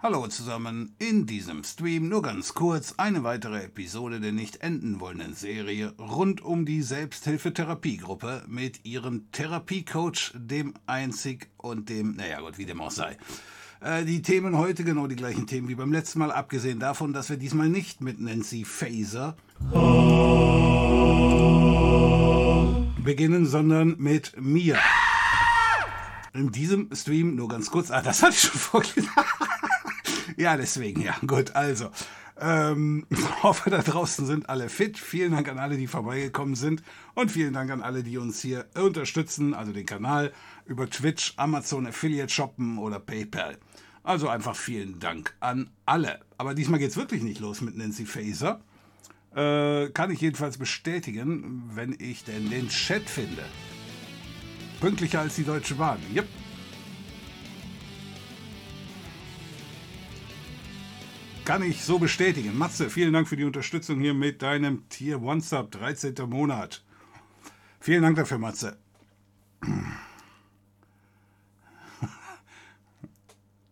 Hallo zusammen, in diesem Stream nur ganz kurz eine weitere Episode der nicht enden wollenden Serie rund um die Selbsthilfetherapiegruppe mit ihrem Therapiecoach, dem einzig und dem, naja gut, wie dem auch sei. Äh, die Themen heute genau die gleichen Themen wie beim letzten Mal, abgesehen davon, dass wir diesmal nicht mit Nancy Faser beginnen, sondern mit mir. In diesem Stream nur ganz kurz, ah, das hatte ich schon vorgelesen. Ja, deswegen, ja. Gut, also. Ähm, hoffe, da draußen sind alle fit. Vielen Dank an alle, die vorbeigekommen sind. Und vielen Dank an alle, die uns hier unterstützen, also den Kanal über Twitch, Amazon Affiliate Shoppen oder PayPal. Also einfach vielen Dank an alle. Aber diesmal geht es wirklich nicht los mit Nancy Faser. Äh, kann ich jedenfalls bestätigen, wenn ich denn den Chat finde. Pünktlicher als die Deutsche Bahn. Yep. Kann ich so bestätigen. Matze, vielen Dank für die Unterstützung hier mit deinem Tier One Sub, 13. Monat. Vielen Dank dafür, Matze.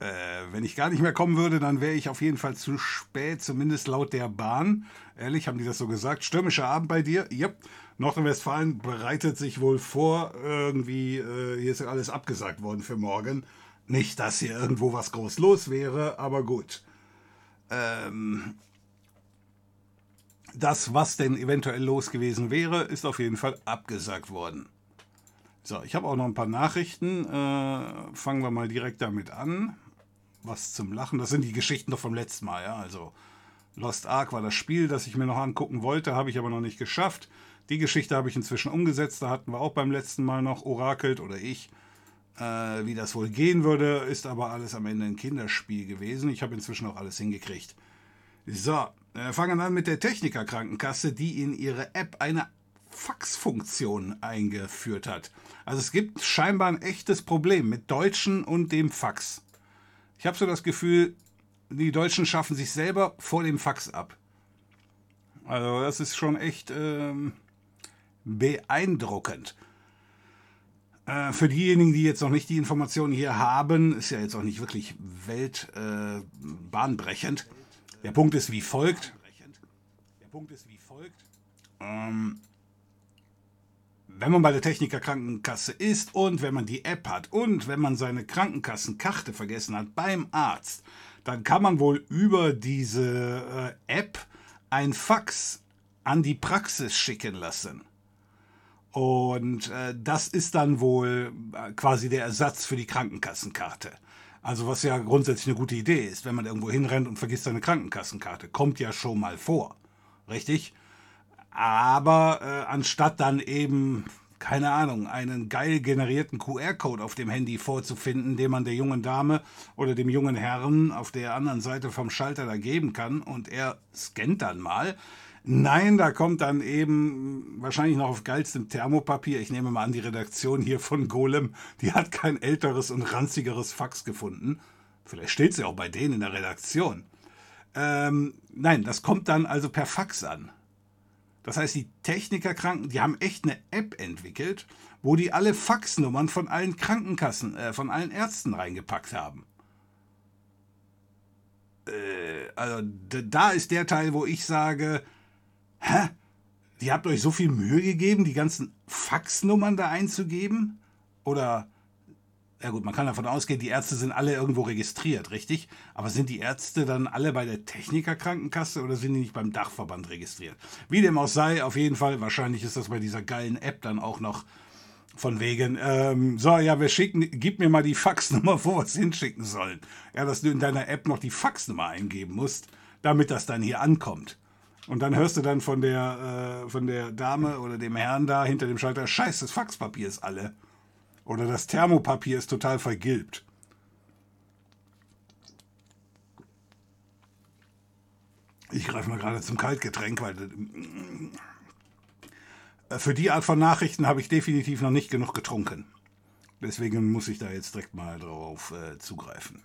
äh, wenn ich gar nicht mehr kommen würde, dann wäre ich auf jeden Fall zu spät, zumindest laut der Bahn. Ehrlich, haben die das so gesagt? Stürmischer Abend bei dir? Yep. Nordrhein-Westfalen bereitet sich wohl vor, irgendwie, äh, hier ist alles abgesagt worden für morgen. Nicht, dass hier irgendwo was groß los wäre, aber gut ähm, das, was denn eventuell los gewesen wäre, ist auf jeden Fall abgesagt worden. So, ich habe auch noch ein paar Nachrichten. Äh, fangen wir mal direkt damit an. Was zum Lachen. Das sind die Geschichten noch vom letzten Mal, ja. Also Lost Ark war das Spiel, das ich mir noch angucken wollte, habe ich aber noch nicht geschafft. Die Geschichte habe ich inzwischen umgesetzt. Da hatten wir auch beim letzten Mal noch orakelt oder ich äh, wie das wohl gehen würde, ist aber alles am Ende ein Kinderspiel gewesen. Ich habe inzwischen auch alles hingekriegt. So, äh, fangen an mit der Techniker-Krankenkasse, die in ihre App eine Faxfunktion eingeführt hat. Also es gibt scheinbar ein echtes Problem mit Deutschen und dem Fax. Ich habe so das Gefühl, die Deutschen schaffen sich selber vor dem Fax ab. Also das ist schon echt ähm, beeindruckend. Äh, für diejenigen, die jetzt noch nicht die Informationen hier haben, ist ja jetzt auch nicht wirklich weltbahnbrechend. Äh, Der Punkt ist wie folgt. Der Punkt ist wie folgt. Ähm, wenn man bei der Techniker Krankenkasse ist und wenn man die App hat und wenn man seine Krankenkassenkarte vergessen hat beim Arzt, dann kann man wohl über diese äh, App ein Fax an die Praxis schicken lassen. Und äh, das ist dann wohl äh, quasi der Ersatz für die Krankenkassenkarte. Also was ja grundsätzlich eine gute Idee ist, wenn man irgendwo hinrennt und vergisst seine Krankenkassenkarte. Kommt ja schon mal vor. Richtig? Aber äh, anstatt dann eben, keine Ahnung, einen geil generierten QR-Code auf dem Handy vorzufinden, den man der jungen Dame oder dem jungen Herrn auf der anderen Seite vom Schalter da geben kann und er scannt dann mal, Nein, da kommt dann eben wahrscheinlich noch auf geilstem Thermopapier. Ich nehme mal an, die Redaktion hier von Golem, die hat kein älteres und ranzigeres Fax gefunden. Vielleicht steht sie auch bei denen in der Redaktion. Ähm, nein, das kommt dann also per Fax an. Das heißt, die Technikerkranken, die haben echt eine App entwickelt, wo die alle Faxnummern von allen Krankenkassen, äh, von allen Ärzten reingepackt haben. Äh, also da ist der Teil, wo ich sage, Hä? Die habt euch so viel Mühe gegeben, die ganzen Faxnummern da einzugeben? Oder, ja gut, man kann davon ausgehen, die Ärzte sind alle irgendwo registriert, richtig? Aber sind die Ärzte dann alle bei der Technikerkrankenkasse oder sind die nicht beim Dachverband registriert? Wie dem auch sei, auf jeden Fall, wahrscheinlich ist das bei dieser geilen App dann auch noch von wegen, ähm, so, ja, wir schicken, gib mir mal die Faxnummer, wo wir es hinschicken sollen. Ja, dass du in deiner App noch die Faxnummer eingeben musst, damit das dann hier ankommt. Und dann hörst du dann von der, äh, von der Dame oder dem Herrn da hinter dem Schalter, scheiße, das Faxpapier ist alle. Oder das Thermopapier ist total vergilbt. Ich greife mal gerade zum Kaltgetränk, weil äh, für die Art von Nachrichten habe ich definitiv noch nicht genug getrunken. Deswegen muss ich da jetzt direkt mal drauf äh, zugreifen.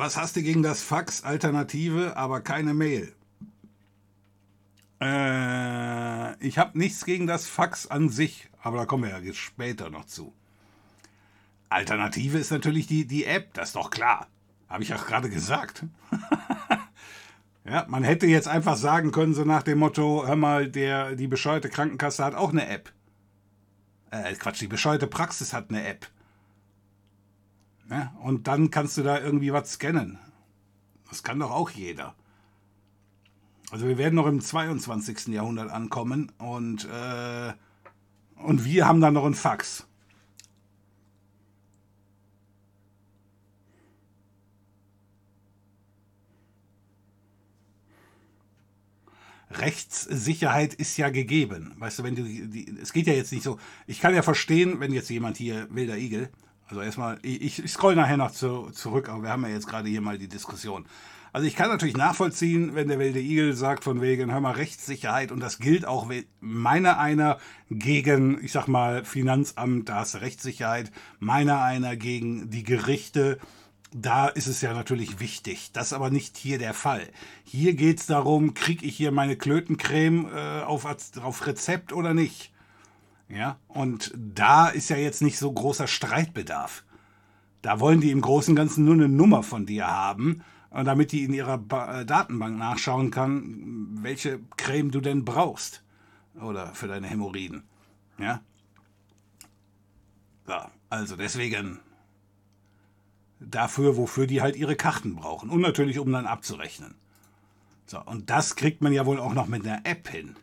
Was hast du gegen das Fax? Alternative, aber keine Mail. Äh, ich habe nichts gegen das Fax an sich, aber da kommen wir ja später noch zu. Alternative ist natürlich die, die App, das ist doch klar. Habe ich auch gerade gesagt. ja, man hätte jetzt einfach sagen können, so nach dem Motto, hör mal, der, die bescheuerte Krankenkasse hat auch eine App. Äh, Quatsch, die bescheuerte Praxis hat eine App. Ja, und dann kannst du da irgendwie was scannen. Das kann doch auch jeder. Also wir werden noch im 22. Jahrhundert ankommen und, äh, und wir haben dann noch ein Fax. Rechtssicherheit ist ja gegeben. Weißt du, wenn du, die, es geht ja jetzt nicht so. Ich kann ja verstehen, wenn jetzt jemand hier wilder Igel, also erstmal, ich, ich scroll nachher noch zu, zurück, aber wir haben ja jetzt gerade hier mal die Diskussion. Also ich kann natürlich nachvollziehen, wenn der wilde Igel sagt von wegen, hör mal, Rechtssicherheit und das gilt auch meiner einer gegen, ich sag mal, Finanzamt, da hast du Rechtssicherheit, meiner einer gegen die Gerichte, da ist es ja natürlich wichtig. Das ist aber nicht hier der Fall. Hier geht es darum, kriege ich hier meine Klötencreme äh, auf, auf Rezept oder nicht? Ja, und da ist ja jetzt nicht so großer Streitbedarf. Da wollen die im Großen und Ganzen nur eine Nummer von dir haben, äh, damit die in ihrer ba äh, Datenbank nachschauen kann, welche Creme du denn brauchst. Oder für deine Hämorrhoiden. Ja. Ja, also deswegen dafür, wofür die halt ihre Karten brauchen. Und natürlich, um dann abzurechnen. So, und das kriegt man ja wohl auch noch mit einer App hin.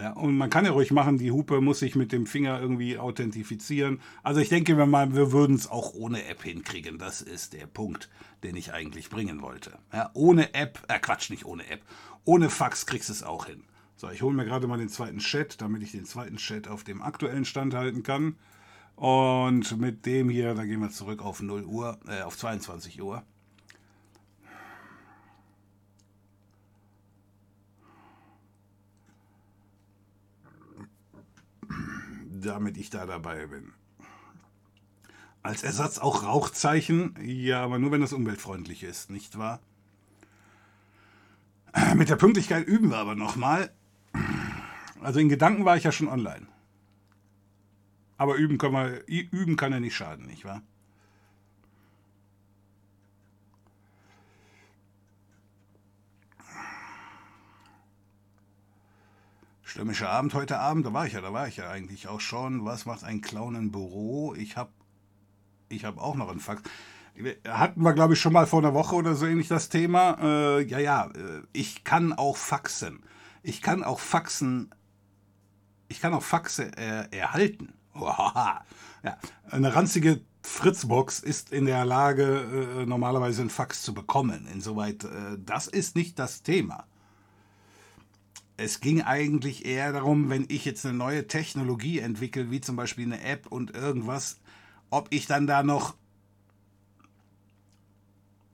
Ja, und man kann ja ruhig machen, die Hupe muss sich mit dem Finger irgendwie authentifizieren. Also ich denke wir mal, wir würden es auch ohne App hinkriegen. Das ist der Punkt, den ich eigentlich bringen wollte. Ja, ohne App, äh Quatsch, nicht ohne App. Ohne Fax kriegst du es auch hin. So, ich hole mir gerade mal den zweiten Chat, damit ich den zweiten Chat auf dem aktuellen Stand halten kann. Und mit dem hier, da gehen wir zurück auf 0 Uhr, äh, auf 22 Uhr. Damit ich da dabei bin. Als Ersatz auch Rauchzeichen, ja, aber nur wenn das umweltfreundlich ist, nicht wahr? Mit der Pünktlichkeit üben wir aber nochmal. Also in Gedanken war ich ja schon online. Aber üben kann, man, üben kann ja nicht schaden, nicht wahr? Stürmischer Abend heute Abend, da war ich ja, da war ich ja eigentlich auch schon. Was macht ein Clown im Büro? Ich habe ich hab auch noch einen Fax. Hatten wir, glaube ich, schon mal vor einer Woche oder so ähnlich das Thema. Äh, ja, ja, äh, ich kann auch faxen. Ich kann auch faxen. Ich kann auch Faxe äh, erhalten. ja, eine ranzige Fritzbox ist in der Lage, äh, normalerweise einen Fax zu bekommen. Insoweit, äh, das ist nicht das Thema. Es ging eigentlich eher darum, wenn ich jetzt eine neue Technologie entwickle, wie zum Beispiel eine App und irgendwas, ob ich dann da noch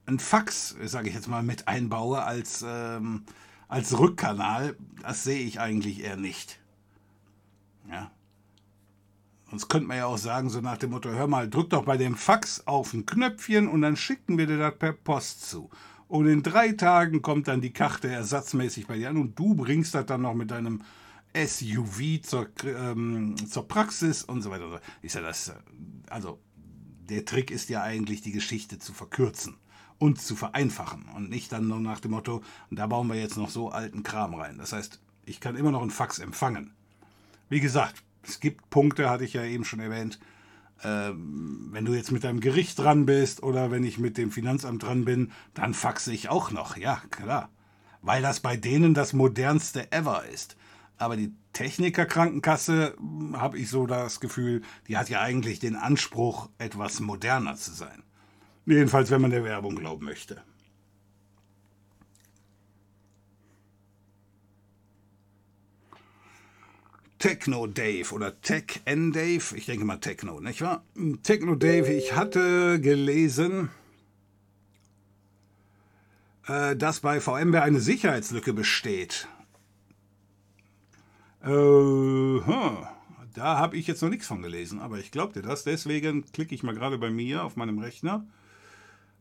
ein Fax, sage ich jetzt mal, mit einbaue als, ähm, als Rückkanal. Das sehe ich eigentlich eher nicht. Ja, Sonst könnte man ja auch sagen, so nach dem Motto, hör mal, drück doch bei dem Fax auf ein Knöpfchen und dann schicken wir dir das per Post zu. Und in drei Tagen kommt dann die Karte ersatzmäßig bei dir an und du bringst das dann noch mit deinem SUV zur, ähm, zur Praxis und so weiter. Ich sage das, also der Trick ist ja eigentlich, die Geschichte zu verkürzen und zu vereinfachen und nicht dann nur nach dem Motto, da bauen wir jetzt noch so alten Kram rein. Das heißt, ich kann immer noch ein Fax empfangen. Wie gesagt, es gibt Punkte, hatte ich ja eben schon erwähnt, wenn du jetzt mit deinem Gericht dran bist oder wenn ich mit dem Finanzamt dran bin, dann faxe ich auch noch, ja, klar. Weil das bei denen das modernste ever ist. Aber die Technikerkrankenkasse, hm, habe ich so das Gefühl, die hat ja eigentlich den Anspruch, etwas moderner zu sein. Jedenfalls, wenn man der Werbung glauben möchte. Techno Dave oder Tech N Dave, ich denke mal Techno, nicht wahr? Techno Dave, ich hatte gelesen, äh, dass bei VMware eine Sicherheitslücke besteht. Äh, huh, da habe ich jetzt noch nichts von gelesen, aber ich glaube dir das. Deswegen klicke ich mal gerade bei mir auf meinem Rechner.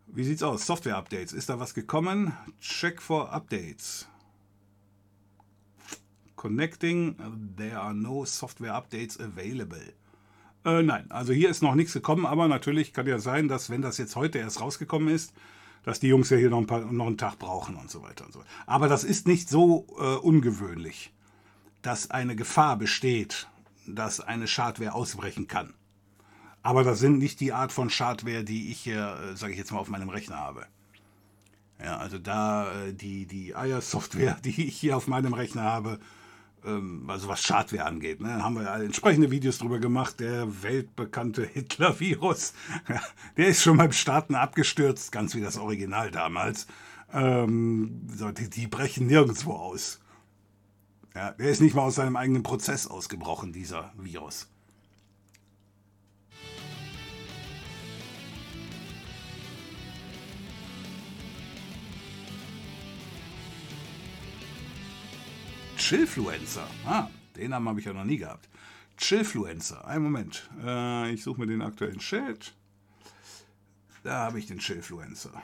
Wie sieht's aus? Software-Updates. Ist da was gekommen? Check for Updates. Connecting. There are no software updates available. Äh, nein, also hier ist noch nichts gekommen, aber natürlich kann ja sein, dass wenn das jetzt heute erst rausgekommen ist, dass die Jungs ja hier noch, ein paar, noch einen Tag brauchen und so weiter und so. Aber das ist nicht so äh, ungewöhnlich, dass eine Gefahr besteht, dass eine Schadware ausbrechen kann. Aber das sind nicht die Art von Schadware, die ich hier, äh, sage ich jetzt mal, auf meinem Rechner habe. Ja, also da äh, die, die Eier-Software, die ich hier auf meinem Rechner habe, also was Schadware angeht, ne, haben wir entsprechende Videos drüber gemacht. Der weltbekannte Hitler-Virus, der ist schon beim Starten abgestürzt, ganz wie das Original damals. Ähm, die, die brechen nirgendwo aus. Ja, der ist nicht mal aus seinem eigenen Prozess ausgebrochen, dieser Virus. Chillfluencer. Ah, den Namen habe ich ja noch nie gehabt. Chillfluencer. Einen Moment. Äh, ich suche mir den aktuellen Chat. Da habe ich den Chillfluencer.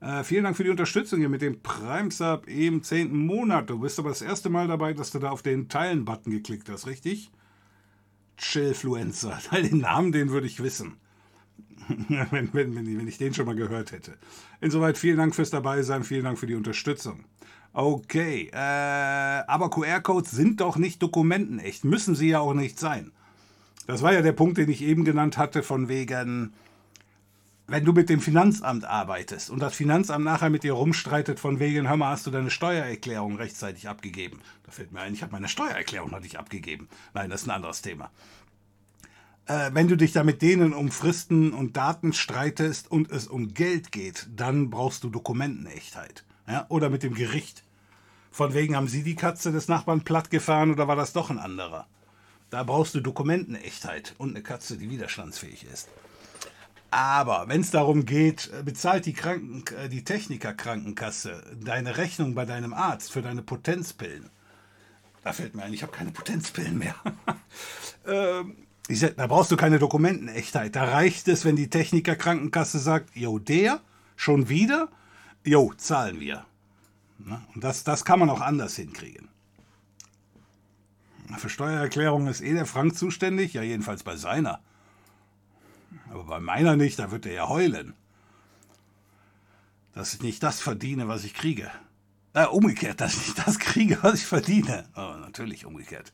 Äh, vielen Dank für die Unterstützung hier mit dem Prime Sub im 10. Monat. Du bist aber das erste Mal dabei, dass du da auf den Teilen-Button geklickt hast, richtig? Chillfluencer. Den Namen, den würde ich wissen. wenn, wenn, wenn, ich den schon mal gehört hätte. Insoweit vielen Dank fürs Dabeisein, vielen Dank für die Unterstützung. Okay, äh, aber QR-Codes sind doch nicht dokumentenecht, müssen sie ja auch nicht sein. Das war ja der Punkt, den ich eben genannt hatte, von wegen, wenn du mit dem Finanzamt arbeitest und das Finanzamt nachher mit dir rumstreitet, von wegen, hör mal, hast du deine Steuererklärung rechtzeitig abgegeben? Da fällt mir ein, ich habe meine Steuererklärung noch nicht abgegeben. Nein, das ist ein anderes Thema. Äh, wenn du dich da mit denen um Fristen und Daten streitest und es um Geld geht, dann brauchst du Dokumentenechtheit. Ja? Oder mit dem Gericht. Von wegen haben sie die Katze des Nachbarn plattgefahren oder war das doch ein anderer? Da brauchst du Dokumentenechtheit und eine Katze, die widerstandsfähig ist. Aber wenn es darum geht, äh, bezahlt die, Kranken, äh, die Technikerkrankenkasse deine Rechnung bei deinem Arzt für deine Potenzpillen. Da fällt mir ein, ich habe keine Potenzpillen mehr. ähm, sag, da brauchst du keine Dokumentenechtheit. Da reicht es, wenn die Technikerkrankenkasse sagt, jo, der, schon wieder, jo, zahlen wir. Und das, das kann man auch anders hinkriegen. Für Steuererklärung ist eh der Frank zuständig, ja jedenfalls bei seiner. Aber bei meiner nicht, da wird er ja heulen. Dass ich nicht das verdiene, was ich kriege. Äh, umgekehrt, dass ich nicht das kriege, was ich verdiene. Oh, natürlich umgekehrt.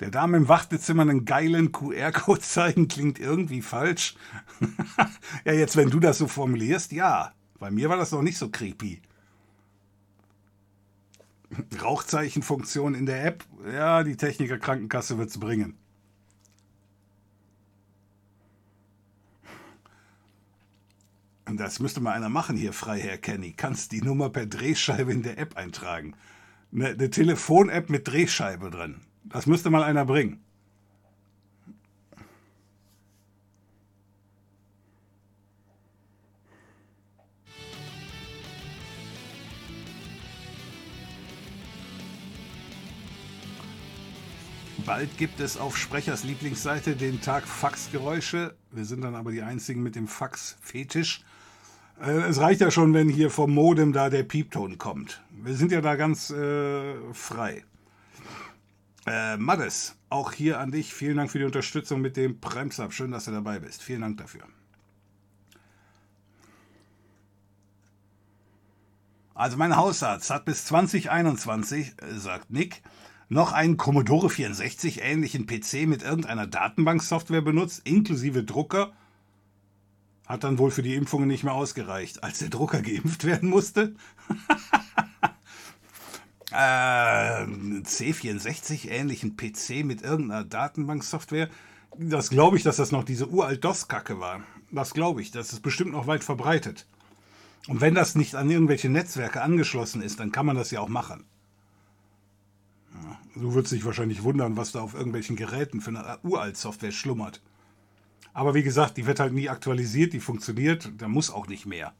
Der Dame im Wartezimmer einen geilen QR-Code zeigen klingt irgendwie falsch. ja, jetzt, wenn du das so formulierst, ja. Bei mir war das noch nicht so creepy. Rauchzeichenfunktion in der App, ja, die Techniker Krankenkasse es bringen. Das müsste mal einer machen hier, Freiherr Kenny. Kannst die Nummer per Drehscheibe in der App eintragen. Eine, eine Telefon-App mit Drehscheibe drin. Das müsste mal einer bringen. Bald gibt es auf Sprechers Lieblingsseite den Tag Faxgeräusche. Wir sind dann aber die einzigen mit dem Fax-Fetisch. Äh, es reicht ja schon, wenn hier vom Modem da der Piepton kommt. Wir sind ja da ganz äh, frei. Äh, Maddes, auch hier an dich. Vielen Dank für die Unterstützung mit dem Premsab. Schön, dass du dabei bist. Vielen Dank dafür. Also mein Hausarzt hat bis 2021, äh, sagt Nick, noch einen Commodore 64 ähnlichen PC mit irgendeiner Datenbanksoftware benutzt, inklusive Drucker. Hat dann wohl für die Impfungen nicht mehr ausgereicht, als der Drucker geimpft werden musste. äh, C64 ähnlichen PC mit irgendeiner Datenbanksoftware. Das glaube ich, dass das noch diese uralt DOS-Kacke war. Das glaube ich. Das ist bestimmt noch weit verbreitet. Und wenn das nicht an irgendwelche Netzwerke angeschlossen ist, dann kann man das ja auch machen. Du würdest dich wahrscheinlich wundern, was da auf irgendwelchen Geräten für eine Uralt-Software schlummert. Aber wie gesagt, die wird halt nie aktualisiert, die funktioniert, da muss auch nicht mehr.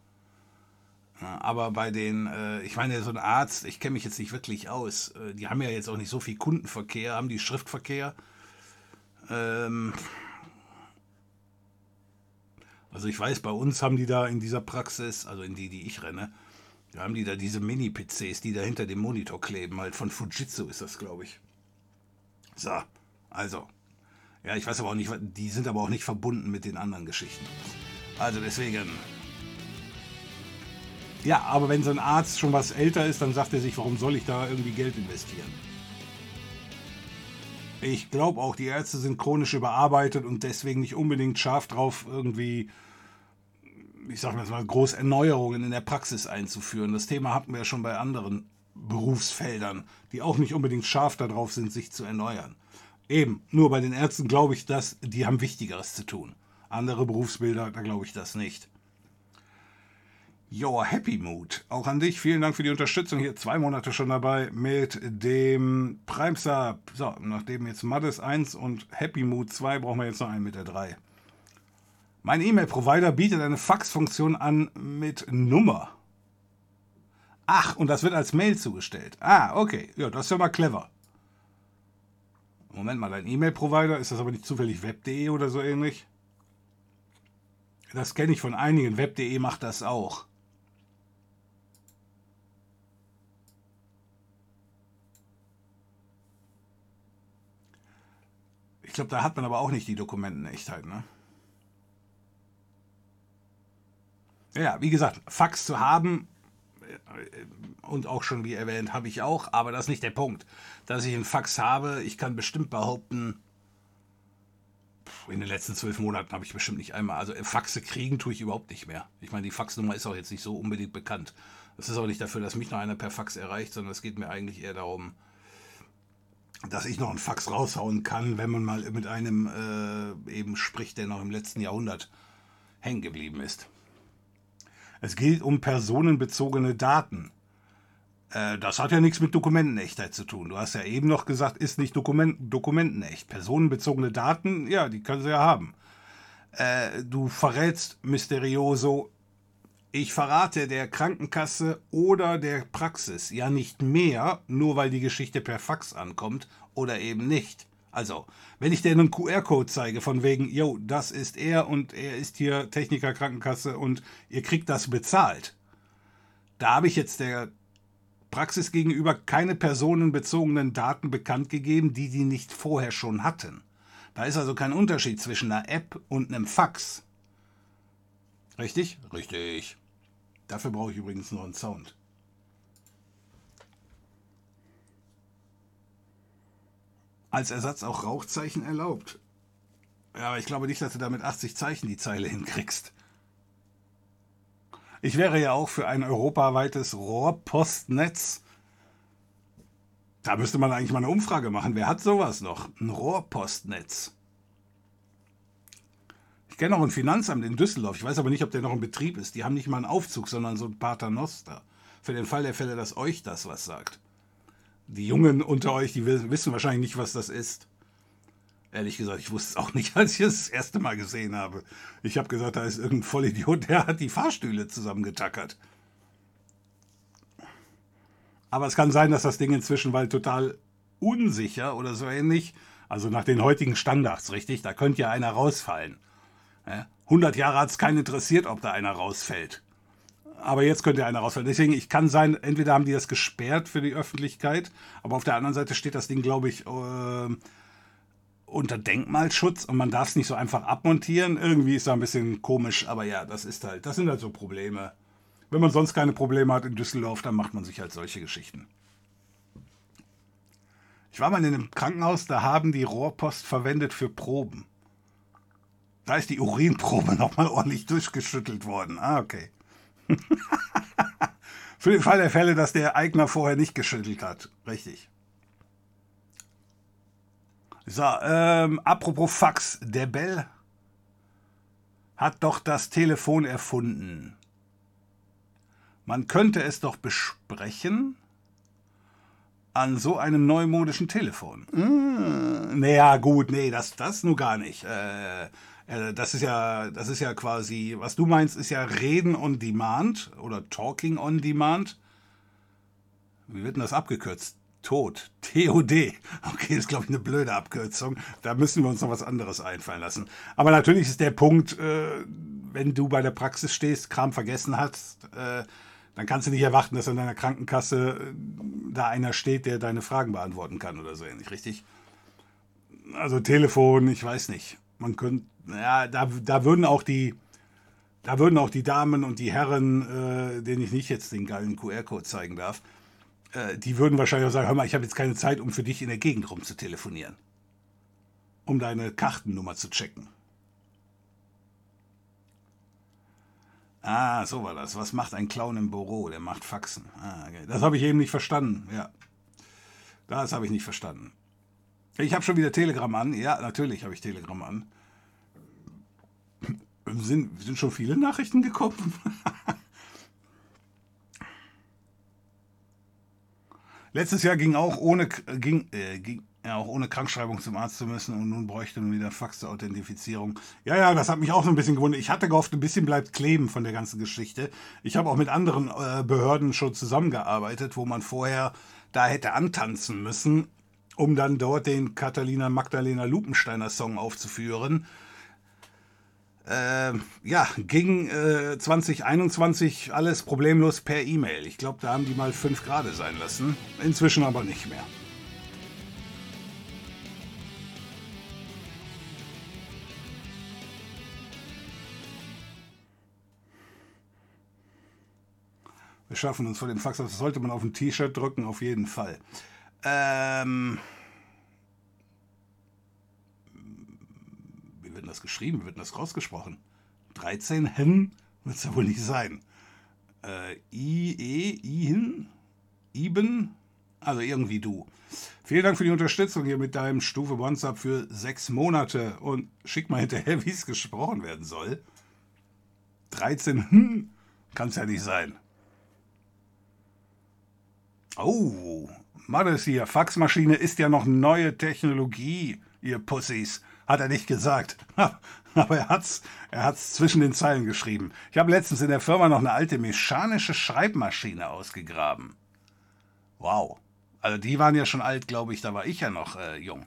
Aber bei den, äh, ich meine, so ein Arzt, ich kenne mich jetzt nicht wirklich aus, äh, die haben ja jetzt auch nicht so viel Kundenverkehr, haben die Schriftverkehr. Ähm, also ich weiß, bei uns haben die da in dieser Praxis, also in die, die ich renne, Da haben die da diese Mini-PCs, die da hinter dem Monitor kleben. Halt von Fujitsu ist das, glaube ich. So, also. Ja, ich weiß aber auch nicht, die sind aber auch nicht verbunden mit den anderen Geschichten. Also deswegen. Ja, aber wenn so ein Arzt schon was älter ist, dann sagt er sich, warum soll ich da irgendwie Geld investieren? Ich glaube auch, die Ärzte sind chronisch überarbeitet und deswegen nicht unbedingt scharf drauf, irgendwie, ich sag mal, groß Erneuerungen in der Praxis einzuführen. Das Thema hatten wir ja schon bei anderen Berufsfeldern, die auch nicht unbedingt scharf darauf sind, sich zu erneuern. Eben, nur bei den Ärzten glaube ich, dass die haben Wichtigeres zu tun. Andere Berufsbilder, da glaube ich das nicht. Your Happy Mood. Auch an dich. Vielen Dank für die Unterstützung. Hier zwei Monate schon dabei mit dem Prime Sub. So, nachdem jetzt Maddes 1 und Happy Mood 2 brauchen wir jetzt noch einen mit der 3. Mein E-Mail-Provider bietet eine Fax-Funktion an mit Nummer. Ach, und das wird als Mail zugestellt. Ah, okay. Ja, das ist ja mal clever. Moment mal, dein E-Mail-Provider, ist das aber nicht zufällig web.de oder so ähnlich? Das kenne ich von einigen. Web.de macht das auch. Glaube, da hat man aber auch nicht die Dokumentenechtheit, ne? Ja, wie gesagt, Fax zu haben äh, und auch schon wie erwähnt, habe ich auch, aber das ist nicht der Punkt. Dass ich einen Fax habe, ich kann bestimmt behaupten, in den letzten zwölf Monaten habe ich bestimmt nicht einmal, also Faxe kriegen tue ich überhaupt nicht mehr. Ich meine, die Faxnummer ist auch jetzt nicht so unbedingt bekannt. Das ist auch nicht dafür, dass mich noch einer per Fax erreicht, sondern es geht mir eigentlich eher darum, dass ich noch einen Fax raushauen kann, wenn man mal mit einem äh, eben spricht, der noch im letzten Jahrhundert hängen geblieben ist. Es geht um personenbezogene Daten. Äh, das hat ja nichts mit Dokumentenechtheit zu tun. Du hast ja eben noch gesagt, ist nicht Dokument, dokumentenecht. Personenbezogene Daten, ja, die können sie ja haben. Äh, du verrätst Mysterioso, ich verrate der Krankenkasse oder der Praxis ja nicht mehr, nur weil die Geschichte per Fax ankommt oder eben nicht. Also, wenn ich dir einen QR-Code zeige, von wegen, yo, das ist er und er ist hier Techniker Krankenkasse und ihr kriegt das bezahlt, da habe ich jetzt der Praxis gegenüber keine personenbezogenen Daten bekannt gegeben, die die nicht vorher schon hatten. Da ist also kein Unterschied zwischen einer App und einem Fax. Richtig? Richtig. Dafür brauche ich übrigens noch einen Sound. Als Ersatz auch Rauchzeichen erlaubt. Ja, aber ich glaube nicht, dass du damit 80 Zeichen die Zeile hinkriegst. Ich wäre ja auch für ein europaweites Rohrpostnetz. Da müsste man eigentlich mal eine Umfrage machen. Wer hat sowas noch? Ein Rohrpostnetz. Kenne auch ein Finanzamt in Düsseldorf. Ich weiß aber nicht, ob der noch in Betrieb ist. Die haben nicht mal einen Aufzug, sondern so ein Paternoster. Für den Fall der Fälle, dass euch das was sagt. Die Jungen unter euch, die wissen wahrscheinlich nicht, was das ist. Ehrlich gesagt, ich wusste es auch nicht, als ich es das erste Mal gesehen habe. Ich habe gesagt, da ist irgendein Vollidiot, der hat die Fahrstühle zusammengetackert. Aber es kann sein, dass das Ding inzwischen, weil total unsicher oder so ähnlich, also nach den heutigen Standards, richtig, da könnte ja einer rausfallen. 100 Jahre hat es keinen interessiert, ob da einer rausfällt. Aber jetzt könnte einer rausfallen. Deswegen, ich kann sein, entweder haben die das gesperrt für die Öffentlichkeit, aber auf der anderen Seite steht das Ding, glaube ich, äh, unter Denkmalschutz und man darf es nicht so einfach abmontieren. Irgendwie ist da ein bisschen komisch, aber ja, das ist halt, das sind halt so Probleme. Wenn man sonst keine Probleme hat in Düsseldorf, dann macht man sich halt solche Geschichten. Ich war mal in einem Krankenhaus, da haben die Rohrpost verwendet für Proben. Da ist die Urinprobe nochmal ordentlich durchgeschüttelt worden. Ah, okay. Für den Fall der Fälle, dass der Eigner vorher nicht geschüttelt hat. Richtig. So, ähm, apropos Fax. Der Bell hat doch das Telefon erfunden. Man könnte es doch besprechen an so einem neumodischen Telefon. Hm, naja, gut, nee, das, das nur gar nicht. Äh, äh, das ist ja, das ist ja quasi, was du meinst, ist ja Reden on Demand oder Talking on Demand. Wie wird denn das abgekürzt? Tod. TOD. Okay, das ist, glaube ich, eine blöde Abkürzung. Da müssen wir uns noch was anderes einfallen lassen. Aber natürlich ist der Punkt, äh, wenn du bei der Praxis stehst, Kram vergessen hast, äh, dann kannst du nicht erwarten, dass an deiner Krankenkasse äh, da einer steht, der deine Fragen beantworten kann oder so ähnlich, richtig? Also Telefon, ich weiß nicht. Man könnte, ja, da, da würden auch die, da würden auch die Damen und die Herren, äh, denen ich nicht jetzt den geilen QR-Code zeigen darf, äh, die würden wahrscheinlich auch sagen, hör mal, ich habe jetzt keine Zeit, um für dich in der Gegend rum zu telefonieren. Um deine Kartennummer zu checken. Ah, so war das. Was macht ein Clown im Büro? Der macht Faxen. Ah, okay. Das habe ich eben nicht verstanden. Ja. Das habe ich nicht verstanden. Ich habe schon wieder Telegram an. Ja, natürlich habe ich Telegram an. Sind, sind schon viele Nachrichten gekommen? Letztes Jahr ging auch ohne, ging, äh, ging, ja, auch ohne Krankschreibung zum Arzt zu müssen und nun bräuchte man wieder Fax zur Authentifizierung. Ja, ja, das hat mich auch so ein bisschen gewundert. Ich hatte gehofft, ein bisschen bleibt kleben von der ganzen Geschichte. Ich habe auch mit anderen äh, Behörden schon zusammengearbeitet, wo man vorher da hätte antanzen müssen, um dann dort den Catalina Magdalena Lupensteiner Song aufzuführen. Äh, ja, ging äh, 2021 alles problemlos per E-Mail. Ich glaube, da haben die mal 5 Grad sein lassen. Inzwischen aber nicht mehr. Wir schaffen uns vor dem Fax. Das sollte man auf ein T-Shirt drücken, auf jeden Fall. Ähm wird das geschrieben? Wird das rausgesprochen? 13 Hen wird es ja wohl nicht sein. Äh, I, E, Ihin? Iben? Also irgendwie du. Vielen Dank für die Unterstützung hier mit deinem Stufe WhatsApp für sechs Monate und schick mal hinterher, wie es gesprochen werden soll. 13 hm, kann es ja nicht sein. Oh, Mattes hier, Faxmaschine ist ja noch neue Technologie, ihr Pussys, hat er nicht gesagt. Aber er hat's, er hat's zwischen den Zeilen geschrieben. Ich habe letztens in der Firma noch eine alte mechanische Schreibmaschine ausgegraben. Wow. Also die waren ja schon alt, glaube ich, da war ich ja noch äh, jung.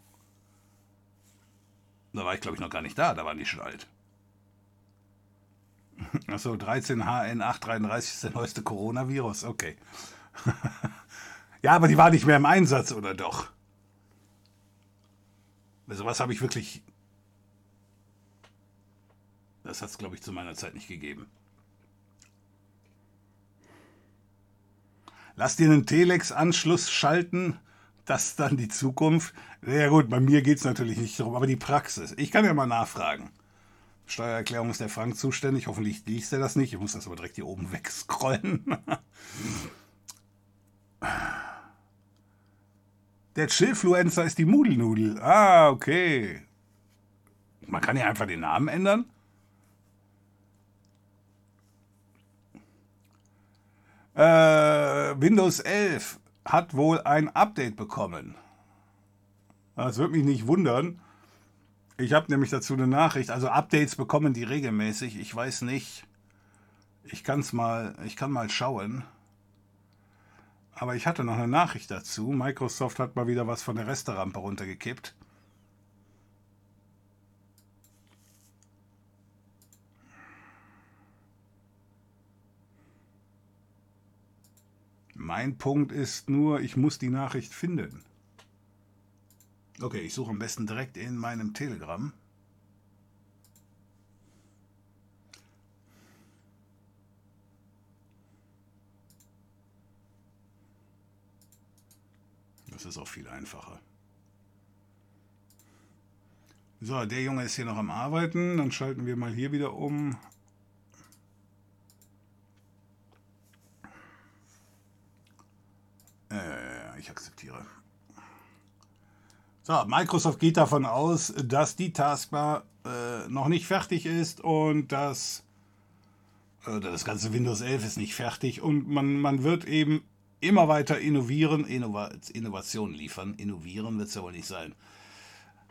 Da war ich, glaube ich, noch gar nicht da, da waren die schon alt. Achso, 13HN833 ist der neueste Coronavirus, okay. Ja, aber die war nicht mehr im Einsatz, oder doch? Also was habe ich wirklich... Das hat es, glaube ich, zu meiner Zeit nicht gegeben. Lass dir einen Telex-Anschluss schalten, das ist dann die Zukunft. Ja gut, bei mir geht es natürlich nicht darum, aber die Praxis. Ich kann ja mal nachfragen. Steuererklärung ist der Frank zuständig. Hoffentlich liest er das nicht. Ich muss das aber direkt hier oben wegscrollen. Der Chillfluencer ist die Mudelnudel. Ah, okay. Man kann ja einfach den Namen ändern. Äh, Windows 11 hat wohl ein Update bekommen. Das würde mich nicht wundern. Ich habe nämlich dazu eine Nachricht. Also Updates bekommen die regelmäßig. Ich weiß nicht. Ich kann es mal, ich kann mal schauen. Aber ich hatte noch eine Nachricht dazu. Microsoft hat mal wieder was von der Resterampe runtergekippt. Mein Punkt ist nur, ich muss die Nachricht finden. Okay, ich suche am besten direkt in meinem Telegram. Das ist auch viel einfacher. So, der Junge ist hier noch am Arbeiten. Dann schalten wir mal hier wieder um. Äh, ich akzeptiere. So, Microsoft geht davon aus, dass die Taskbar äh, noch nicht fertig ist und dass äh, das ganze Windows 11 ist nicht fertig und man, man wird eben immer weiter innovieren, Innova Innovation liefern. Innovieren wird es ja wohl nicht sein.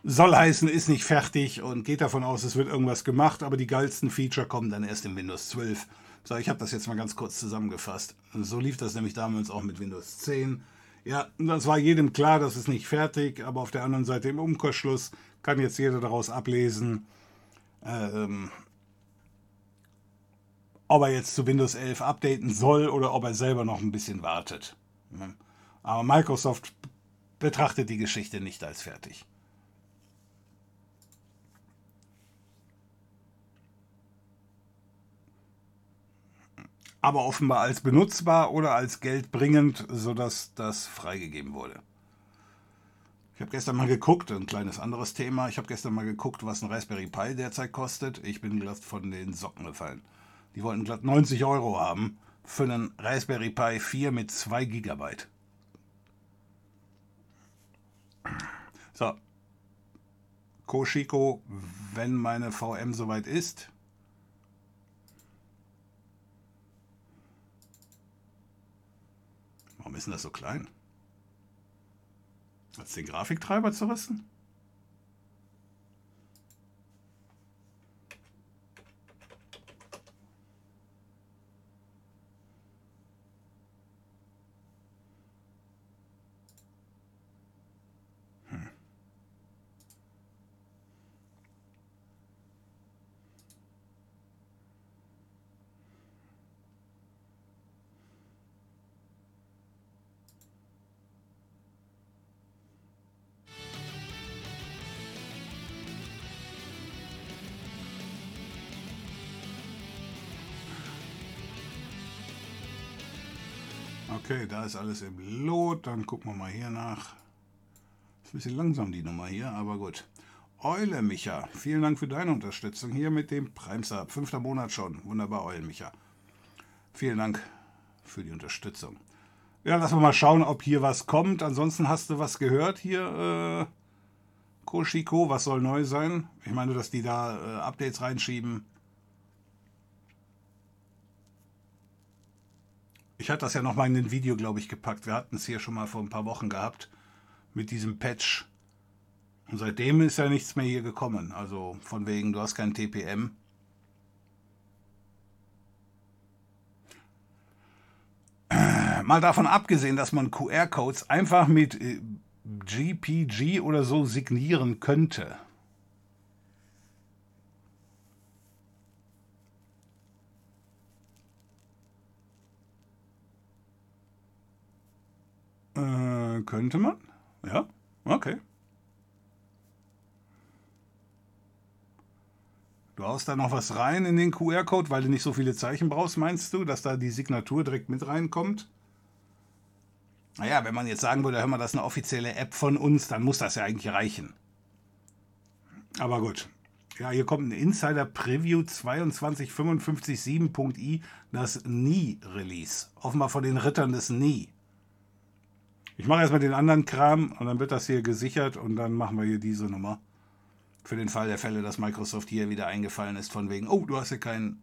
Soll heißen, ist nicht fertig und geht davon aus, es wird irgendwas gemacht, aber die geilsten Feature kommen dann erst in Windows 12. So, ich habe das jetzt mal ganz kurz zusammengefasst. So lief das nämlich damals auch mit Windows 10. Ja, das war jedem klar, das ist nicht fertig, aber auf der anderen Seite im Umkehrschluss kann jetzt jeder daraus ablesen, ähm, ob er jetzt zu Windows 11 updaten soll oder ob er selber noch ein bisschen wartet. Aber Microsoft betrachtet die Geschichte nicht als fertig. Aber offenbar als benutzbar oder als geldbringend, sodass das freigegeben wurde. Ich habe gestern mal geguckt, ein kleines anderes Thema, ich habe gestern mal geguckt, was ein Raspberry Pi derzeit kostet. Ich bin glatt von den Socken gefallen. Die wollten glatt 90 Euro haben für einen Raspberry Pi 4 mit 2 GB. So. Koshiko, wenn meine VM soweit ist, Warum ist denn das so klein? Hat es den Grafiktreiber zerrissen? Okay, da ist alles im Lot. Dann gucken wir mal hier nach. Ist ein bisschen langsam die Nummer hier, aber gut. Eule Micha, vielen Dank für deine Unterstützung hier mit dem Prime-Sub. Fünfter Monat schon. Wunderbar, Eule Micha. Vielen Dank für die Unterstützung. Ja, lassen wir mal schauen, ob hier was kommt. Ansonsten hast du was gehört hier, äh, Koshiko, was soll neu sein? Ich meine, dass die da äh, Updates reinschieben. Ich hatte das ja nochmal in den Video, glaube ich, gepackt. Wir hatten es hier schon mal vor ein paar Wochen gehabt mit diesem Patch. Und seitdem ist ja nichts mehr hier gekommen. Also von wegen, du hast kein TPM. Mal davon abgesehen, dass man QR-Codes einfach mit GPG äh, oder so signieren könnte. Äh, könnte man? Ja, okay. Du haust da noch was rein in den QR-Code, weil du nicht so viele Zeichen brauchst, meinst du, dass da die Signatur direkt mit reinkommt? Naja, wenn man jetzt sagen würde, hör mal, das ist eine offizielle App von uns, dann muss das ja eigentlich reichen. Aber gut. Ja, hier kommt ein Insider Preview 22557.i, das Nie-Release. Offenbar von den Rittern des Nie. Ich mache erstmal den anderen Kram und dann wird das hier gesichert und dann machen wir hier diese Nummer. Für den Fall der Fälle, dass Microsoft hier wieder eingefallen ist, von wegen, oh, du hast hier keinen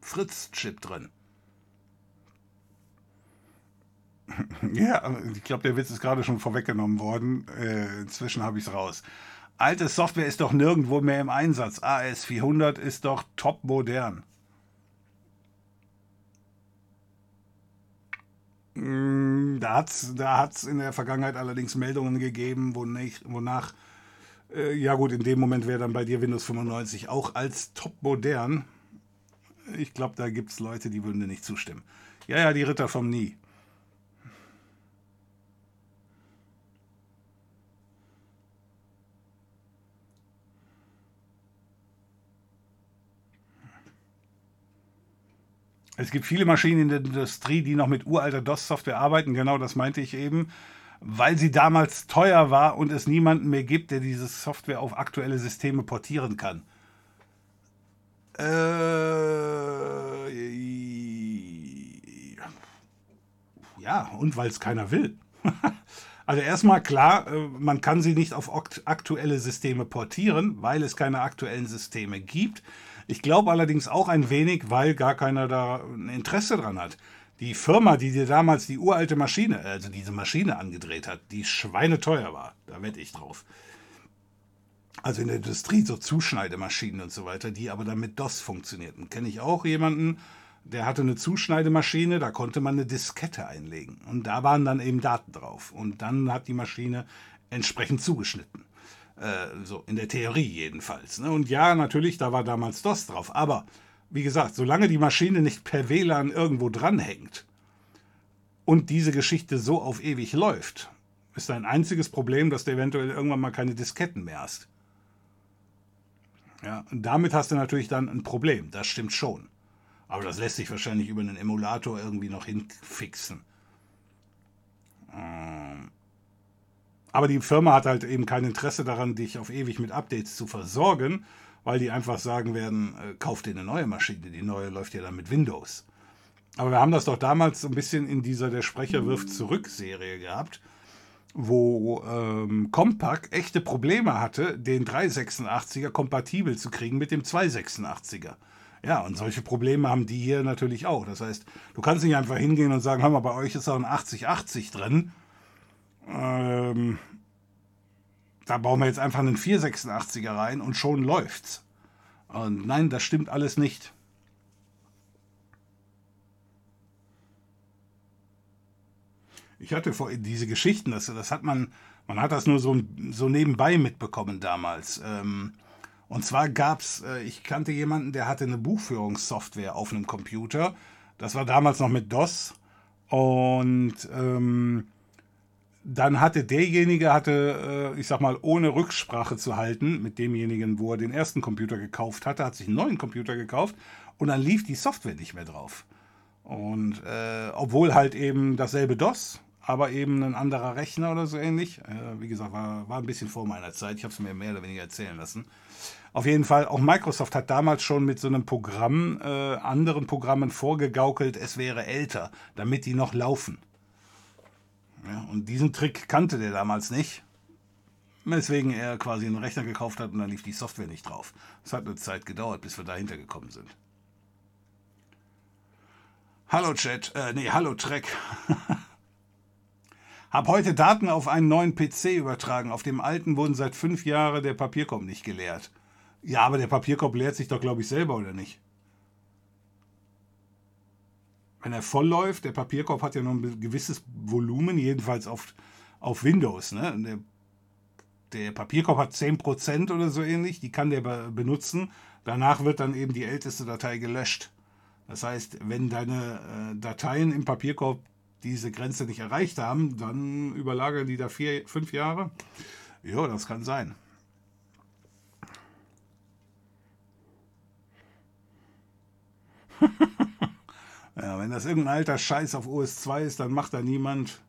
Fritz-Chip drin. ja, ich glaube, der Witz ist gerade schon vorweggenommen worden. Äh, inzwischen habe ich es raus. Alte Software ist doch nirgendwo mehr im Einsatz. AS400 ist doch top modern. Da hat es da hat's in der Vergangenheit allerdings Meldungen gegeben, wonach, wonach äh, ja gut, in dem Moment wäre dann bei dir Windows 95 auch als top modern. Ich glaube, da gibt es Leute, die würden dir nicht zustimmen. Ja, ja, die Ritter vom Nie. Es gibt viele Maschinen in der Industrie, die noch mit uralter DOS-Software arbeiten. Genau das meinte ich eben. Weil sie damals teuer war und es niemanden mehr gibt, der diese Software auf aktuelle Systeme portieren kann. Äh, ja, und weil es keiner will. Also erstmal klar, äh, man kann sie nicht auf aktuelle Systeme portieren, weil es keine aktuellen Systeme gibt. Ich glaube allerdings auch ein wenig, weil gar keiner da ein Interesse dran hat. Die Firma, die dir damals die uralte Maschine, also diese Maschine angedreht hat, die schweineteuer war, da wette ich drauf. Also in der Industrie so Zuschneidemaschinen und so weiter, die aber dann mit DOS funktionierten. Kenne ich auch jemanden, der hatte eine Zuschneidemaschine, da konnte man eine Diskette einlegen. Und da waren dann eben Daten drauf. Und dann hat die Maschine entsprechend zugeschnitten. Äh, so in der Theorie jedenfalls. Ne? Und ja, natürlich, da war damals DOS drauf. Aber wie gesagt, solange die Maschine nicht per WLAN irgendwo dranhängt und diese Geschichte so auf ewig läuft, ist dein einziges Problem, dass du eventuell irgendwann mal keine Disketten mehr hast. Ja, und damit hast du natürlich dann ein Problem, das stimmt schon. Aber das lässt sich wahrscheinlich über einen Emulator irgendwie noch hinfixen. Ähm, aber die Firma hat halt eben kein Interesse daran, dich auf ewig mit Updates zu versorgen, weil die einfach sagen werden, äh, kauf dir eine neue Maschine, die neue läuft ja dann mit Windows. Aber wir haben das doch damals so ein bisschen in dieser Der Sprecher wirft zurück Serie gehabt, wo ähm, Compaq echte Probleme hatte, den 386er kompatibel zu kriegen mit dem 286er. Ja, und solche Probleme haben die hier natürlich auch. Das heißt, du kannst nicht einfach hingehen und sagen, hör mal, bei euch ist auch ein 8080 drin. Ähm, da bauen wir jetzt einfach einen 486er rein und schon läuft's. Und nein, das stimmt alles nicht. Ich hatte vor diese Geschichten, das, das hat man, man hat das nur so, so nebenbei mitbekommen damals. Ähm, und zwar gab es, äh, ich kannte jemanden, der hatte eine Buchführungssoftware auf einem Computer. Das war damals noch mit DOS. Und ähm, dann hatte derjenige, hatte, äh, ich sag mal, ohne Rücksprache zu halten mit demjenigen, wo er den ersten Computer gekauft hatte, hat sich einen neuen Computer gekauft und dann lief die Software nicht mehr drauf. Und äh, obwohl halt eben dasselbe DOS, aber eben ein anderer Rechner oder so ähnlich. Äh, wie gesagt, war, war ein bisschen vor meiner Zeit. Ich habe es mir mehr oder weniger erzählen lassen. Auf jeden Fall, auch Microsoft hat damals schon mit so einem Programm äh, anderen Programmen vorgegaukelt, es wäre älter, damit die noch laufen. Ja, und diesen Trick kannte der damals nicht. Weswegen er quasi einen Rechner gekauft hat und dann lief die Software nicht drauf. Es hat eine Zeit gedauert, bis wir dahinter gekommen sind. Hallo Chat, äh, nee, hallo Trek. Hab heute Daten auf einen neuen PC übertragen. Auf dem alten wurden seit fünf Jahren der Papierkorb nicht geleert. Ja, aber der Papierkorb leert sich doch, glaube ich, selber, oder nicht? Wenn er voll läuft, der Papierkorb hat ja noch ein gewisses Volumen, jedenfalls auf, auf Windows. Ne? Der, der Papierkorb hat 10% oder so ähnlich, die kann der benutzen. Danach wird dann eben die älteste Datei gelöscht. Das heißt, wenn deine äh, Dateien im Papierkorb diese Grenze nicht erreicht haben, dann überlagern die da vier, fünf Jahre. Ja, das kann sein. Ja, wenn das irgendein alter Scheiß auf OS 2 ist, dann macht da niemand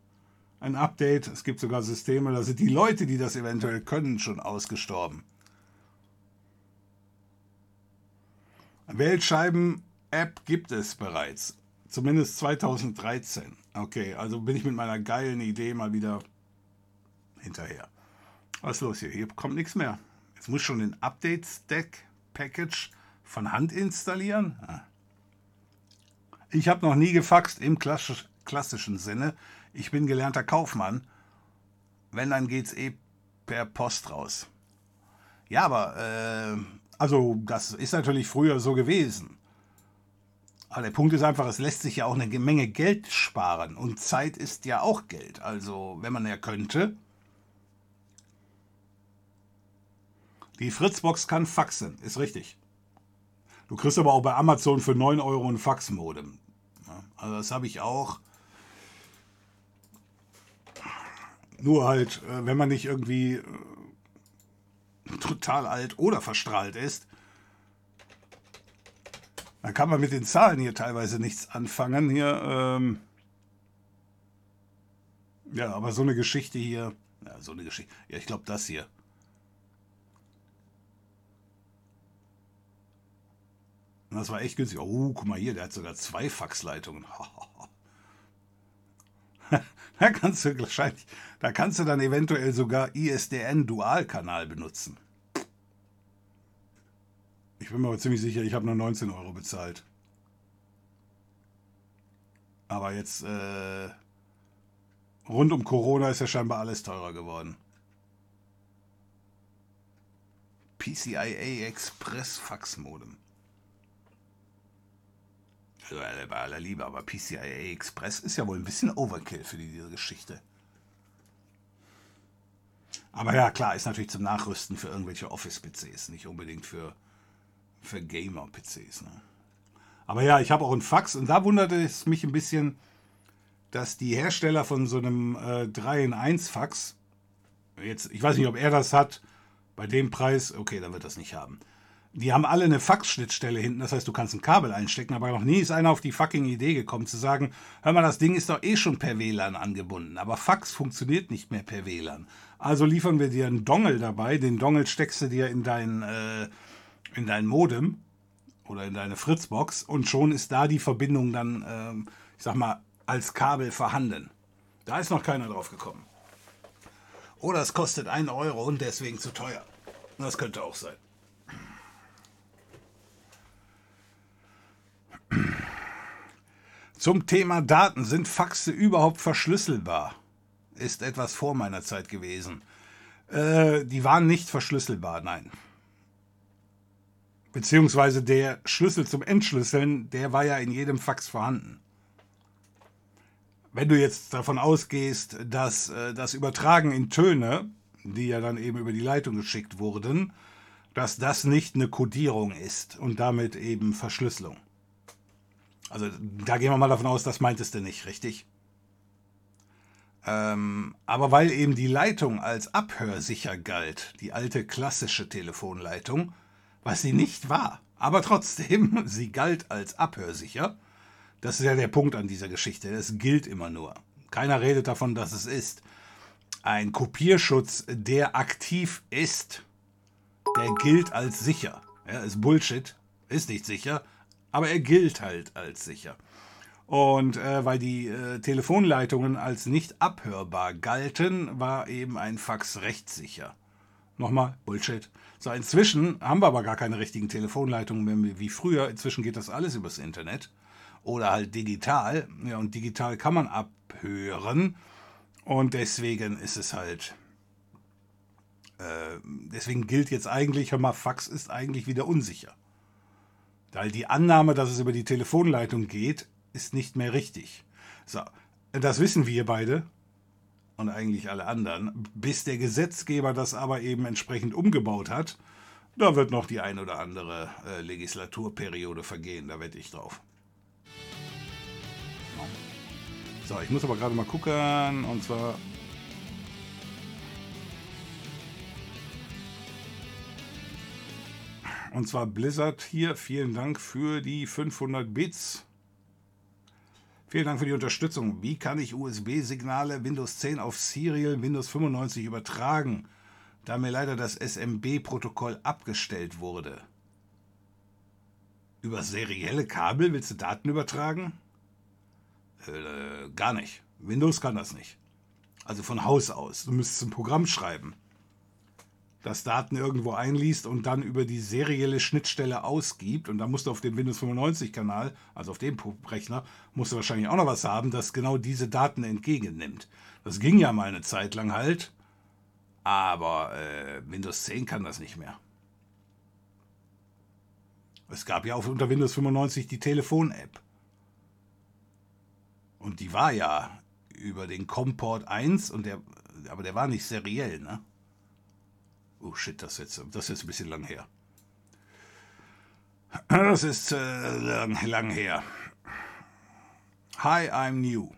ein Update. Es gibt sogar Systeme, da sind die Leute, die das eventuell können, schon ausgestorben. Wählscheiben-App gibt es bereits. Zumindest 2013. Okay, also bin ich mit meiner geilen Idee mal wieder hinterher. Was ist los hier? Hier kommt nichts mehr. Jetzt muss schon den Update-Stack-Package von Hand installieren. Ah. Ich habe noch nie gefaxt im klassischen Sinne. Ich bin gelernter Kaufmann. Wenn, dann geht's eh per Post raus. Ja, aber, äh, also, das ist natürlich früher so gewesen. Aber der Punkt ist einfach, es lässt sich ja auch eine Menge Geld sparen. Und Zeit ist ja auch Geld. Also, wenn man ja könnte. Die Fritzbox kann faxen, ist richtig. Du kriegst aber auch bei Amazon für 9 Euro ein Faxmodem. Also das habe ich auch. Nur halt, äh, wenn man nicht irgendwie äh, total alt oder verstrahlt ist, dann kann man mit den Zahlen hier teilweise nichts anfangen. Hier, ähm ja, aber so eine Geschichte hier, ja, so eine Geschichte, ja, ich glaube das hier. Und das war echt günstig. Oh, guck mal hier, der hat sogar zwei Faxleitungen. da kannst du wahrscheinlich, da kannst du dann eventuell sogar ISDN-Dualkanal benutzen. Ich bin mir aber ziemlich sicher, ich habe nur 19 Euro bezahlt. Aber jetzt äh, rund um Corona ist ja scheinbar alles teurer geworden. PCIA Express Faxmodem. Also bei aller Liebe, aber PCIe Express ist ja wohl ein bisschen Overkill für diese Geschichte. Aber ja, klar, ist natürlich zum Nachrüsten für irgendwelche Office-PCs, nicht unbedingt für, für Gamer-PCs. Ne? Aber ja, ich habe auch einen Fax und da wunderte es mich ein bisschen, dass die Hersteller von so einem äh, 3 in 1 Fax, jetzt, ich weiß nicht, ob er das hat, bei dem Preis, okay, dann wird das nicht haben. Die haben alle eine Fax-Schnittstelle hinten, das heißt, du kannst ein Kabel einstecken, aber noch nie ist einer auf die fucking Idee gekommen zu sagen, hör mal, das Ding ist doch eh schon per WLAN angebunden, aber Fax funktioniert nicht mehr per WLAN. Also liefern wir dir einen Dongle dabei, den Dongle steckst du dir in dein, äh, in dein Modem oder in deine Fritzbox und schon ist da die Verbindung dann, äh, ich sag mal, als Kabel vorhanden. Da ist noch keiner drauf gekommen. Oder es kostet einen Euro und deswegen zu teuer. Das könnte auch sein. Zum Thema Daten. Sind Faxe überhaupt verschlüsselbar? Ist etwas vor meiner Zeit gewesen. Äh, die waren nicht verschlüsselbar, nein. Beziehungsweise der Schlüssel zum Entschlüsseln, der war ja in jedem Fax vorhanden. Wenn du jetzt davon ausgehst, dass äh, das Übertragen in Töne, die ja dann eben über die Leitung geschickt wurden, dass das nicht eine Codierung ist und damit eben Verschlüsselung. Also da gehen wir mal davon aus, das meintest du nicht, richtig? Ähm, aber weil eben die Leitung als abhörsicher galt, die alte klassische Telefonleitung, was sie nicht war, aber trotzdem, sie galt als abhörsicher. Das ist ja der Punkt an dieser Geschichte. Es gilt immer nur. Keiner redet davon, dass es ist. Ein Kopierschutz, der aktiv ist, der gilt als sicher. Ja, ist Bullshit, ist nicht sicher, aber er gilt halt als sicher. Und äh, weil die äh, Telefonleitungen als nicht abhörbar galten, war eben ein Fax rechtssicher. Nochmal, Bullshit. So, inzwischen haben wir aber gar keine richtigen Telefonleitungen mehr wie früher. Inzwischen geht das alles übers Internet. Oder halt digital. Ja, und digital kann man abhören. Und deswegen ist es halt. Äh, deswegen gilt jetzt eigentlich, hör mal, Fax ist eigentlich wieder unsicher. Weil die Annahme, dass es über die Telefonleitung geht, ist nicht mehr richtig. So, das wissen wir beide und eigentlich alle anderen. Bis der Gesetzgeber das aber eben entsprechend umgebaut hat, da wird noch die ein oder andere äh, Legislaturperiode vergehen, da wette ich drauf. So, ich muss aber gerade mal gucken, und zwar Und zwar Blizzard hier. Vielen Dank für die 500 Bits. Vielen Dank für die Unterstützung. Wie kann ich USB-Signale Windows 10 auf Serial Windows 95 übertragen, da mir leider das SMB-Protokoll abgestellt wurde? Über serielle Kabel willst du Daten übertragen? Äh, gar nicht. Windows kann das nicht. Also von Haus aus. Du müsstest ein Programm schreiben das Daten irgendwo einliest und dann über die serielle Schnittstelle ausgibt. Und da musst du auf dem Windows 95-Kanal, also auf dem Rechner, musst du wahrscheinlich auch noch was haben, das genau diese Daten entgegennimmt. Das ging ja mal eine Zeit lang halt, aber äh, Windows 10 kann das nicht mehr. Es gab ja auch unter Windows 95 die Telefon-App. Und die war ja über den Comport 1 und der, aber der war nicht seriell, ne? Oh shit, das ist, jetzt, das ist jetzt ein bisschen lang her. Das ist äh, lang, lang her. Hi, I'm new.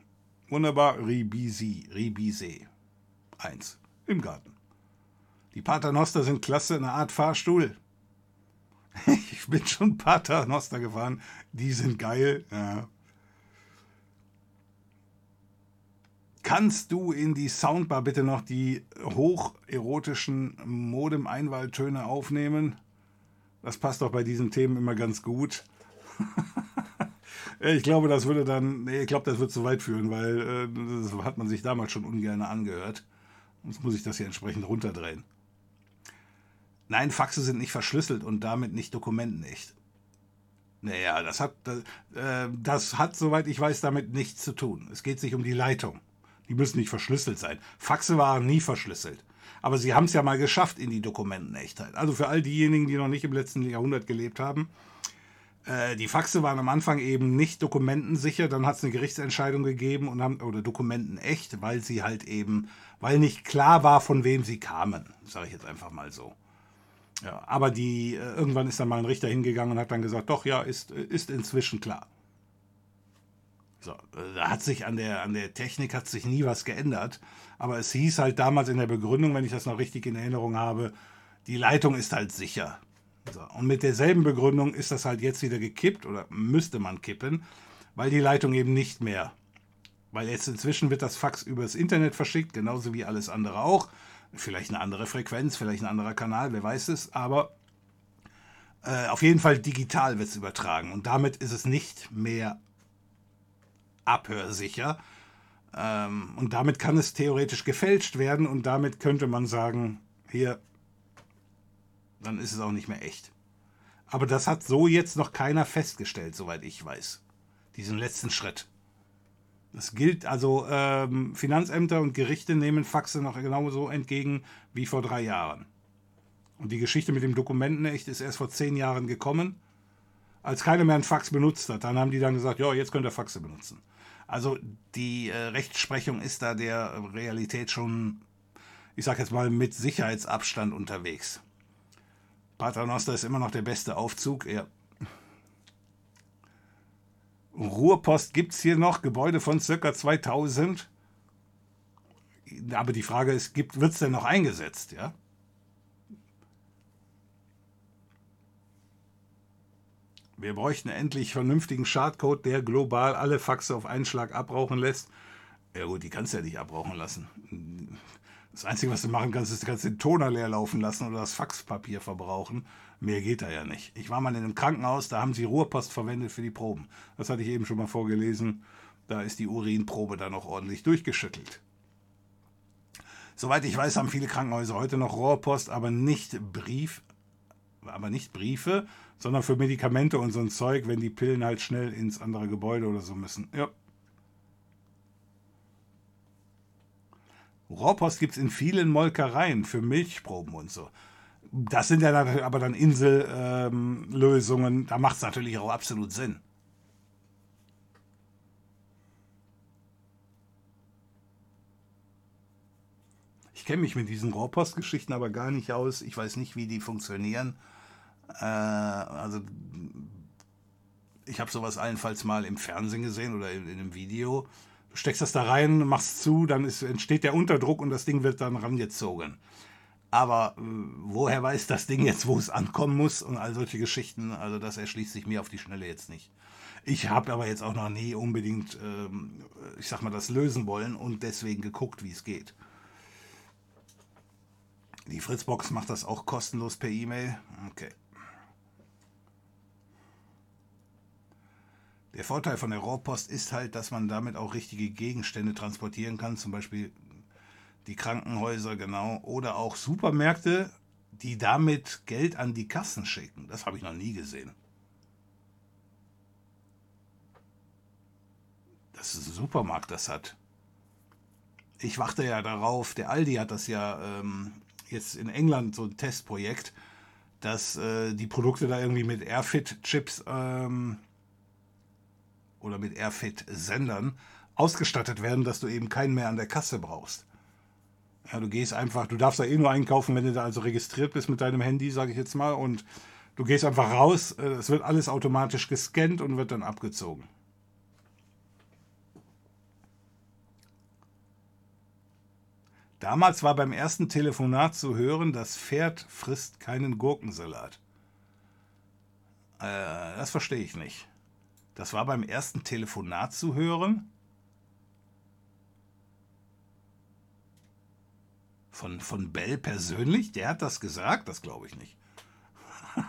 Wunderbar, Ribisi, Ribise. Eins. Im Garten. Die Paternoster sind klasse, eine Art Fahrstuhl. Ich bin schon Paternoster gefahren. Die sind geil. Ja. Kannst du in die Soundbar bitte noch die hocherotischen Modem-Einwahltöne aufnehmen? Das passt doch bei diesen Themen immer ganz gut. ich glaube, das würde dann, nee, ich glaube, das wird zu weit führen, weil äh, das hat man sich damals schon ungern angehört. Jetzt muss ich das hier entsprechend runterdrehen. Nein, Faxe sind nicht verschlüsselt und damit nicht dokumentenecht. Naja, das hat, das, äh, das hat, soweit ich weiß, damit nichts zu tun. Es geht sich um die Leitung. Die müssen nicht verschlüsselt sein. Faxe waren nie verschlüsselt. Aber sie haben es ja mal geschafft in die Dokumentenechtheit. Also für all diejenigen, die noch nicht im letzten Jahrhundert gelebt haben, äh, die Faxe waren am Anfang eben nicht dokumentensicher, dann hat es eine Gerichtsentscheidung gegeben und haben, oder dokumentenecht, weil sie halt eben, weil nicht klar war, von wem sie kamen, sage ich jetzt einfach mal so. Ja, aber die, äh, irgendwann ist dann mal ein Richter hingegangen und hat dann gesagt, doch, ja, ist, ist inzwischen klar. So, da hat sich an der, an der Technik hat sich nie was geändert. Aber es hieß halt damals in der Begründung, wenn ich das noch richtig in Erinnerung habe, die Leitung ist halt sicher. So, und mit derselben Begründung ist das halt jetzt wieder gekippt oder müsste man kippen, weil die Leitung eben nicht mehr. Weil jetzt inzwischen wird das Fax übers Internet verschickt, genauso wie alles andere auch. Vielleicht eine andere Frequenz, vielleicht ein anderer Kanal, wer weiß es, aber äh, auf jeden Fall digital wird es übertragen und damit ist es nicht mehr abhörsicher. Ähm, und damit kann es theoretisch gefälscht werden und damit könnte man sagen, hier, dann ist es auch nicht mehr echt. Aber das hat so jetzt noch keiner festgestellt, soweit ich weiß. Diesen letzten Schritt. Das gilt also, ähm, Finanzämter und Gerichte nehmen Faxe noch genauso entgegen wie vor drei Jahren. Und die Geschichte mit dem Dokumentenecht ist erst vor zehn Jahren gekommen, als keiner mehr ein Fax benutzt hat. Dann haben die dann gesagt, ja, jetzt könnt ihr Faxe benutzen. Also die äh, Rechtsprechung ist da der Realität schon, ich sag jetzt mal, mit Sicherheitsabstand unterwegs. Paternoster ist immer noch der beste Aufzug. Ja, Ruhrpost gibt es hier noch, Gebäude von ca. 2000. Aber die Frage ist, wird es denn noch eingesetzt? Ja? Wir bräuchten endlich vernünftigen Schadcode, der global alle Faxe auf einen Schlag abrauchen lässt. Ja gut, die kannst du ja nicht abrauchen lassen. Das Einzige, was du machen kannst, ist, du kannst den Toner leer laufen lassen oder das Faxpapier verbrauchen. Mehr geht da ja nicht. Ich war mal in einem Krankenhaus, da haben sie Ruhrpost verwendet für die Proben. Das hatte ich eben schon mal vorgelesen. Da ist die Urinprobe dann noch ordentlich durchgeschüttelt. Soweit ich weiß, haben viele Krankenhäuser heute noch Rohrpost, aber nicht Brief, aber nicht Briefe, sondern für Medikamente und so ein Zeug, wenn die Pillen halt schnell ins andere Gebäude oder so müssen. Ja. Rohrpost gibt es in vielen Molkereien für Milchproben und so. Das sind ja aber dann Insellösungen, ähm, da macht es natürlich auch absolut Sinn. Ich kenne mich mit diesen Rohrpostgeschichten aber gar nicht aus. Ich weiß nicht, wie die funktionieren. Äh, also ich habe sowas allenfalls mal im Fernsehen gesehen oder in, in, einem Video. Du steckst das da rein, machst zu, dann ist, entsteht der Unterdruck und das Ding wird dann rangezogen. Aber äh, woher weiß das Ding jetzt, wo es ankommen muss und all solche Geschichten? Also das erschließt sich mir auf die Schnelle jetzt nicht. Ich habe aber jetzt auch noch nie unbedingt, ähm, ich sag mal, das lösen wollen und deswegen geguckt, wie es geht. Die Fritzbox macht das auch kostenlos per E-Mail. Okay. Der Vorteil von der Rohrpost ist halt, dass man damit auch richtige Gegenstände transportieren kann, zum Beispiel die Krankenhäuser, genau, oder auch Supermärkte, die damit Geld an die Kassen schicken. Das habe ich noch nie gesehen. Dass ein Supermarkt das hat. Ich warte ja darauf, der Aldi hat das ja ähm, jetzt in England so ein Testprojekt, dass äh, die Produkte da irgendwie mit Airfit-Chips ähm, oder mit Airfit-Sendern ausgestattet werden, dass du eben keinen mehr an der Kasse brauchst. Ja, du gehst einfach, du darfst da eh nur einkaufen, wenn du da also registriert bist mit deinem Handy, sage ich jetzt mal, und du gehst einfach raus, äh, es wird alles automatisch gescannt und wird dann abgezogen. Damals war beim ersten Telefonat zu hören, das Pferd frisst keinen Gurkensalat. Äh, das verstehe ich nicht. Das war beim ersten Telefonat zu hören. Von, von Bell persönlich? Der hat das gesagt? Das glaube ich nicht.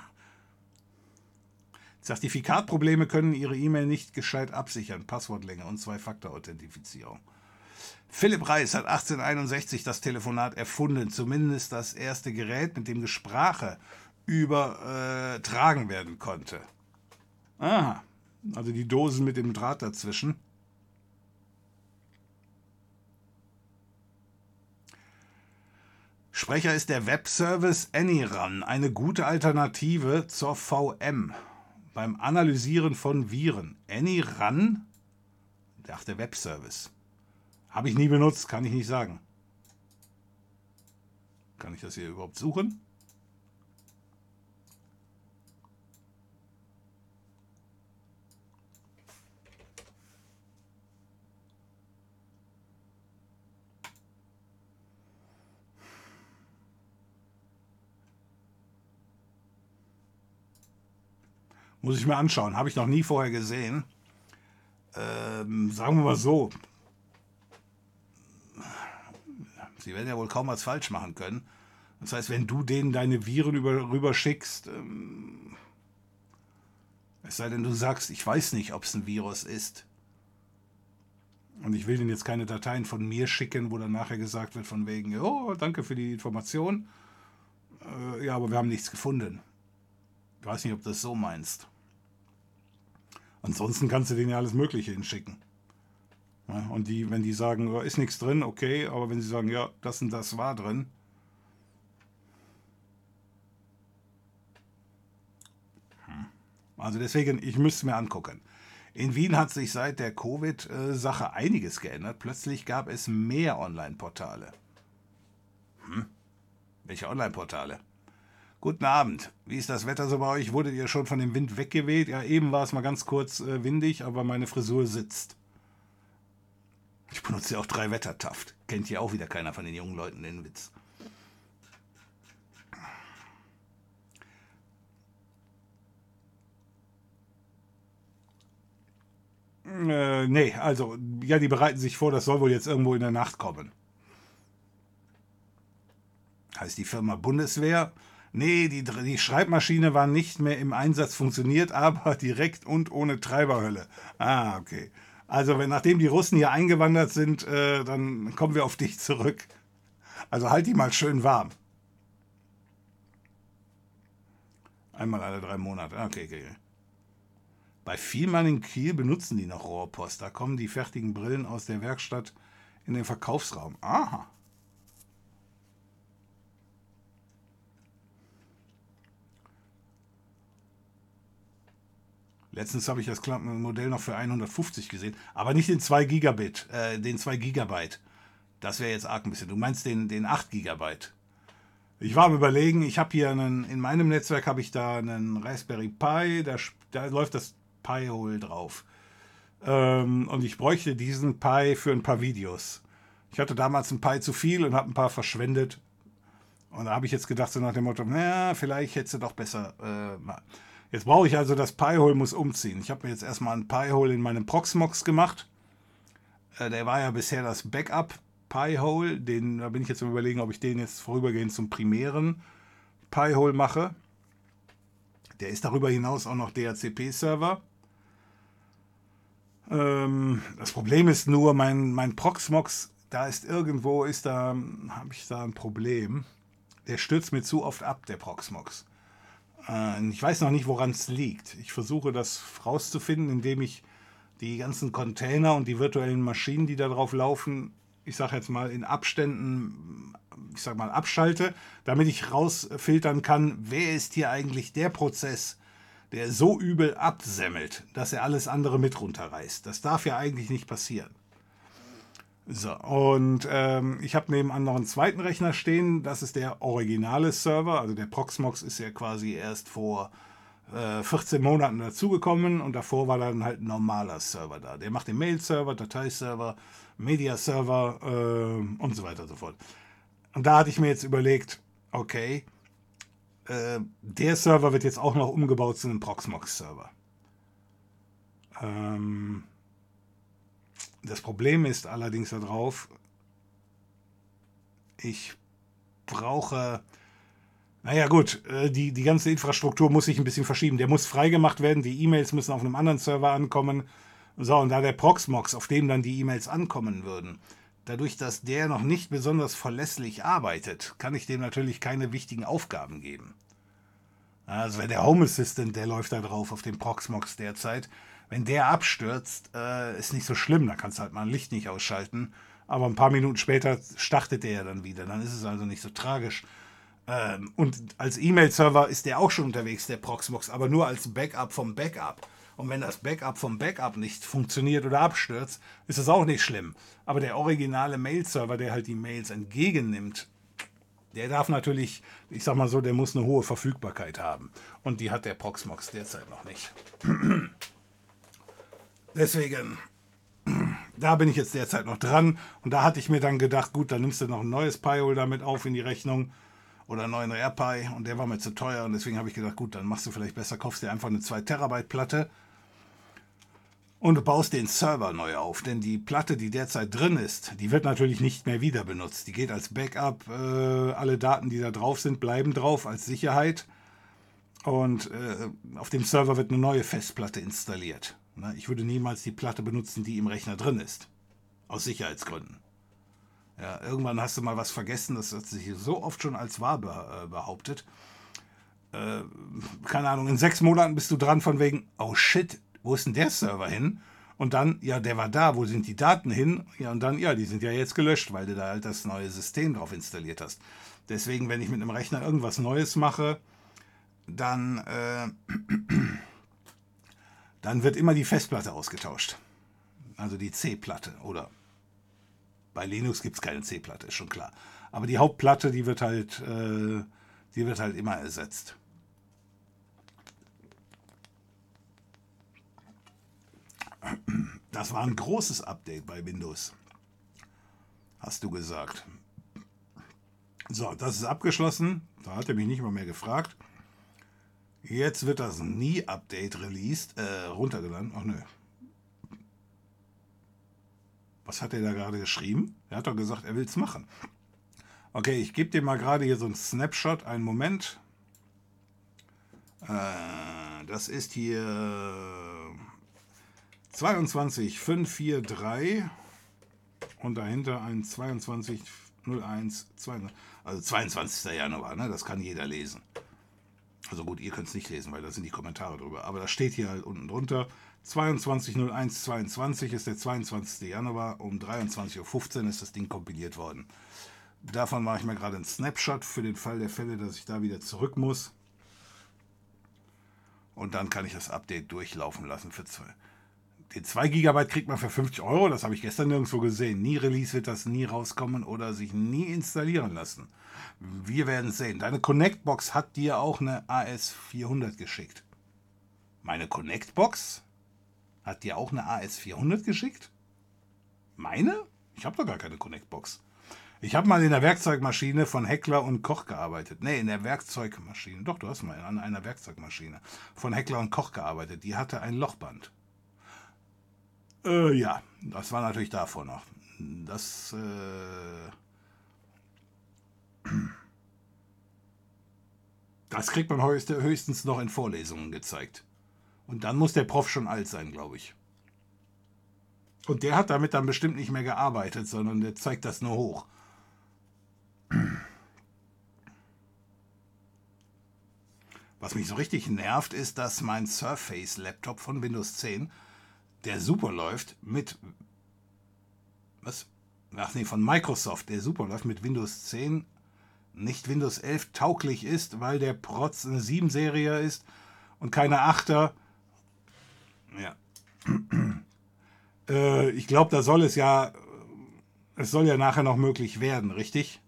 Zertifikatprobleme können Ihre E-Mail nicht gescheit absichern. Passwortlänge und Zwei-Faktor-Authentifizierung. Philipp Reis hat 1861 das Telefonat erfunden, zumindest das erste Gerät, mit dem Gesprache übertragen werden konnte. Aha, also die Dosen mit dem Draht dazwischen. Sprecher ist der Webservice AnyRun, eine gute Alternative zur VM beim Analysieren von Viren. AnyRun? Ach, der Webservice. Habe ich nie benutzt, kann ich nicht sagen. Kann ich das hier überhaupt suchen? Muss ich mir anschauen. Habe ich noch nie vorher gesehen. Ähm, sagen wir mal so. Sie werden ja wohl kaum was falsch machen können. Das heißt, wenn du denen deine Viren über, rüberschickst, ähm, es sei denn, du sagst, ich weiß nicht, ob es ein Virus ist. Und ich will denen jetzt keine Dateien von mir schicken, wo dann nachher gesagt wird von wegen, oh, danke für die Information. Äh, ja, aber wir haben nichts gefunden. Ich weiß nicht, ob du das so meinst. Ansonsten kannst du denen ja alles Mögliche hinschicken. Und die, wenn die sagen, oh, ist nichts drin, okay, aber wenn sie sagen, ja, das und das war drin, hm. also deswegen, ich müsste mir angucken. In Wien hat sich seit der Covid-Sache einiges geändert. Plötzlich gab es mehr Online-Portale. Hm. Welche Online-Portale? Guten Abend. Wie ist das Wetter so bei euch? Wurdet ihr schon von dem Wind weggeweht? Ja, eben war es mal ganz kurz äh, windig, aber meine Frisur sitzt. Ich benutze ja auch drei Wettertaft. Kennt ja auch wieder keiner von den jungen Leuten den Witz. Äh, nee, also, ja, die bereiten sich vor, das soll wohl jetzt irgendwo in der Nacht kommen. Heißt die Firma Bundeswehr? Nee, die, die Schreibmaschine war nicht mehr im Einsatz, funktioniert aber direkt und ohne Treiberhölle. Ah, okay. Also, wenn, nachdem die Russen hier eingewandert sind, äh, dann kommen wir auf dich zurück. Also halt die mal schön warm. Einmal alle drei Monate. Okay, okay. Bei Vielmann in Kiel benutzen die noch Rohrpost. Da kommen die fertigen Brillen aus der Werkstatt in den Verkaufsraum. Aha. Letztens habe ich das Modell noch für 150 gesehen, aber nicht den 2 Gigabit, äh, den 2 Gigabyte. Das wäre jetzt arg ein bisschen. Du meinst den, den 8 Gigabyte. Ich war am überlegen, ich habe hier einen, in meinem Netzwerk habe ich da einen Raspberry Pi, da, da läuft das Pi-Hole drauf. Ähm, und ich bräuchte diesen Pi für ein paar Videos. Ich hatte damals ein Pi zu viel und habe ein paar verschwendet. Und da habe ich jetzt gedacht, so nach dem Motto, naja, vielleicht hättest du doch besser. Äh, jetzt brauche ich also das Pi-Hole muss umziehen. Ich habe mir jetzt erstmal ein Pi-Hole in meinem Proxmox gemacht. Äh, der war ja bisher das Backup Pi-Hole. da bin ich jetzt am überlegen, ob ich den jetzt vorübergehend zum primären Pi-Hole mache. Der ist darüber hinaus auch noch DHCP-Server. Ähm, das Problem ist nur, mein, mein Proxmox, da ist irgendwo, ist da, habe ich da ein Problem. Der stürzt mir zu oft ab, der Proxmox. Äh, ich weiß noch nicht, woran es liegt. Ich versuche das rauszufinden, indem ich die ganzen Container und die virtuellen Maschinen, die da drauf laufen, ich sage jetzt mal in Abständen, ich sage mal abschalte, damit ich rausfiltern kann, wer ist hier eigentlich der Prozess, der so übel absemmelt, dass er alles andere mit runterreißt. Das darf ja eigentlich nicht passieren. So, und ähm, ich habe neben anderen zweiten Rechner stehen, das ist der originale Server, also der Proxmox ist ja quasi erst vor äh, 14 Monaten dazugekommen und davor war dann halt ein normaler Server da. Der macht den Mail-Server, Dateiserver, Media-Server äh, und so weiter und so fort. Und da hatte ich mir jetzt überlegt, okay, äh, der Server wird jetzt auch noch umgebaut zu einem Proxmox-Server. Ähm, das Problem ist allerdings darauf, ich brauche, naja gut, äh, die, die ganze Infrastruktur muss sich ein bisschen verschieben. Der muss freigemacht werden, die E-Mails müssen auf einem anderen Server ankommen. So, und da der Proxmox, auf dem dann die E-Mails ankommen würden, dadurch, dass der noch nicht besonders verlässlich arbeitet, kann ich dem natürlich keine wichtigen Aufgaben geben. Also wenn der Home Assistant, der läuft da drauf auf dem Proxmox derzeit, wenn der abstürzt, äh, ist nicht so schlimm, da kannst du halt mal ein Licht nicht ausschalten. Aber ein paar Minuten später startet der ja dann wieder, dann ist es also nicht so tragisch. Ähm, und als E-Mail-Server ist der auch schon unterwegs, der Proxmox, aber nur als Backup vom Backup. Und wenn das Backup vom Backup nicht funktioniert oder abstürzt, ist das auch nicht schlimm. Aber der originale Mail-Server, der halt die Mails entgegennimmt, der darf natürlich, ich sag mal so, der muss eine hohe Verfügbarkeit haben. Und die hat der Proxmox derzeit noch nicht. Deswegen, da bin ich jetzt derzeit noch dran. Und da hatte ich mir dann gedacht, gut, dann nimmst du noch ein neues Pi-Hole damit auf in die Rechnung. oder einen neuen AirPi und der war mir zu teuer und deswegen habe ich gedacht, gut, dann machst du vielleicht besser, kaufst dir einfach eine 2 Terabyte Platte und du baust den Server neu auf, denn die Platte, die derzeit drin ist, die wird natürlich nicht mehr wieder benutzt. Die geht als Backup, äh, alle Daten, die da drauf sind, bleiben drauf als Sicherheit und äh, auf dem Server wird eine neue Festplatte installiert. Ich würde niemals die Platte benutzen, die im Rechner drin ist, aus Sicherheitsgründen. Ja, irgendwann hast du mal was vergessen, das hat sich so oft schon als wahr äh, behauptet. Äh, keine Ahnung, in sechs Monaten bist du dran von wegen, oh shit, wo ist denn der Server hin? Und dann, ja, der war da, wo sind die Daten hin? Ja, und dann, ja, die sind ja jetzt gelöscht, weil du da halt das neue System drauf installiert hast. Deswegen, wenn ich mit einem Rechner irgendwas Neues mache, dann, äh, dann wird immer die Festplatte ausgetauscht. Also die C-Platte oder bei Linux gibt es keine C-Platte, ist schon klar. Aber die Hauptplatte, die wird halt, äh, die wird halt immer ersetzt. Das war ein großes Update bei Windows. Hast du gesagt. So, das ist abgeschlossen. Da hat er mich nicht mal mehr gefragt. Jetzt wird das Nie-Update released, äh, runtergeladen. Ach nö, was hat er da gerade geschrieben? Er hat doch gesagt, er will es machen. Okay, ich gebe dir mal gerade hier so einen Snapshot. Einen Moment. Äh, das ist hier 22543 und dahinter ein 2201, also 22. Januar, ne? das kann jeder lesen. Also gut, ihr könnt es nicht lesen, weil da sind die Kommentare drüber. Aber das steht hier halt unten drunter. 22.01.22 ist der 22. Januar. Um 23.15 Uhr ist das Ding kompiliert worden. Davon mache ich mir gerade einen Snapshot für den Fall der Fälle, dass ich da wieder zurück muss. Und dann kann ich das Update durchlaufen lassen für zwei. Den 2 GB kriegt man für 50 Euro, das habe ich gestern nirgendwo gesehen. Nie Release wird das nie rauskommen oder sich nie installieren lassen. Wir werden sehen. Deine Connect-Box hat dir auch eine AS400 geschickt. Meine Connect-Box hat dir auch eine AS400 geschickt? Meine? Ich habe doch gar keine Connect-Box. Ich habe mal in der Werkzeugmaschine von Heckler und Koch gearbeitet. Nee, in der Werkzeugmaschine. Doch, du hast mal an einer Werkzeugmaschine von Heckler und Koch gearbeitet. Die hatte ein Lochband. Äh, ja, das war natürlich davor noch. Das, äh, das kriegt man höchstens noch in Vorlesungen gezeigt. Und dann muss der Prof schon alt sein, glaube ich. Und der hat damit dann bestimmt nicht mehr gearbeitet, sondern der zeigt das nur hoch. Was mich so richtig nervt, ist, dass mein Surface-Laptop von Windows 10, der super läuft, mit. Was? Ach nee, von Microsoft, der super läuft mit Windows 10, nicht Windows 11 tauglich ist, weil der Protz eine 7-Serie ist und keine 8er ja. äh, ich glaube, da soll es ja, es soll ja nachher noch möglich werden, richtig?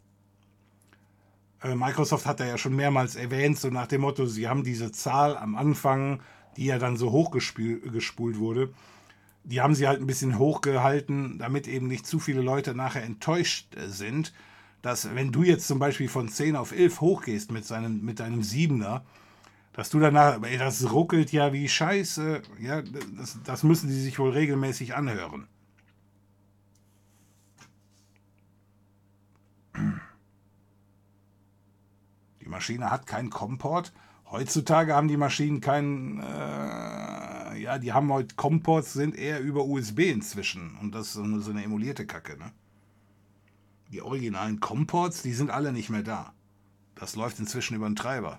Äh, Microsoft hat da ja schon mehrmals erwähnt, so nach dem Motto, sie haben diese Zahl am Anfang, die ja dann so hochgespult wurde, die haben sie halt ein bisschen hochgehalten, damit eben nicht zu viele Leute nachher enttäuscht sind, dass wenn du jetzt zum Beispiel von 10 auf 11 hochgehst mit, seinem, mit deinem 7er, dass du danach, ey, das ruckelt ja wie Scheiße, ja, das, das müssen sie sich wohl regelmäßig anhören. Die Maschine hat keinen Comport. Heutzutage haben die Maschinen keinen, äh, ja, die haben heute Comports, sind eher über USB inzwischen. Und das ist so eine, emulierte Kacke, ne? Die originalen Comports, die sind alle nicht mehr da. Das läuft inzwischen über einen Treiber.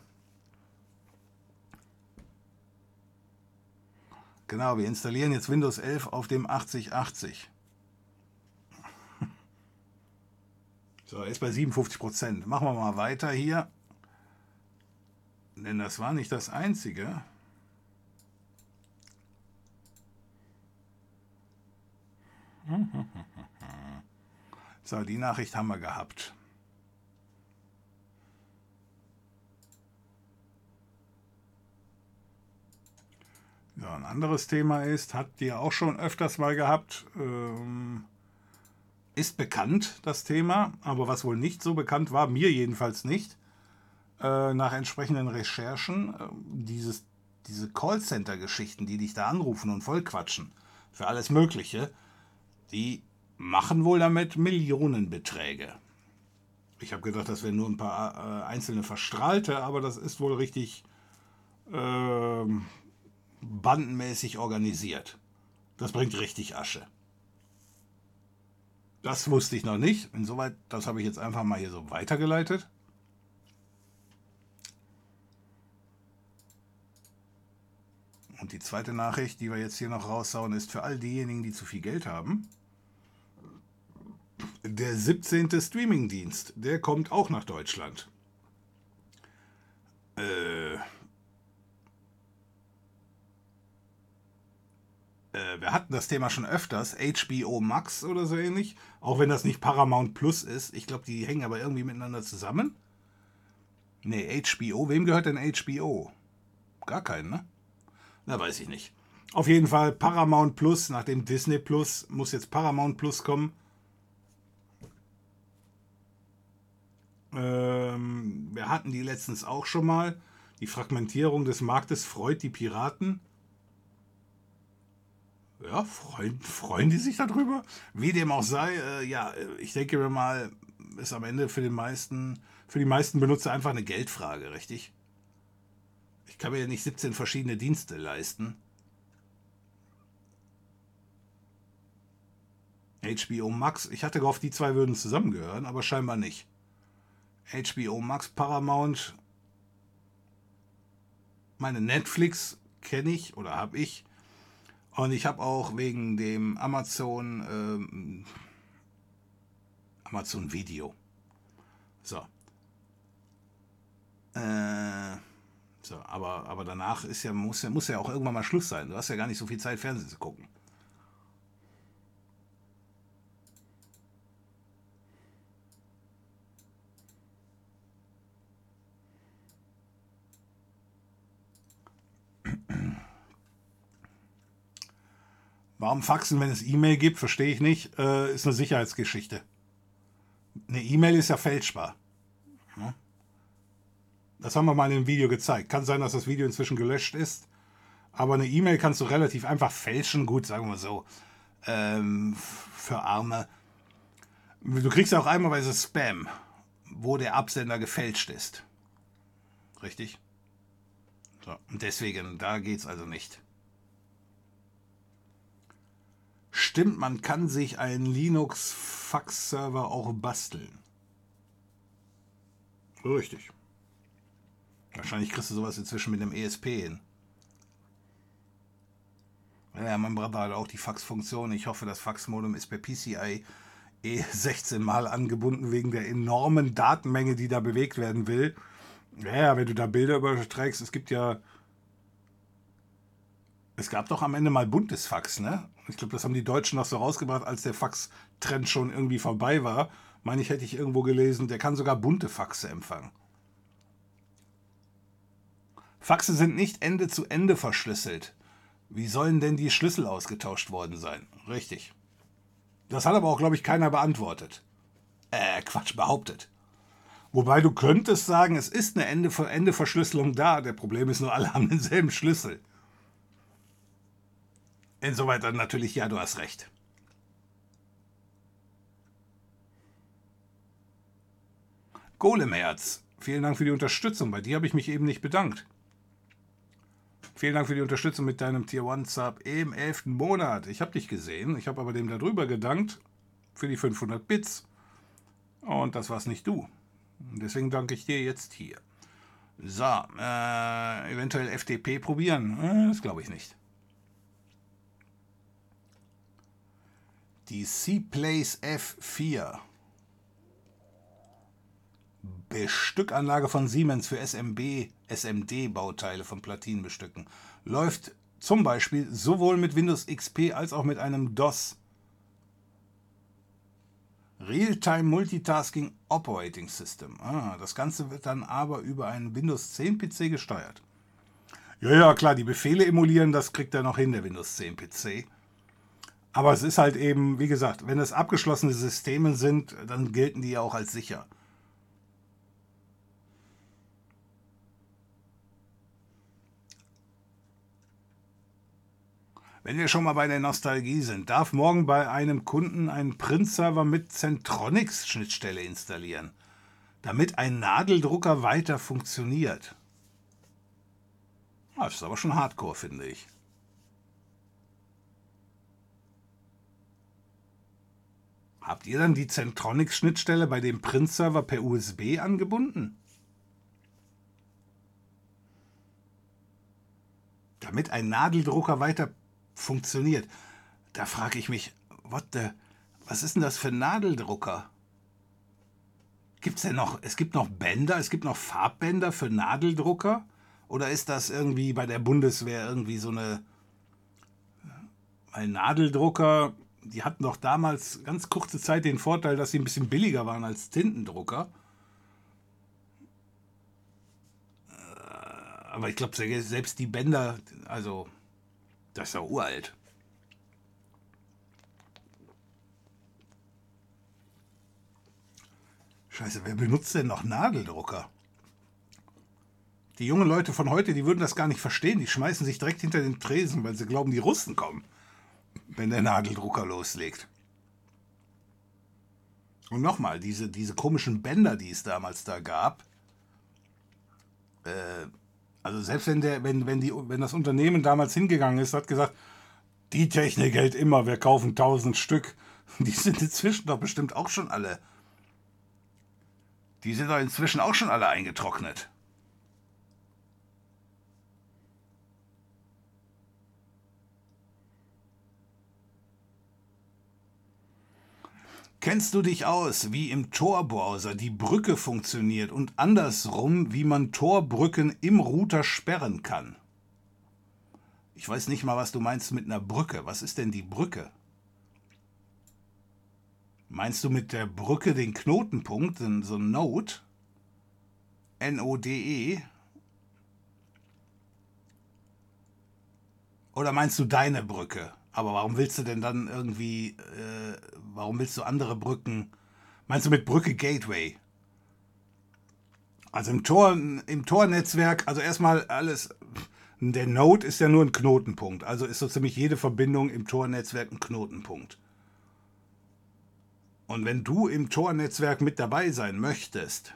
Genau, wir installieren jetzt Windows 11 auf dem 8080. So, ist bei 57 Prozent. Machen wir mal weiter hier. Denn das war nicht das Einzige. So, die Nachricht haben wir gehabt. Ja, ein anderes Thema ist, habt ihr auch schon öfters mal gehabt, ähm, ist bekannt das Thema, aber was wohl nicht so bekannt war, mir jedenfalls nicht, äh, nach entsprechenden Recherchen äh, dieses, diese Callcenter-Geschichten, die dich da anrufen und vollquatschen für alles Mögliche, die machen wohl damit Millionenbeträge. Ich habe gedacht, das wären nur ein paar äh, einzelne Verstrahlte, aber das ist wohl richtig äh, bandenmäßig organisiert. Das bringt richtig Asche. Das wusste ich noch nicht. Insoweit, das habe ich jetzt einfach mal hier so weitergeleitet. Und die zweite Nachricht, die wir jetzt hier noch raushauen, ist für all diejenigen, die zu viel Geld haben. Der 17. Streamingdienst, der kommt auch nach Deutschland. Äh, äh, wir hatten das Thema schon öfters, HBO Max oder so ähnlich, auch wenn das nicht Paramount Plus ist. Ich glaube, die hängen aber irgendwie miteinander zusammen. Nee, HBO, wem gehört denn HBO? Gar keinen, ne? Na, weiß ich nicht. Auf jeden Fall Paramount Plus, nachdem Disney Plus muss jetzt Paramount Plus kommen. Ähm, wir hatten die letztens auch schon mal. Die Fragmentierung des Marktes freut die Piraten. Ja, freuen, freuen die sich darüber? Wie dem auch sei, äh, ja, ich denke mir mal, ist am Ende für, den meisten, für die meisten Benutzer einfach eine Geldfrage, richtig? Ich kann mir ja nicht 17 verschiedene Dienste leisten. HBO Max, ich hatte gehofft, die zwei würden zusammengehören, aber scheinbar nicht. HBO Max, Paramount, meine Netflix kenne ich oder habe ich. Und ich habe auch wegen dem Amazon ähm, Amazon Video. So. Äh, so, aber, aber danach ist ja, muss, ja, muss ja auch irgendwann mal Schluss sein. Du hast ja gar nicht so viel Zeit, Fernsehen zu gucken. Warum faxen, wenn es E-Mail gibt, verstehe ich nicht. Äh, ist eine Sicherheitsgeschichte. Eine E-Mail ist ja fälschbar. Das haben wir mal in dem Video gezeigt. Kann sein, dass das Video inzwischen gelöscht ist. Aber eine E-Mail kannst du relativ einfach fälschen. Gut, sagen wir so. Ähm, für Arme. Du kriegst ja auch einmalweise Spam, wo der Absender gefälscht ist. Richtig? So, und deswegen, da geht es also nicht. Stimmt, man kann sich einen Linux-Fax-Server auch basteln. Richtig. Wahrscheinlich kriegst du sowas inzwischen mit dem ESP hin. Ja, mein Bruder hat auch die Fax-Funktion. Ich hoffe, das Fax-Modem ist per PCI eh 16 Mal angebunden wegen der enormen Datenmenge, die da bewegt werden will. Ja, wenn du da Bilder überträgst, es gibt ja. Es gab doch am Ende mal buntes Fax, ne? Ich glaube, das haben die Deutschen noch so rausgebracht, als der Fax-Trend schon irgendwie vorbei war. Meine ich, hätte ich irgendwo gelesen, der kann sogar bunte Faxe empfangen. Faxe sind nicht Ende zu Ende verschlüsselt. Wie sollen denn die Schlüssel ausgetauscht worden sein? Richtig. Das hat aber auch, glaube ich, keiner beantwortet. Äh, Quatsch, behauptet. Wobei du könntest sagen, es ist eine Ende-Verschlüsselung da. Der Problem ist nur, alle haben denselben Schlüssel. Insoweit dann natürlich, ja, du hast recht. Golemherz, vielen Dank für die Unterstützung. Bei dir habe ich mich eben nicht bedankt. Vielen Dank für die Unterstützung mit deinem Tier 1 Sub im 11. Monat. Ich habe dich gesehen, ich habe aber dem darüber gedankt für die 500 Bits. Und das war's nicht du. Deswegen danke ich dir jetzt hier. So, äh, eventuell FTP probieren? Äh, das glaube ich nicht. Die C-Place F4 Bestückanlage von Siemens für SMB, SMD-Bauteile von Platinen bestücken. Läuft zum Beispiel sowohl mit Windows XP als auch mit einem DOS. Real-Time Multitasking Operating System. Ah, das Ganze wird dann aber über einen Windows 10 PC gesteuert. Ja, ja, klar, die Befehle emulieren, das kriegt er noch hin, der Windows 10 PC. Aber es ist halt eben, wie gesagt, wenn es abgeschlossene Systeme sind, dann gelten die ja auch als sicher. Wenn wir schon mal bei der Nostalgie sind, darf morgen bei einem Kunden ein Print-Server mit Centronics-Schnittstelle installieren, damit ein Nadeldrucker weiter funktioniert. Das ist aber schon hardcore, finde ich. Habt ihr dann die Centronics-Schnittstelle bei dem Print-Server per USB angebunden? Damit ein Nadeldrucker weiter funktioniert. Da frage ich mich, what the, was ist denn das für ein Nadeldrucker? Gibt es denn noch, es gibt noch Bänder, es gibt noch Farbbänder für Nadeldrucker? Oder ist das irgendwie bei der Bundeswehr irgendwie so eine, ein Nadeldrucker die hatten doch damals ganz kurze Zeit den Vorteil, dass sie ein bisschen billiger waren als Tintendrucker. Äh, aber ich glaube, selbst die Bänder, also, das ist ja uralt. Scheiße, wer benutzt denn noch Nadeldrucker? Die jungen Leute von heute, die würden das gar nicht verstehen. Die schmeißen sich direkt hinter den Tresen, weil sie glauben, die Russen kommen wenn der Nadeldrucker loslegt. Und nochmal, diese, diese komischen Bänder, die es damals da gab, äh, also selbst wenn, der, wenn, wenn, die, wenn das Unternehmen damals hingegangen ist, hat gesagt, die Technik hält immer, wir kaufen tausend Stück. Die sind inzwischen doch bestimmt auch schon alle. Die sind doch inzwischen auch schon alle eingetrocknet. Kennst du dich aus, wie im Tor-Browser die Brücke funktioniert und andersrum, wie man Tor-Brücken im Router sperren kann? Ich weiß nicht mal, was du meinst mit einer Brücke. Was ist denn die Brücke? Meinst du mit der Brücke den Knotenpunkt, so ein Node? N-O-D-E? Oder meinst du deine Brücke? Aber warum willst du denn dann irgendwie, äh, warum willst du andere Brücken? Meinst du mit Brücke Gateway? Also im Tor, im Tornetzwerk, also erstmal alles, der Node ist ja nur ein Knotenpunkt. Also ist so ziemlich jede Verbindung im Tornetzwerk ein Knotenpunkt. Und wenn du im Tornetzwerk mit dabei sein möchtest,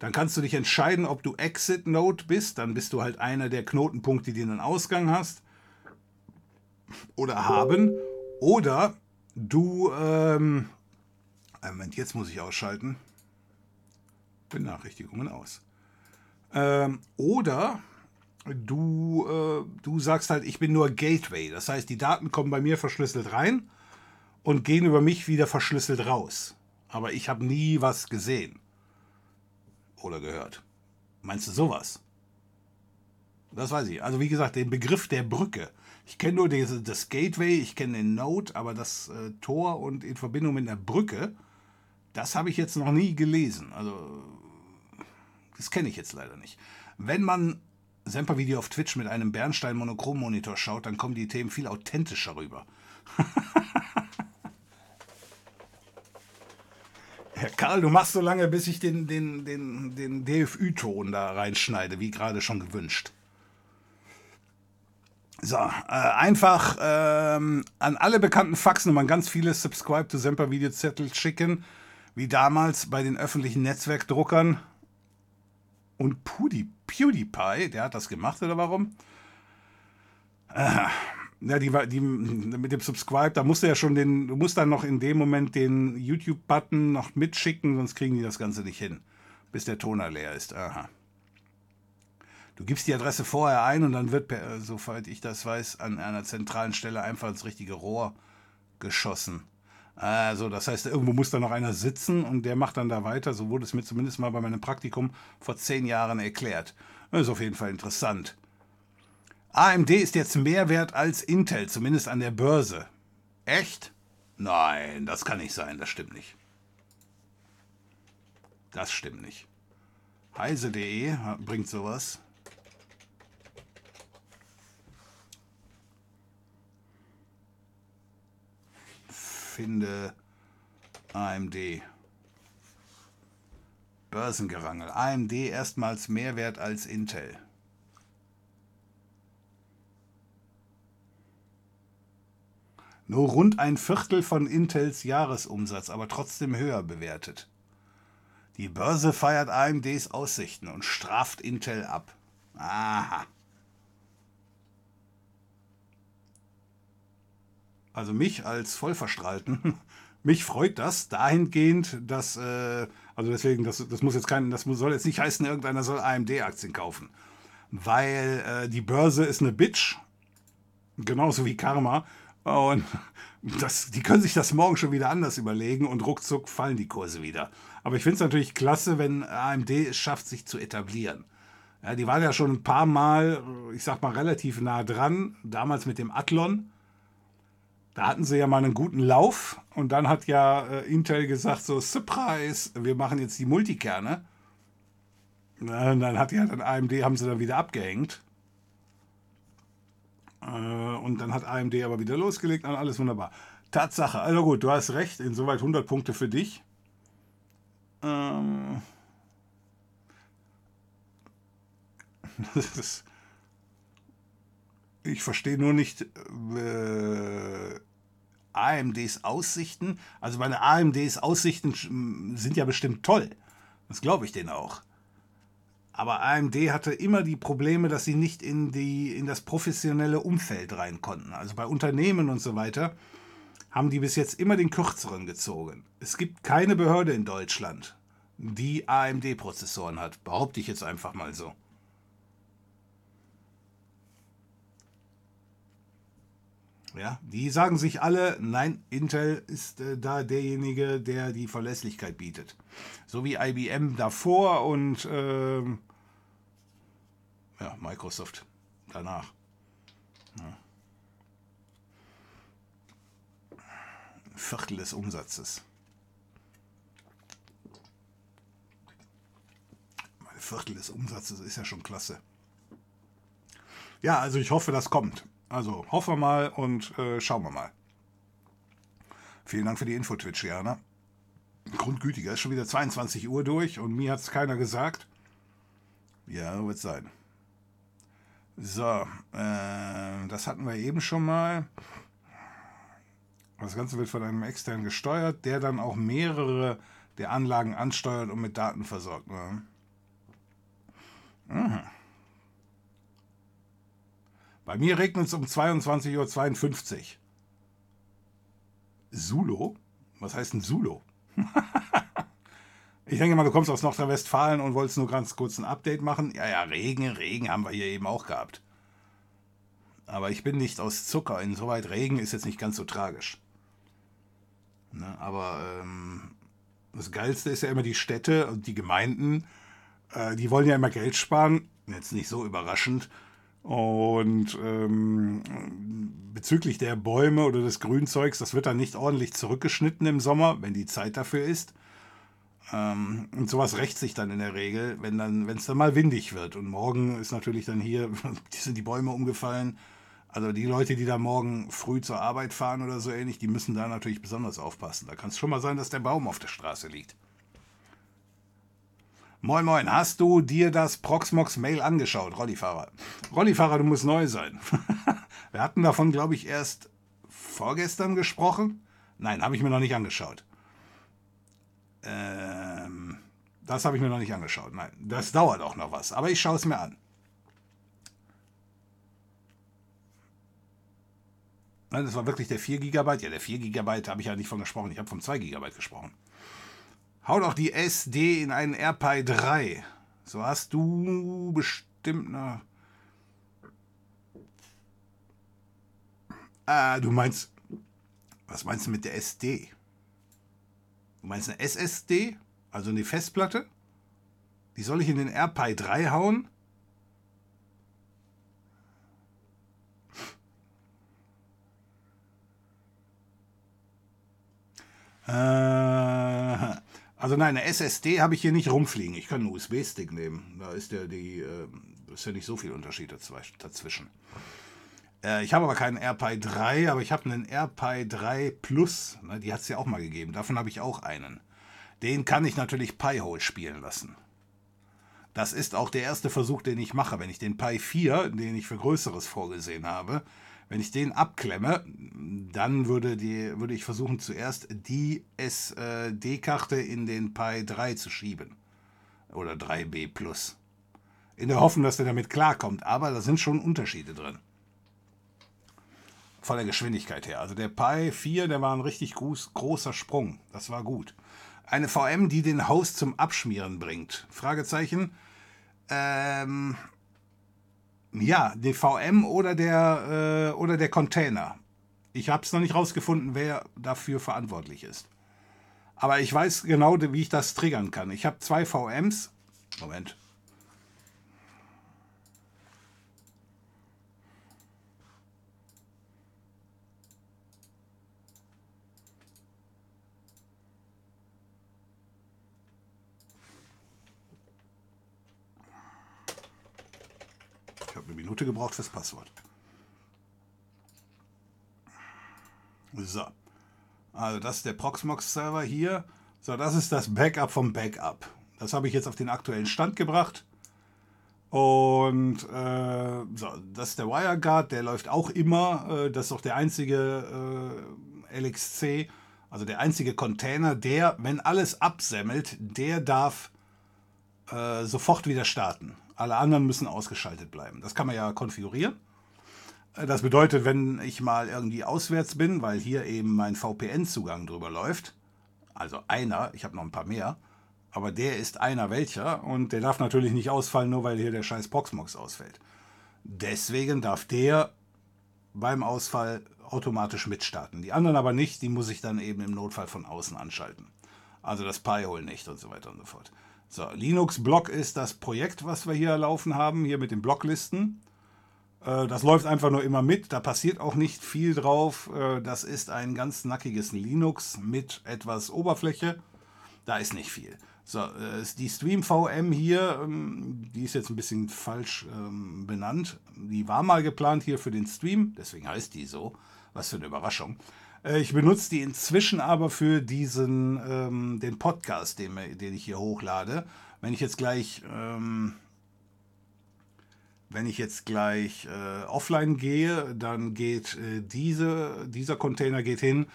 dann kannst du dich entscheiden, ob du Exit Node bist. Dann bist du halt einer der Knotenpunkte, die einen Ausgang hast oder haben. Oder du, ähm, Moment, jetzt muss ich ausschalten. Benachrichtigungen aus. Ähm, oder du, äh, du sagst halt, ich bin nur Gateway. Das heißt, die Daten kommen bei mir verschlüsselt rein und gehen über mich wieder verschlüsselt raus. Aber ich habe nie was gesehen oder gehört. Meinst du sowas? Das weiß ich. Also wie gesagt, den Begriff der Brücke ich kenne nur diese, das Gateway, ich kenne den Node, aber das äh, Tor und in Verbindung mit einer Brücke, das habe ich jetzt noch nie gelesen. Also, das kenne ich jetzt leider nicht. Wenn man Semper-Video auf Twitch mit einem Bernstein-Monochrom-Monitor schaut, dann kommen die Themen viel authentischer rüber. Herr Karl, du machst so lange, bis ich den, den, den, den DFÜ-Ton da reinschneide, wie gerade schon gewünscht. So, äh, einfach ähm, an alle bekannten Faxnummern ganz viele Subscribe to Semper Videozettel schicken, wie damals bei den öffentlichen Netzwerkdruckern. Und Pudi, PewDiePie, der hat das gemacht oder warum? Äh, ja, die, die, mit dem Subscribe, da musst du ja schon den, du musst dann noch in dem Moment den YouTube-Button noch mitschicken, sonst kriegen die das Ganze nicht hin, bis der Toner leer ist. Aha. Du gibst die Adresse vorher ein und dann wird, per, soweit ich das weiß, an einer zentralen Stelle einfach ins richtige Rohr geschossen. Also, das heißt, irgendwo muss da noch einer sitzen und der macht dann da weiter. So wurde es mir zumindest mal bei meinem Praktikum vor zehn Jahren erklärt. Das ist auf jeden Fall interessant. AMD ist jetzt mehr wert als Intel, zumindest an der Börse. Echt? Nein, das kann nicht sein, das stimmt nicht. Das stimmt nicht. Heise.de bringt sowas. Finde AMD. Börsengerangel. AMD erstmals mehr wert als Intel. Nur rund ein Viertel von Intels Jahresumsatz, aber trotzdem höher bewertet. Die Börse feiert AMDs Aussichten und straft Intel ab. Aha. Also mich als Vollverstrahlten, mich freut das dahingehend, dass, äh, also deswegen, das, das muss jetzt kein, das soll jetzt nicht heißen, irgendeiner soll AMD-Aktien kaufen. Weil äh, die Börse ist eine Bitch, genauso wie Karma. Und das, die können sich das morgen schon wieder anders überlegen und ruckzuck fallen die Kurse wieder. Aber ich finde es natürlich klasse, wenn AMD es schafft, sich zu etablieren. Ja, die waren ja schon ein paar Mal, ich sag mal, relativ nah dran, damals mit dem Athlon. Da hatten sie ja mal einen guten Lauf und dann hat ja äh, Intel gesagt, so, Surprise, wir machen jetzt die Multikerne. Und dann hat ja dann AMD, haben sie dann wieder abgehängt. Äh, und dann hat AMD aber wieder losgelegt und alles wunderbar. Tatsache, also gut, du hast recht, insoweit 100 Punkte für dich. Ähm ich verstehe nur nicht äh, AMDs Aussichten. Also meine AMDs Aussichten sind ja bestimmt toll. Das glaube ich denen auch. Aber AMD hatte immer die Probleme, dass sie nicht in, die, in das professionelle Umfeld rein konnten. Also bei Unternehmen und so weiter haben die bis jetzt immer den kürzeren gezogen. Es gibt keine Behörde in Deutschland, die AMD-Prozessoren hat. Behaupte ich jetzt einfach mal so. Ja, die sagen sich alle, nein, Intel ist äh, da derjenige, der die Verlässlichkeit bietet. So wie IBM davor und äh, ja, Microsoft danach. Ja. Viertel des Umsatzes. Ein Viertel des Umsatzes ist ja schon klasse. Ja, also ich hoffe, das kommt. Also hoffen wir mal und äh, schauen wir mal. Vielen Dank für die Info, Twitch, Jana. Grundgütiger, ist schon wieder 22 Uhr durch und mir hat es keiner gesagt. Ja, wird sein. So, äh, das hatten wir eben schon mal. Das Ganze wird von einem externen gesteuert, der dann auch mehrere der Anlagen ansteuert und mit Daten versorgt. Ne? Mhm. Bei mir regnet es um 22.52 Uhr. Sulo? Was heißt ein Sulo? ich denke mal, du kommst aus Nordrhein-Westfalen und wolltest nur ganz kurz ein Update machen. Ja, ja, Regen, Regen haben wir hier eben auch gehabt. Aber ich bin nicht aus Zucker. Insoweit Regen ist jetzt nicht ganz so tragisch. Ne, aber ähm, das Geilste ist ja immer die Städte und die Gemeinden. Äh, die wollen ja immer Geld sparen. Jetzt nicht so überraschend. Und ähm, bezüglich der Bäume oder des Grünzeugs, das wird dann nicht ordentlich zurückgeschnitten im Sommer, wenn die Zeit dafür ist. Ähm, und sowas rächt sich dann in der Regel, wenn dann, wenn es dann mal windig wird. Und morgen ist natürlich dann hier, sind die Bäume umgefallen. Also die Leute, die da morgen früh zur Arbeit fahren oder so ähnlich, die müssen da natürlich besonders aufpassen. Da kann es schon mal sein, dass der Baum auf der Straße liegt. Moin Moin, hast du dir das Proxmox Mail angeschaut, Rollifahrer? Rollifahrer, du musst neu sein. Wir hatten davon, glaube ich, erst vorgestern gesprochen. Nein, habe ich mir noch nicht angeschaut. Ähm, das habe ich mir noch nicht angeschaut. Nein, das dauert auch noch was, aber ich schaue es mir an. Das war wirklich der 4 GB. Ja, der 4 GB habe ich ja nicht von gesprochen. Ich habe vom 2 GB gesprochen. Hau doch die SD in einen AirPi 3. So hast du bestimmt eine. Ah, du meinst. Was meinst du mit der SD? Du meinst eine SSD? Also eine Festplatte? Die soll ich in den AirPi 3 hauen? Äh, also nein, eine SSD habe ich hier nicht rumfliegen. Ich kann einen USB-Stick nehmen. Da ist ja die, äh, ist ja nicht so viel Unterschied dazwischen. Äh, ich habe aber keinen AirPi 3, aber ich habe einen AirPi 3 Plus. Ne, die hat es ja auch mal gegeben. Davon habe ich auch einen. Den kann ich natürlich Pi-Hole spielen lassen. Das ist auch der erste Versuch, den ich mache. Wenn ich den Pi 4, den ich für Größeres vorgesehen habe, Wenn ich den abklemme, dann würde, die, würde ich versuchen, zuerst die SD-Karte in den Pi 3 zu schieben. Oder 3B Plus. In der Hoffnung, dass der damit klarkommt. Aber da sind schon Unterschiede drin. Von der Geschwindigkeit her. Also der Pi 4, der war ein richtig groß, großer Sprung. Das war gut. Eine VM, die den Host zum Abschmieren bringt. Fragezeichen. Ähm, ja, die VM oder der, äh, oder der Container. Ich habe es noch nicht rausgefunden, wer dafür verantwortlich ist. Aber ich weiß genau, wie ich das triggern kann. Ich habe zwei VMs. Moment. Minute gebraucht fürs Passwort. So. Also das ist der Proxmox-Server hier. So, das ist das Backup vom Backup. Das habe ich jetzt auf den aktuellen Stand gebracht. Und äh, so, das ist der WireGuard, der läuft auch immer. Äh, das ist auch der einzige äh, LXC, also der einzige Container, der, wenn alles absemmelt, der darf äh, sofort wieder starten. Alle anderen müssen ausgeschaltet bleiben. Das kann man ja konfigurieren. Äh, das bedeutet, wenn ich mal irgendwie auswärts bin, weil hier eben mein VPN-Zugang drüber läuft, also einer, ich habe noch ein paar mehr, aber der ist einer welcher und der darf natürlich nicht ausfallen, nur weil hier der scheiß Proxmox ausfällt. Deswegen darf der beim Ausfall automatisch mitstarten. Die anderen aber nicht, die muss ich dann eben im Notfall von außen anschalten. Also das Pi-Hole nicht und so weiter und so fort. So, Linux-Block ist das Projekt, was wir hier laufen haben, hier mit den Blocklisten. Äh, das läuft einfach nur immer mit, da passiert auch nicht viel drauf. Äh, das ist ein ganz nackiges Linux mit etwas Oberfläche. Da ist nicht viel. So, äh, die Stream VM hier, ähm, die ist jetzt ein bisschen falsch ähm, benannt. Die war mal geplant hier für den Stream, deswegen heißt die so. Was für eine Überraschung. Äh, ich benutze die inzwischen aber für diesen, ähm, den Podcast, den, den, ich hier hochlade. Wenn ich jetzt gleich, ähm, wenn ich jetzt gleich äh, offline gehe, dann geht äh, diese, dieser Container geht hin,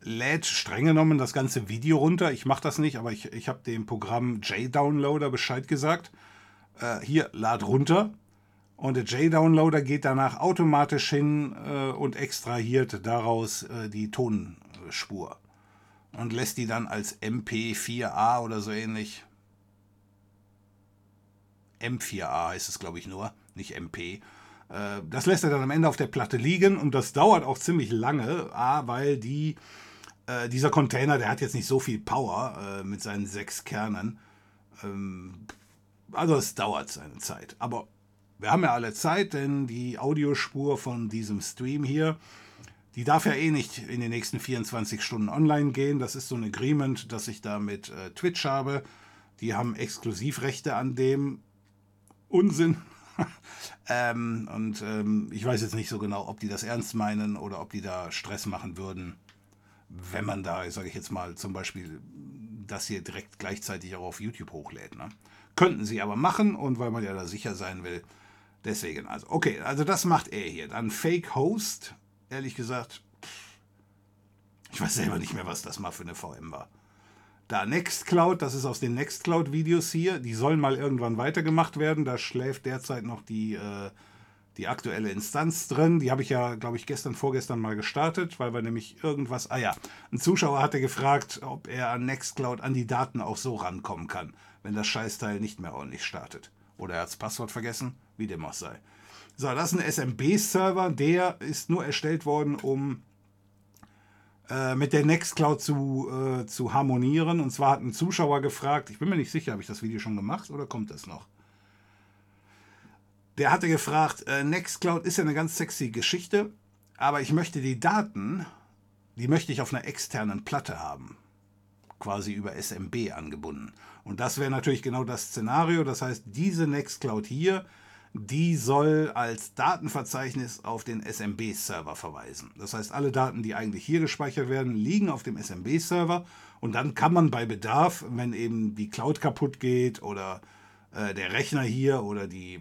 lädt streng genommen das ganze Video runter. Ich mache das nicht, aber ich, ich habe dem Programm JDownloader Bescheid gesagt. Äh, hier, lad runter. Und der JDownloader geht danach automatisch hin äh, und extrahiert daraus äh, die Tonspur und lässt die dann als MP4A oder so ähnlich. M4A heißt es, glaube ich, nur, nicht MP. Äh, das lässt er dann am Ende auf der Platte liegen und das dauert auch ziemlich lange, A, weil die, äh, dieser Container, der hat jetzt nicht so viel Power äh, mit seinen sechs Kernen. Ähm, also es dauert seine Zeit. Aber wir haben ja alle Zeit, denn die Audiospur von diesem Stream hier, die darf ja eh nicht in den nächsten 24 Stunden online gehen. Das ist so ein Agreement, das ich da mit äh, Twitch habe. Die haben Exklusivrechte an dem Unsinn. ähm, und ähm, ich weiß jetzt nicht so genau, ob die das ernst meinen oder ob die da Stress machen würden, wenn man da, sage ich jetzt mal, zum Beispiel das hier direkt gleichzeitig auch auf YouTube hochlädt. Ne? Könnten sie aber machen und weil man ja da sicher sein will, Deswegen, also, okay, also das macht er hier. Dann Fake Host, ehrlich gesagt, ich weiß selber nicht mehr, was das mal für eine VM war. Da Nextcloud, das ist aus den Nextcloud-Videos hier, die sollen mal irgendwann weitergemacht werden. Da schläft derzeit noch die, äh, die aktuelle Instanz drin. Die habe ich ja, glaube ich, gestern, vorgestern mal gestartet, weil wir nämlich irgendwas. Ah ja, ein Zuschauer hatte gefragt, ob er an Nextcloud an die Daten auch so rankommen kann, wenn das Scheißteil nicht mehr ordentlich startet. Oder er hat das Passwort vergessen, wie dem auch sei. So, das ist ein SMB-Server, der ist nur erstellt worden, um äh, mit der Nextcloud zu, äh, zu harmonieren. Und zwar hat ein Zuschauer gefragt, ich bin mir nicht sicher, habe ich das Video schon gemacht oder kommt das noch? Der hatte gefragt, äh, Nextcloud ist ja eine ganz sexy Geschichte, aber ich möchte die Daten, die möchte ich auf einer externen Platte haben quasi über SMB angebunden. Und das wäre natürlich genau das Szenario. Das heißt, diese Nextcloud hier, die soll als Datenverzeichnis auf den SMB-Server verweisen. Das heißt, alle Daten, die eigentlich hier gespeichert werden, liegen auf dem SMB-Server und dann kann man bei Bedarf, wenn eben die Cloud kaputt geht oder äh, der Rechner hier oder die,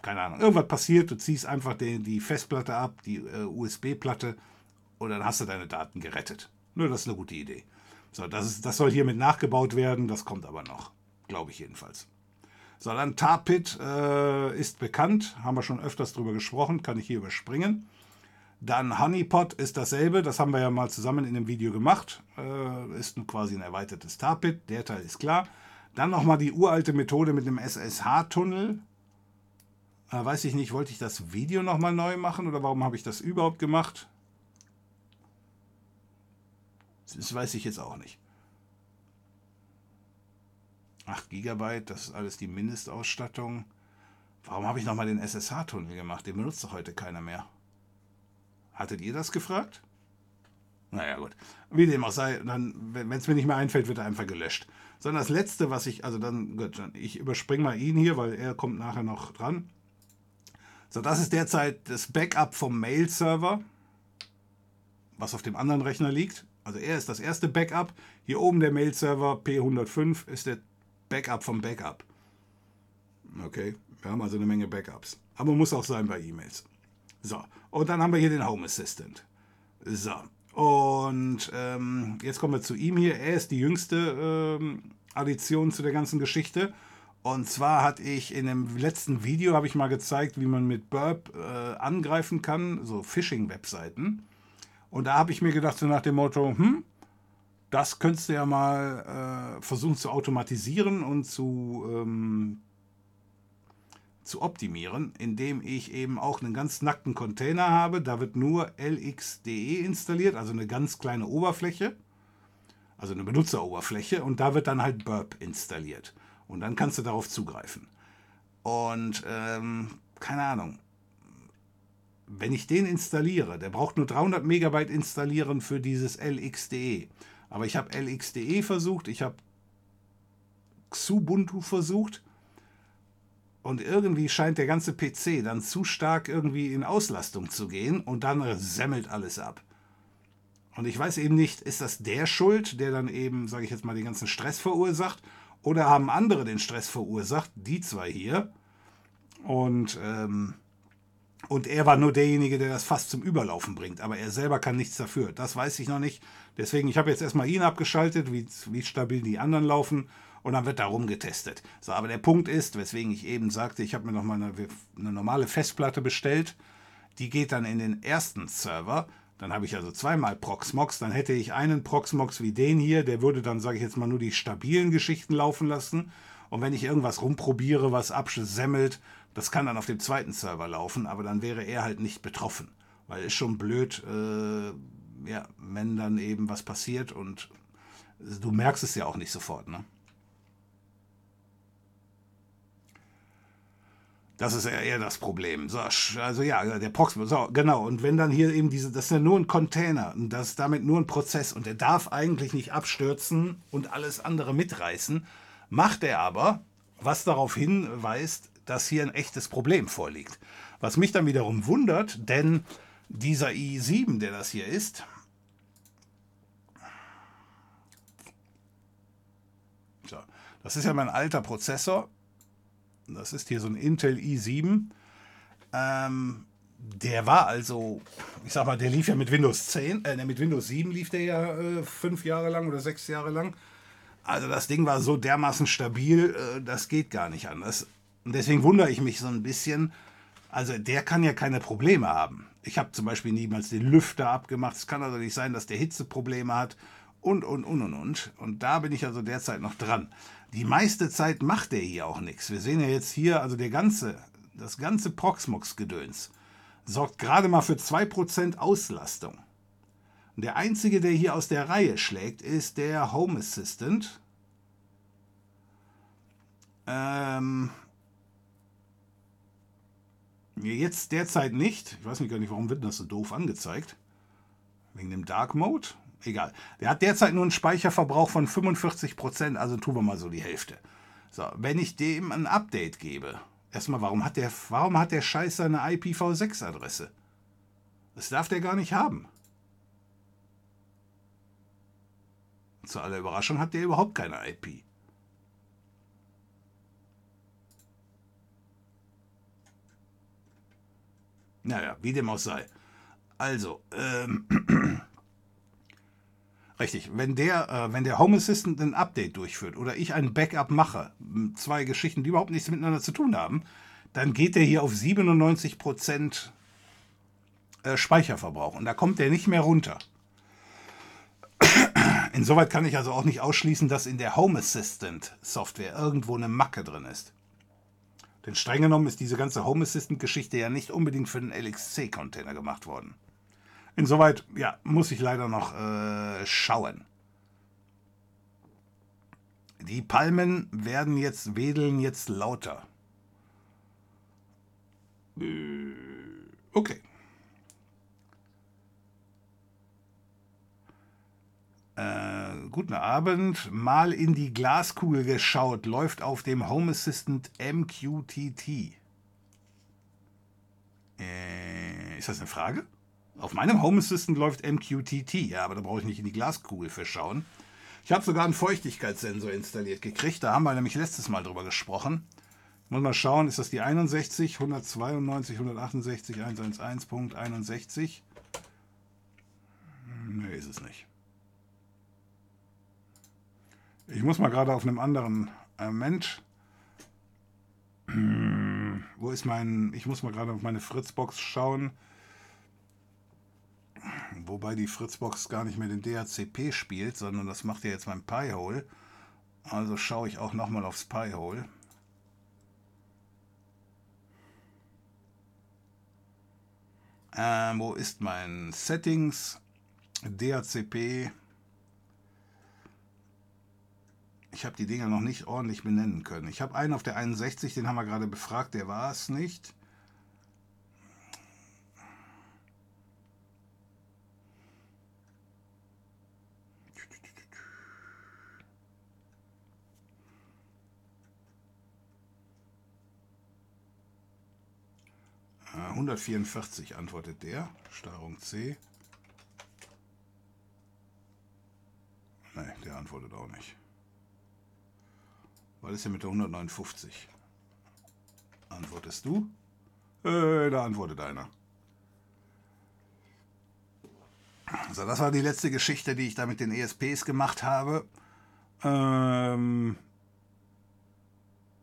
keine Ahnung, irgendwas passiert, du ziehst einfach die, die Festplatte ab, die äh, USB-Platte und dann hast du deine Daten gerettet. Nur das ist eine gute Idee. So, das, ist, das soll hiermit nachgebaut werden, das kommt aber noch. Glaube ich jedenfalls. So, dann Tarpit äh, ist bekannt, haben wir schon öfters drüber gesprochen, kann ich hier überspringen. Dann Honeypot ist dasselbe, das haben wir ja mal zusammen in dem Video gemacht. Äh, ist quasi ein erweitertes Tarpit, der Teil ist klar. Dann nochmal die uralte Methode mit dem SSH-Tunnel. Äh, weiß ich nicht, wollte ich das Video nochmal neu machen oder warum habe ich das überhaupt gemacht? Das weiß ich jetzt auch nicht. 8 GB, das ist alles die Mindestausstattung. Warum habe ich nochmal den SSH-Tunnel gemacht? Den benutzt doch heute keiner mehr. Hattet ihr das gefragt? Naja, gut. Wie dem auch sei, wenn es mir nicht mehr einfällt, wird er einfach gelöscht. Sondern das letzte, was ich, also dann, gut, ich überspringe mal ihn hier, weil er kommt nachher noch dran. So, das ist derzeit das Backup vom Mail-Server, was auf dem anderen Rechner liegt. Also er ist das erste Backup. Hier oben der Mail-Server P105 ist der Backup vom Backup. Okay, wir haben also eine Menge Backups. Aber muss auch sein bei E-Mails. So, und dann haben wir hier den Home Assistant. So, und ähm, jetzt kommen wir zu ihm hier. Er ist die jüngste ähm, Addition zu der ganzen Geschichte. Und zwar hatte ich in dem letzten Video habe ich mal gezeigt, wie man mit Burp äh, angreifen kann, so Phishing-Webseiten. Und da habe ich mir gedacht, so nach dem Motto, hm, das könntest du ja mal äh, versuchen zu automatisieren und zu, ähm, zu optimieren, indem ich eben auch einen ganz nackten Container habe. Da wird nur LXDE installiert, also eine ganz kleine Oberfläche, also eine Benutzeroberfläche, und da wird dann halt Burp installiert. Und dann kannst du darauf zugreifen. Und ähm, keine Ahnung, wenn ich den installiere, der braucht nur 300 Megabyte installieren für dieses LXDE. Aber ich habe LXDE versucht, ich habe Xubuntu versucht und irgendwie scheint der ganze PC dann zu stark irgendwie in Auslastung zu gehen und dann semmelt alles ab. Und ich weiß eben nicht, ist das der Schuld, der dann eben, sage ich jetzt mal, den ganzen Stress verursacht oder haben andere den Stress verursacht, die zwei hier. Und ähm, und er war nur derjenige, der das fast zum Überlaufen bringt. Aber er selber kann nichts dafür. Das weiß ich noch nicht. Deswegen, ich habe jetzt erstmal ihn abgeschaltet, wie, wie stabil die anderen laufen. Und dann wird da rumgetestet. So, aber der Punkt ist, weswegen ich eben sagte, ich habe mir nochmal eine, eine normale Festplatte bestellt. Die geht dann in den ersten Server. Dann habe ich also zweimal Proxmox. Dann hätte ich einen Proxmox wie den hier. Der würde dann, sage ich jetzt mal, nur die stabilen Geschichten laufen lassen. Und wenn ich irgendwas rumprobiere, was absemmelt, das kann dann auf dem zweiten Server laufen, aber dann wäre er halt nicht betroffen. Weil es schon blöd, äh, ja, wenn dann eben was passiert und du merkst es ja auch nicht sofort, ne? Das ist eher das Problem. So, also ja, der Proxmox, so, genau. Und wenn dann hier eben diese, das ist ja nur ein Container und das ist damit nur ein Prozess und der darf eigentlich nicht abstürzen und alles andere mitreißen, macht er aber, was darauf hinweist, dass hier ein echtes Problem vorliegt. Was mich dann wiederum wundert, denn dieser i7, der das hier ist, so, das ist ja mein alter Prozessor. Das ist hier so ein Intel i7. Ähm, der war also, ich sag mal, der lief ja mit Windows 10, äh, mit Windows 7 lief der ja äh, fünf Jahre lang oder sechs Jahre lang. Also das Ding war so dermaßen stabil, äh, das geht gar nicht anders. Und deswegen wundere ich mich so ein bisschen. Also der kann ja keine Probleme haben. Ich habe zum Beispiel niemals den Lüfter abgemacht. Es kann also nicht sein, dass der Hitzeprobleme hat und, und, und, und, und. Und da bin ich also derzeit noch dran. Die meiste Zeit macht der hier auch nichts. Wir sehen ja jetzt hier, also der ganze, das ganze Proxmox-Gedöns sorgt gerade mal für 2% Auslastung. Und der einzige, der hier aus der Reihe schlägt, ist der Home Assistant. Ähm, Jetzt derzeit nicht. Ich weiß nicht gar nicht, warum wird das so doof angezeigt. Wegen dem Dark Mode? Egal. Der hat derzeit nur einen Speicherverbrauch von 45%, also tun wir mal so die Hälfte. So, wenn ich dem ein Update gebe, erstmal, warum hat der, warum hat der Scheiß seine IPv6-Adresse? Das darf der gar nicht haben. Zu aller Überraschung hat der überhaupt keine IP. Naja, wie dem auch sei. Also, ähm, richtig, wenn der, äh, wenn der Home Assistant ein Update durchführt oder ich ein Backup mache, zwei Geschichten, die überhaupt nichts miteinander zu tun haben, dann geht der hier auf 97% äh, Speicherverbrauch und da kommt der nicht mehr runter. Insoweit kann ich also auch nicht ausschließen, dass in der Home Assistant Software irgendwo eine Macke drin ist. Denn streng genommen ist diese ganze Home Assistant Geschichte ja nicht unbedingt für den LXC-Container gemacht worden. Insoweit, ja, muss ich leider noch äh, schauen. Die Palmen werden jetzt, wedeln jetzt lauter. Äh, okay. Äh, guten Abend. Mal in die Glaskugel geschaut. Läuft auf dem Home Assistant MQTT. Äh, ist das eine Frage? Auf meinem Home Assistant läuft MQTT. Ja, aber da brauche ich nicht in die Glaskugel für schauen. Ich habe sogar einen Feuchtigkeitssensor installiert gekriegt. Da haben wir nämlich letztes Mal drüber gesprochen. Muss mal schauen, ist das die 61, 192, 168, 111.61? Nee, ist es nicht. Ich muss mal gerade auf einem anderen äh, Mensch. Hm, wo ist mein. Ich muss mal gerade auf meine Fritzbox schauen. Wobei die Fritzbox gar nicht mehr den DHCP spielt, sondern das macht ja jetzt mein Pi-Hole. Also schaue ich auch nochmal aufs Pi-Hole. Ähm, wo ist mein Settings? DHCP. Ich habe die Dinger noch nicht ordentlich benennen können. Ich habe einen auf der 61, den haben wir gerade befragt, der war es nicht. Äh, 144 antwortet der. Steuerung C. Ne, der antwortet auch nicht. Was ist denn mit der 159? Antwortest du? Äh, da antwortet einer. So, das war die letzte Geschichte, die ich da mit den ESPs gemacht habe. Ähm,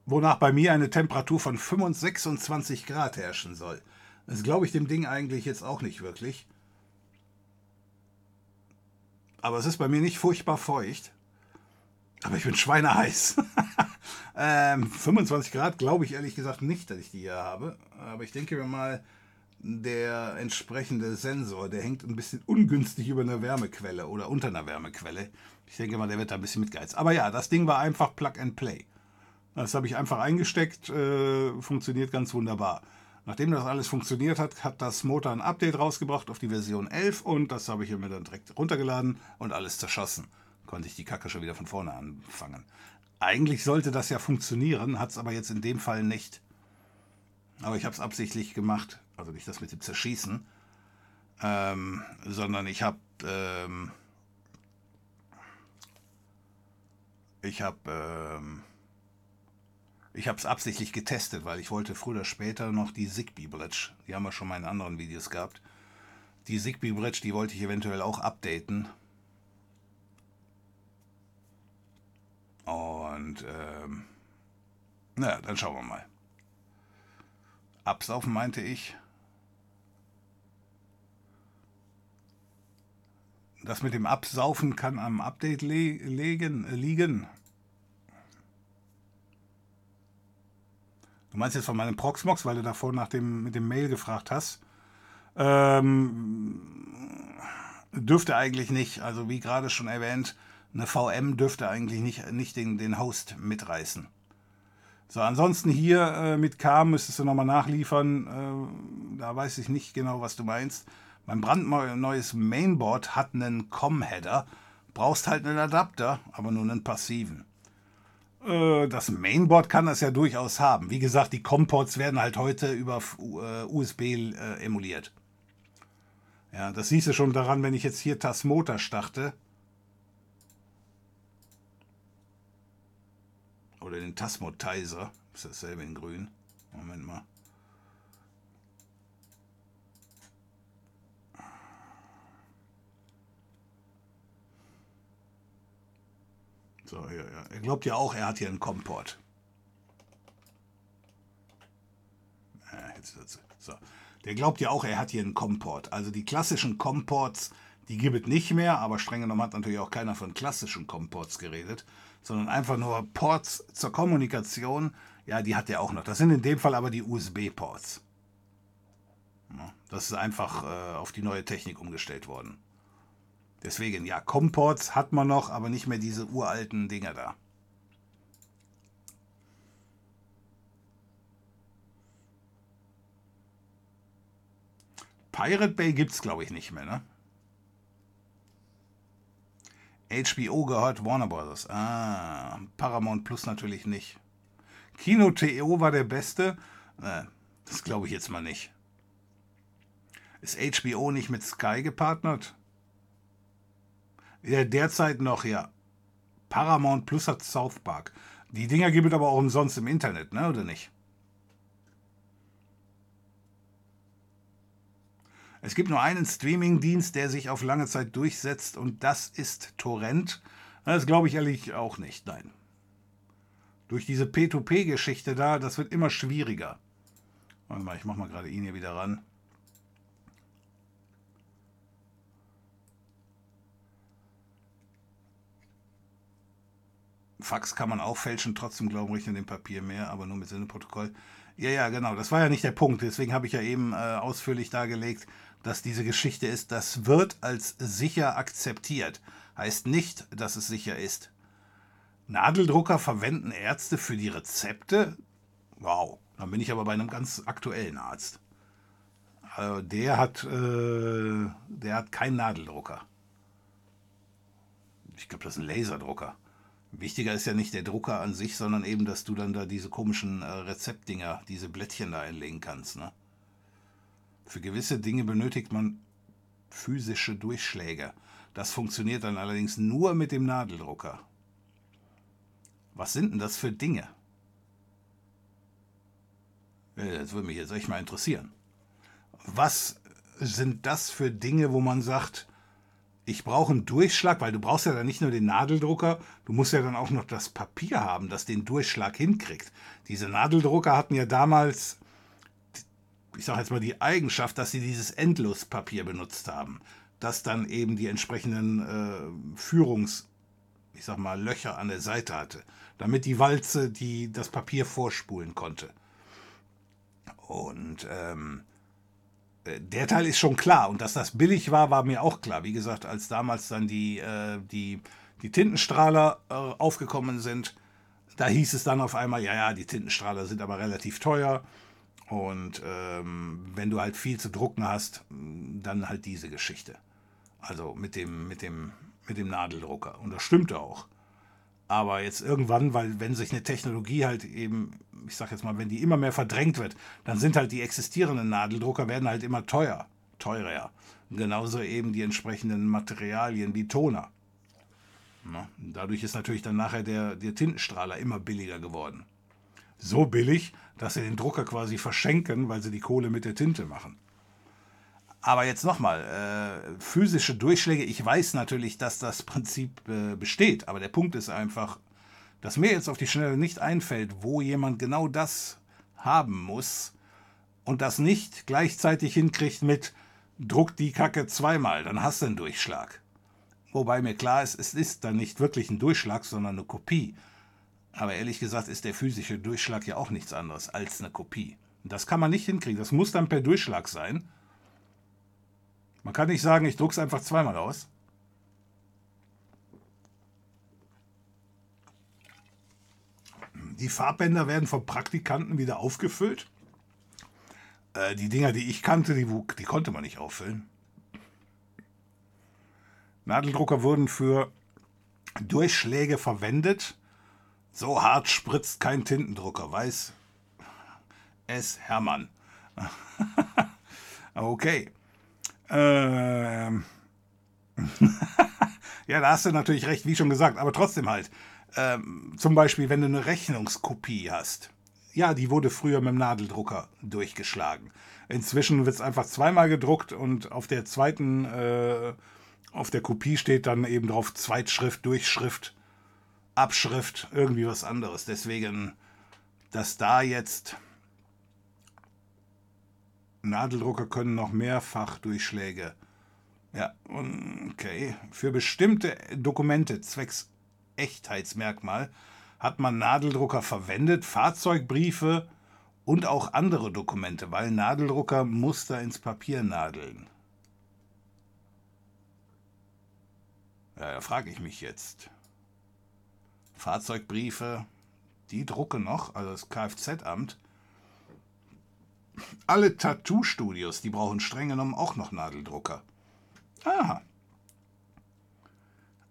wonach bei mir eine Temperatur von 25 Grad herrschen soll. Das glaube ich dem Ding eigentlich jetzt auch nicht wirklich. Aber es ist bei mir nicht furchtbar feucht. Aber ich bin schweineheiß. ähm, 25 Grad glaube ich ehrlich gesagt nicht, dass ich die hier habe. Aber ich denke mir mal, der entsprechende Sensor, der hängt ein bisschen ungünstig über einer Wärmequelle oder unter einer Wärmequelle. Ich denke mal, der wird da ein bisschen mitgeheizt. Aber ja, das Ding war einfach Plug and Play. Das habe ich einfach eingesteckt, äh, funktioniert ganz wunderbar. Nachdem das alles funktioniert hat, hat das Motor ein Update rausgebracht auf die Version 11 und das habe ich mir dann direkt runtergeladen und alles zerschossen konnte ich die Kacke schon wieder von vorne anfangen. Eigentlich sollte das ja funktionieren, hat es aber jetzt in dem Fall nicht. Aber ich habe es absichtlich gemacht, also nicht das mit dem Zerschießen, ähm, sondern ich habe ähm, ich habe ähm, ich habe es absichtlich getestet, weil ich wollte früher oder später noch die Zigbee Bridge, die haben wir schon mal in anderen Videos gehabt. Die Zigbee Bridge, die wollte ich eventuell auch updaten, Und ähm, naja, dann schauen wir mal. Absaufen meinte ich. Das mit dem Absaufen kann am Update le legen, äh, liegen. Du meinst jetzt von meinem Proxmox, weil du davor nach dem, mit dem Mail gefragt hast. Ähm, dürfte eigentlich nicht. Also wie gerade schon erwähnt, eine VM dürfte eigentlich nicht, nicht den, den Host mitreißen. So, ansonsten hier äh, mit K müsstest du nochmal nachliefern. Äh, da weiß ich nicht genau, was du meinst. Mein brandneues Mainboard hat einen COM-Header. Brauchst halt einen Adapter, aber nur einen passiven. Äh, das Mainboard kann das ja durchaus haben. Wie gesagt, die COM-Ports werden halt heute über USB äh, äh, emuliert. Ja, das siehst du schon daran, wenn ich jetzt hier Tasmotor starte. Oder den Tasmotizer. Ist dasselbe in grün. Moment mal. So, ja, ja. Er glaubt ja auch, er hat hier einen Komport. Äh, so. Der glaubt ja auch, er hat hier einen Komport. Also die klassischen Komports, die gibt es nicht mehr, aber streng genommen hat natürlich auch keiner von klassischen Komports geredet sondern einfach nur Ports zur Kommunikation. Ja, die hat er auch noch. Das sind in dem Fall aber die USB-Ports. Das ist einfach äh, auf die neue Technik umgestellt worden. Deswegen, ja, Comports hat man noch, aber nicht mehr diese uralten Dinger da. Pirate Bay gibt es, glaube ich, nicht mehr, ne? HBO gehört Warner Bros. Ah, Paramount Plus natürlich nicht. Kino TO war der beste? Ne, das glaube ich jetzt mal nicht. Ist HBO nicht mit Sky gepartnert? Ja, derzeit noch, ja. Paramount Plus hat South Park. Die Dinger gibt es aber auch umsonst im Internet, ne, oder nicht? Es gibt nur einen Streaming-Dienst, der sich auf lange Zeit durchsetzt und das ist Torrent. Das glaube ich ehrlich auch nicht, nein. Durch diese P2P-Geschichte da, das wird immer schwieriger. Warte mal, ich mache mal gerade ihn hier wieder ran. Fax kann man auch fälschen, trotzdem glauben Richter dem Papier mehr, aber nur mit Sinneprotokoll. Ja, ja, genau, das war ja nicht der Punkt. Deswegen habe ich ja eben äh, ausführlich dargelegt, dass diese Geschichte ist, das wird als sicher akzeptiert. Heißt nicht, dass es sicher ist. Nadeldrucker verwenden Ärzte für die Rezepte? Wow, dann bin ich aber bei einem ganz aktuellen Arzt. Also der hat, äh, der hat keinen Nadeldrucker. Ich glaube, das ist ein Laserdrucker. Wichtiger ist ja nicht der Drucker an sich, sondern eben, dass du dann da diese komischen äh, Rezeptdinger, diese Blättchen da einlegen kannst. Ne? Für gewisse Dinge benötigt man physische Durchschläge. Das funktioniert dann allerdings nur mit dem Nadeldrucker. Was sind denn das für Dinge? Das würde mich jetzt echt mal interessieren. Was sind das für Dinge, wo man sagt, ich brauche einen Durchschlag, weil du brauchst ja dann nicht nur den Nadeldrucker, du musst ja dann auch noch das Papier haben, das den Durchschlag hinkriegt. Diese Nadeldrucker hatten ja damals, ich sage jetzt mal die Eigenschaft, dass sie dieses Endlospapier benutzt haben, das dann eben die entsprechenden äh, Führungs, ich sag mal, Löcher an der Seite hatte, damit die Walze die das Papier vorspulen konnte. Und ähm, äh, der Teil ist schon klar. Und dass das billig war, war mir auch klar. Wie gesagt, als damals dann die, äh, die, die Tintenstrahler äh, aufgekommen sind, da hieß es dann auf einmal, ja, ja, die Tintenstrahler sind aber relativ teuer. Und ähm, wenn du halt viel zu drucken hast, dann halt diese Geschichte. Also mit dem, mit dem, mit dem Nadeldrucker. Und das stimmte auch. Aber jetzt irgendwann, weil wenn sich eine Technologie halt eben, ich sag jetzt mal, wenn die immer mehr verdrängt wird, dann sind halt die existierenden Nadeldrucker werden halt immer teuer, teurer. Genauso eben die entsprechenden Materialien wie Toner. Na, dadurch ist natürlich dann nachher der, der Tintenstrahler immer billiger geworden. So billig, dass sie den Drucker quasi verschenken, weil sie die Kohle mit der Tinte machen. Aber jetzt nochmal, äh, physische Durchschläge, ich weiß natürlich, dass das Prinzip äh, besteht, aber der Punkt ist einfach, dass mir jetzt auf die Schnelle nicht einfällt, wo jemand genau das haben muss und das nicht gleichzeitig hinkriegt mit druck die Kacke zweimal, dann hast du einen Durchschlag. Wobei mir klar ist, es ist dann nicht wirklich ein Durchschlag, sondern eine Kopie. Aber ehrlich gesagt ist der physische Durchschlag ja auch nichts anderes als eine Kopie. Das kann man nicht hinkriegen. Das muss dann per Durchschlag sein. Man kann nicht sagen, ich drucke es einfach zweimal aus. Die Farbbänder werden vom Praktikanten wieder aufgefüllt. Äh, die Dinger, die ich kannte, die, die konnte man nicht auffüllen. Nadeldrucker wurden für Durchschläge verwendet. So hart spritzt kein Tintendrucker, weiß es Hermann. okay. Ähm. ja, da hast du natürlich recht, wie schon gesagt, aber trotzdem halt. Ähm, zum Beispiel, wenn du eine Rechnungskopie hast. Ja, die wurde früher mit dem Nadeldrucker durchgeschlagen. Inzwischen wird es einfach zweimal gedruckt und auf der zweiten, äh, auf der Kopie steht dann eben drauf Zweitschrift, Durchschrift. Abschrift, irgendwie was anderes. Deswegen, dass da jetzt Nadeldrucker können noch mehrfach Durchschläge. Ja, okay. Für bestimmte Dokumente zwecks Echtheitsmerkmal hat man Nadeldrucker verwendet, Fahrzeugbriefe und auch andere Dokumente, weil Nadeldrucker Muster ins Papier nadeln. Ja, da frage ich mich jetzt. Fahrzeugbriefe, die drucke noch, also das Kfz-Amt. Alle Tattoo-Studios, die brauchen streng genommen auch noch Nadeldrucker. Aha.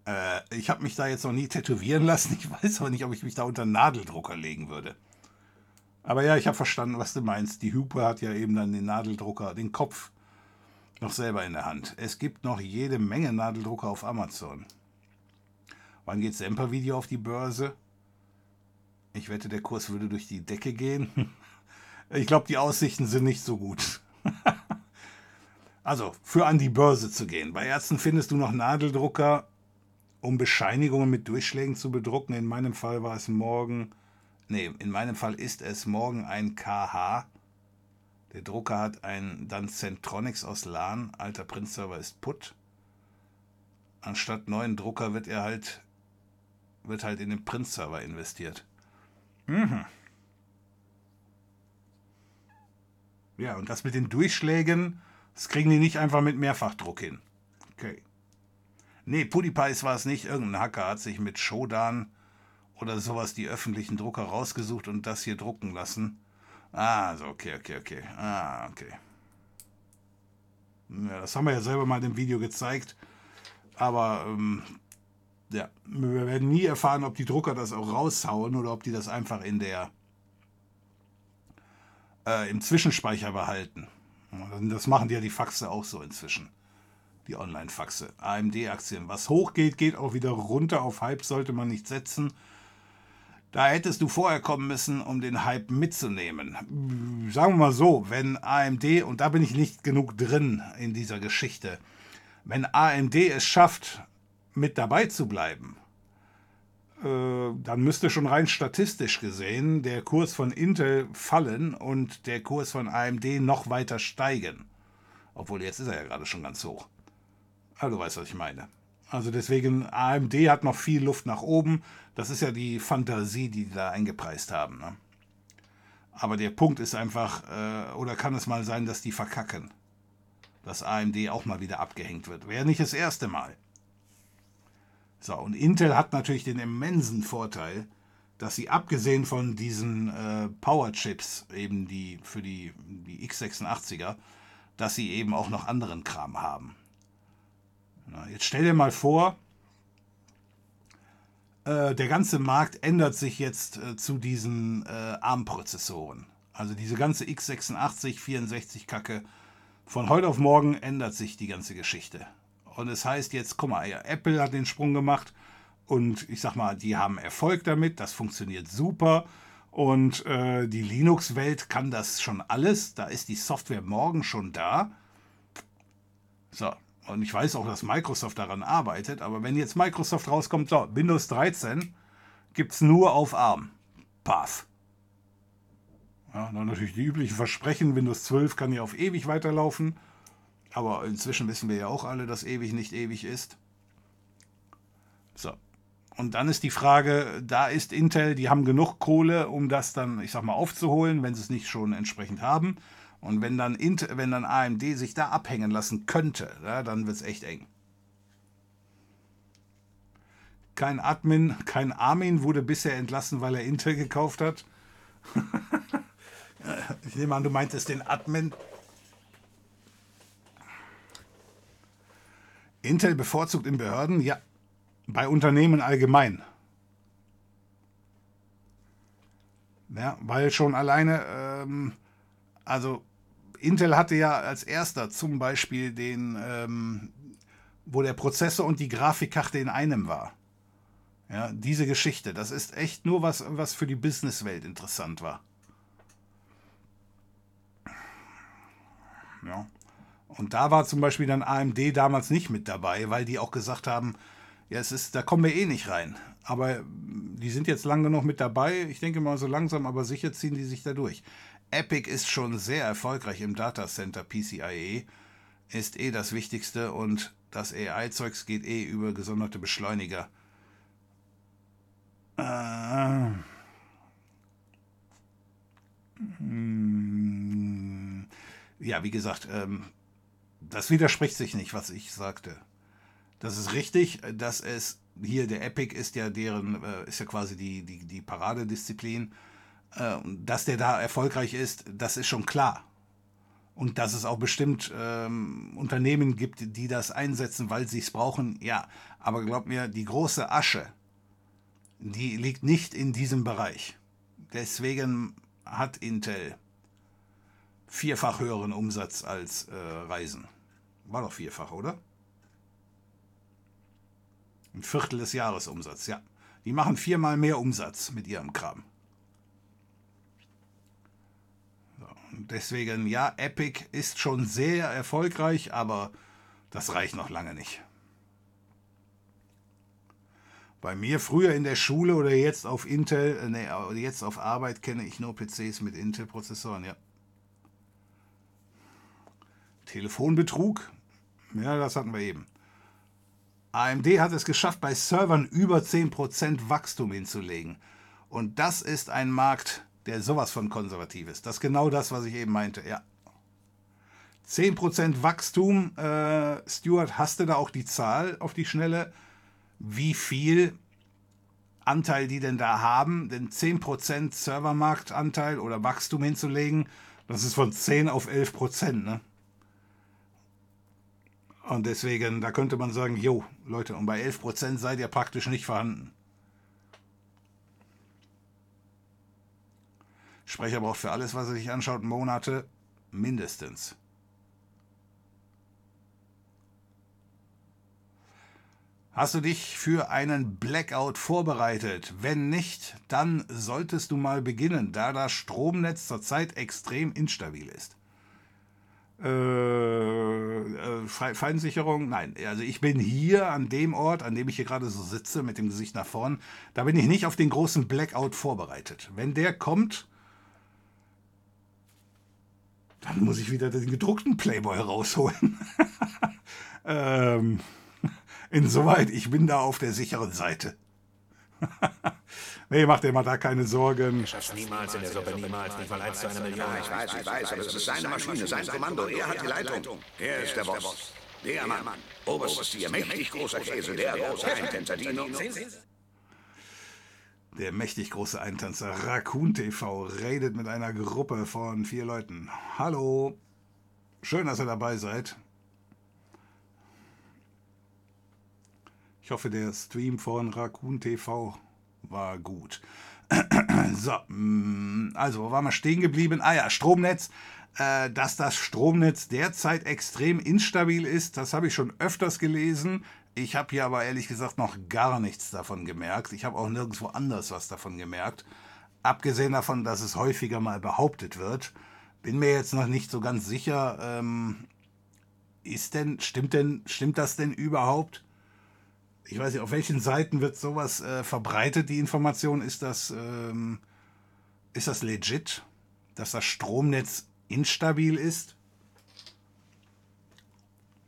Äh, ich habe mich da jetzt noch nie tätowieren lassen. Ich weiß aber nicht, ob ich mich da unter Nadeldrucker legen würde. Aber ja, ich habe verstanden, was du meinst. Die Hupe hat ja eben dann den Nadeldrucker, den Kopf noch selber in der Hand. Es gibt noch jede Menge Nadeldrucker auf Amazon. Wann geht Semper Video auf die Börse? Ich wette, der Kurs würde durch die Decke gehen. Ich glaube, die Aussichten sind nicht so gut. Also, für an die Börse zu gehen. Bei Ärzten findest du noch Nadeldrucker, um Bescheinigungen mit Durchschlägen zu bedrucken. In meinem Fall war es morgen, nee, in meinem Fall ist es morgen ein KH. Der Drucker hat ein dann Centronics aus LAN. Alter Print-Server ist put. Anstatt neuen Drucker wird er halt, wird halt in den Print-Server investiert. Mhm. Ja, und das mit den Durchschlägen, das kriegen die nicht einfach mit Mehrfachdruck hin. Okay. Nee, PewDiePie war es nicht. Irgendein Hacker hat sich mit Shodan oder sowas die öffentlichen Drucker rausgesucht und das hier drucken lassen. Ah, so, okay, okay, okay. Ah, okay. Ja, das haben wir ja selber mal im Video gezeigt. Aber ähm, ja, wir werden nie erfahren, ob die Drucker das auch raushauen oder ob die das einfach in der äh, im Zwischenspeicher behalten. Das machen die ja die Faxe auch so inzwischen. Die Online-Faxe. AMD-Aktien. Was hochgeht, geht auch wieder runter. Auf Hype sollte man nicht setzen. Da hättest du vorher kommen müssen, um den Hype mitzunehmen. Sagen wir mal so, wenn AMD, und da bin ich nicht genug drin in dieser Geschichte, wenn AMD es schafft, mit dabei zu bleiben, äh, dann müsste schon rein statistisch gesehen der Kurs von Intel fallen und der Kurs von AMD noch weiter steigen. Obwohl jetzt ist er ja gerade schon ganz hoch. Also du weißt, was ich meine. Also deswegen, AMD hat noch viel Luft nach oben. Das ist ja die Fantasie, die die da eingepreist haben. Ne? Aber der Punkt ist einfach, äh, oder kann es mal sein, dass die verkacken? Dass AMD auch mal wieder abgehängt wird. Wäre nicht das erste Mal. So, und Intel hat natürlich den immensen Vorteil, dass sie abgesehen von diesen äh, Power-Chips, eben die für die, die x86er, dass sie eben auch noch anderen Kram haben. Na, jetzt stell dir mal vor, äh, der ganze Markt ändert sich jetzt äh, zu diesen äh, ARM-Prozessoren. Also diese ganze x86, 64 Kacke. Von heute auf morgen ändert sich die ganze Geschichte. Und es heißt jetzt, guck mal, Apple hat den Sprung gemacht und ich sag mal, die haben Erfolg damit, das funktioniert super. Und äh, die Linux-Welt kann das schon alles. Da ist die Software morgen schon da. So, und ich weiß auch, dass Microsoft daran arbeitet, aber wenn jetzt Microsoft rauskommt, so, Windows 13 gibt es nur auf ARM. Path. Ja, dann natürlich die üblichen Versprechen, Windows 12 kann ja auf ewig weiterlaufen. Aber inzwischen wissen wir ja auch alle, dass ewig nicht ewig ist. So. Und dann ist die Frage, da ist Intel, die haben genug Kohle, um das dann, ich sag mal, aufzuholen, wenn sie es nicht schon entsprechend haben. Und wenn dann, Intel, wenn dann AMD sich da abhängen lassen könnte, ja, dann wird es echt eng. Kein Admin, kein Armin wurde bisher entlassen, weil er Intel gekauft hat. ich nehme an, du meintest den Admin. Intel bevorzugt in Behörden? Ja, bei Unternehmen allgemein. Ja, weil schon alleine, ähm, also Intel hatte ja als erster zum Beispiel den, ähm, wo der Prozessor und die Grafikkarte in einem war. Ja, diese Geschichte, das ist echt nur was, was für die Businesswelt interessant war. Ja. Und da war zum Beispiel dann AMD damals nicht mit dabei, weil die auch gesagt haben, ja, es ist, da kommen wir eh nicht rein. aber die sind jetzt lang genug mit dabei. Ich denke mal, so langsam, aber sicher ziehen die sich da durch. Epic ist schon sehr erfolgreich im Datacenter PCIe, ist eh das Wichtigste und das AI-Zeugs geht eh über gesonderte Beschleuniger. Äh, hm, ja, wie gesagt, ähm, das widerspricht sich nicht, was ich sagte. Das ist richtig, dass es hier der Epic ist ja deren, äh, ist ja quasi die, die, die Paradedisziplin. Äh, dass der da erfolgreich ist, das ist schon klar. Und dass es auch bestimmt ähm, Unternehmen gibt, die das einsetzen, weil sie es brauchen, ja. Aber glaub mir, die große Asche, die liegt nicht in diesem Bereich. Deswegen hat Intel vierfach höheren Umsatz als äh, Reisen. War doch vierfach, oder? Ein Viertel des Jahresumsatzes, ja. Die machen viermal mehr Umsatz mit ihrem Kram. So, deswegen, ja, Epic ist schon sehr erfolgreich, aber das reicht noch lange nicht. Bei mir früher in der Schule oder jetzt auf Intel, äh, nee, jetzt auf Arbeit kenne ich nur PCs mit Intel-Prozessoren, ja. Telefonbetrug, ja, das hatten wir eben. AMD hat es geschafft, bei Servern über 10% Wachstum hinzulegen. Und das ist ein Markt, der sowas von konservativ ist. Das ist genau das, was ich eben meinte, ja. 10% Wachstum, äh, Stuart, hast du da auch die Zahl auf die Schnelle, wie viel Anteil die denn da haben? Denn 10% Servermarktanteil oder Wachstum hinzulegen, das ist von 10 auf 11%, ne? Und deswegen, da könnte man sagen, jo, Leute, und bei 11% seid ihr praktisch nicht vorhanden. Sprecher braucht für alles, was er sich anschaut, Monate mindestens. Hast du dich für einen Blackout vorbereitet? Wenn nicht, dann solltest du mal beginnen, da das Stromnetz zurzeit extrem instabil ist. Äh, äh, Feinsicherung, nein. Also ich bin hier an dem Ort, an dem ich hier gerade so sitze, mit dem Gesicht nach vorn, da bin ich nicht auf den großen Blackout vorbereitet. Wenn der kommt, dann muss ich wieder den gedruckten Playboy rausholen. ähm, insoweit, ich bin da auf der sicheren Seite. nee, mach dir mal da keine Sorgen. Er schafft niemals in der Suppe, niemals, nicht mal eins zu einer Million. Ja, ich weiß, ich weiß, aber es ist seine Maschine, sein Kommando. Er hat die Leitung. Er ist der Boss. Der Mann. Oberstes Tier, mächtig großer Käse, der große Eintänzer Dino. Der mächtig große Eintänzer Raccoon TV redet mit einer Gruppe von vier Leuten. Hallo. Schön, dass ihr dabei seid. Ich hoffe, der Stream von Raccoon TV war gut. so, mm, also, wo waren wir stehen geblieben? Ah ja, Stromnetz. Äh, dass das Stromnetz derzeit extrem instabil ist, das habe ich schon öfters gelesen. Ich habe hier aber ehrlich gesagt noch gar nichts davon gemerkt. Ich habe auch nirgendwo anders was davon gemerkt. Abgesehen davon, dass es häufiger mal behauptet wird. Bin mir jetzt noch nicht so ganz sicher. Ähm, ist denn, stimmt denn, stimmt das denn überhaupt? Ich weiß nicht, auf welchen Seiten wird sowas äh, verbreitet, die Information? Ist das, ähm, ist das legit, dass das Stromnetz instabil ist?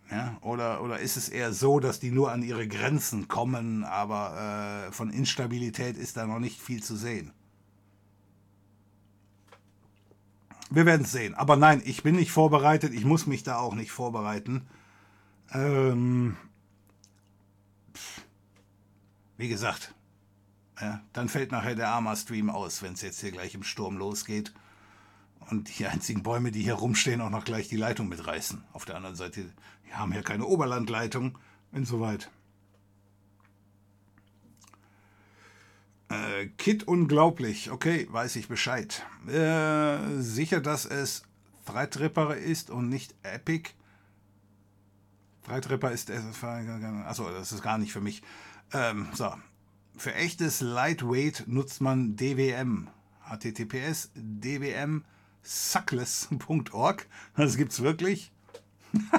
Ja, oder, oder ist es eher so, dass die nur an ihre Grenzen kommen, aber äh, von Instabilität ist da noch nicht viel zu sehen? Wir werden es sehen. Aber nein, ich bin nicht vorbereitet. Ich muss mich da auch nicht vorbereiten. Ähm, wie gesagt, ja, dann fällt nachher der Arma-Stream aus, wenn es jetzt hier gleich im Sturm losgeht und die einzigen Bäume, die hier rumstehen, auch noch gleich die Leitung mitreißen. Auf der anderen Seite, wir haben hier keine Oberlandleitung, insoweit. Äh, Kit unglaublich, okay, weiß ich Bescheid. Äh, sicher, dass es Threadripper ist und nicht Epic. Threadripper ist, achso, das ist gar nicht für mich. Ähm, so. Für echtes Lightweight nutzt man DWM. https dwm suckless.org. Das gibt's wirklich.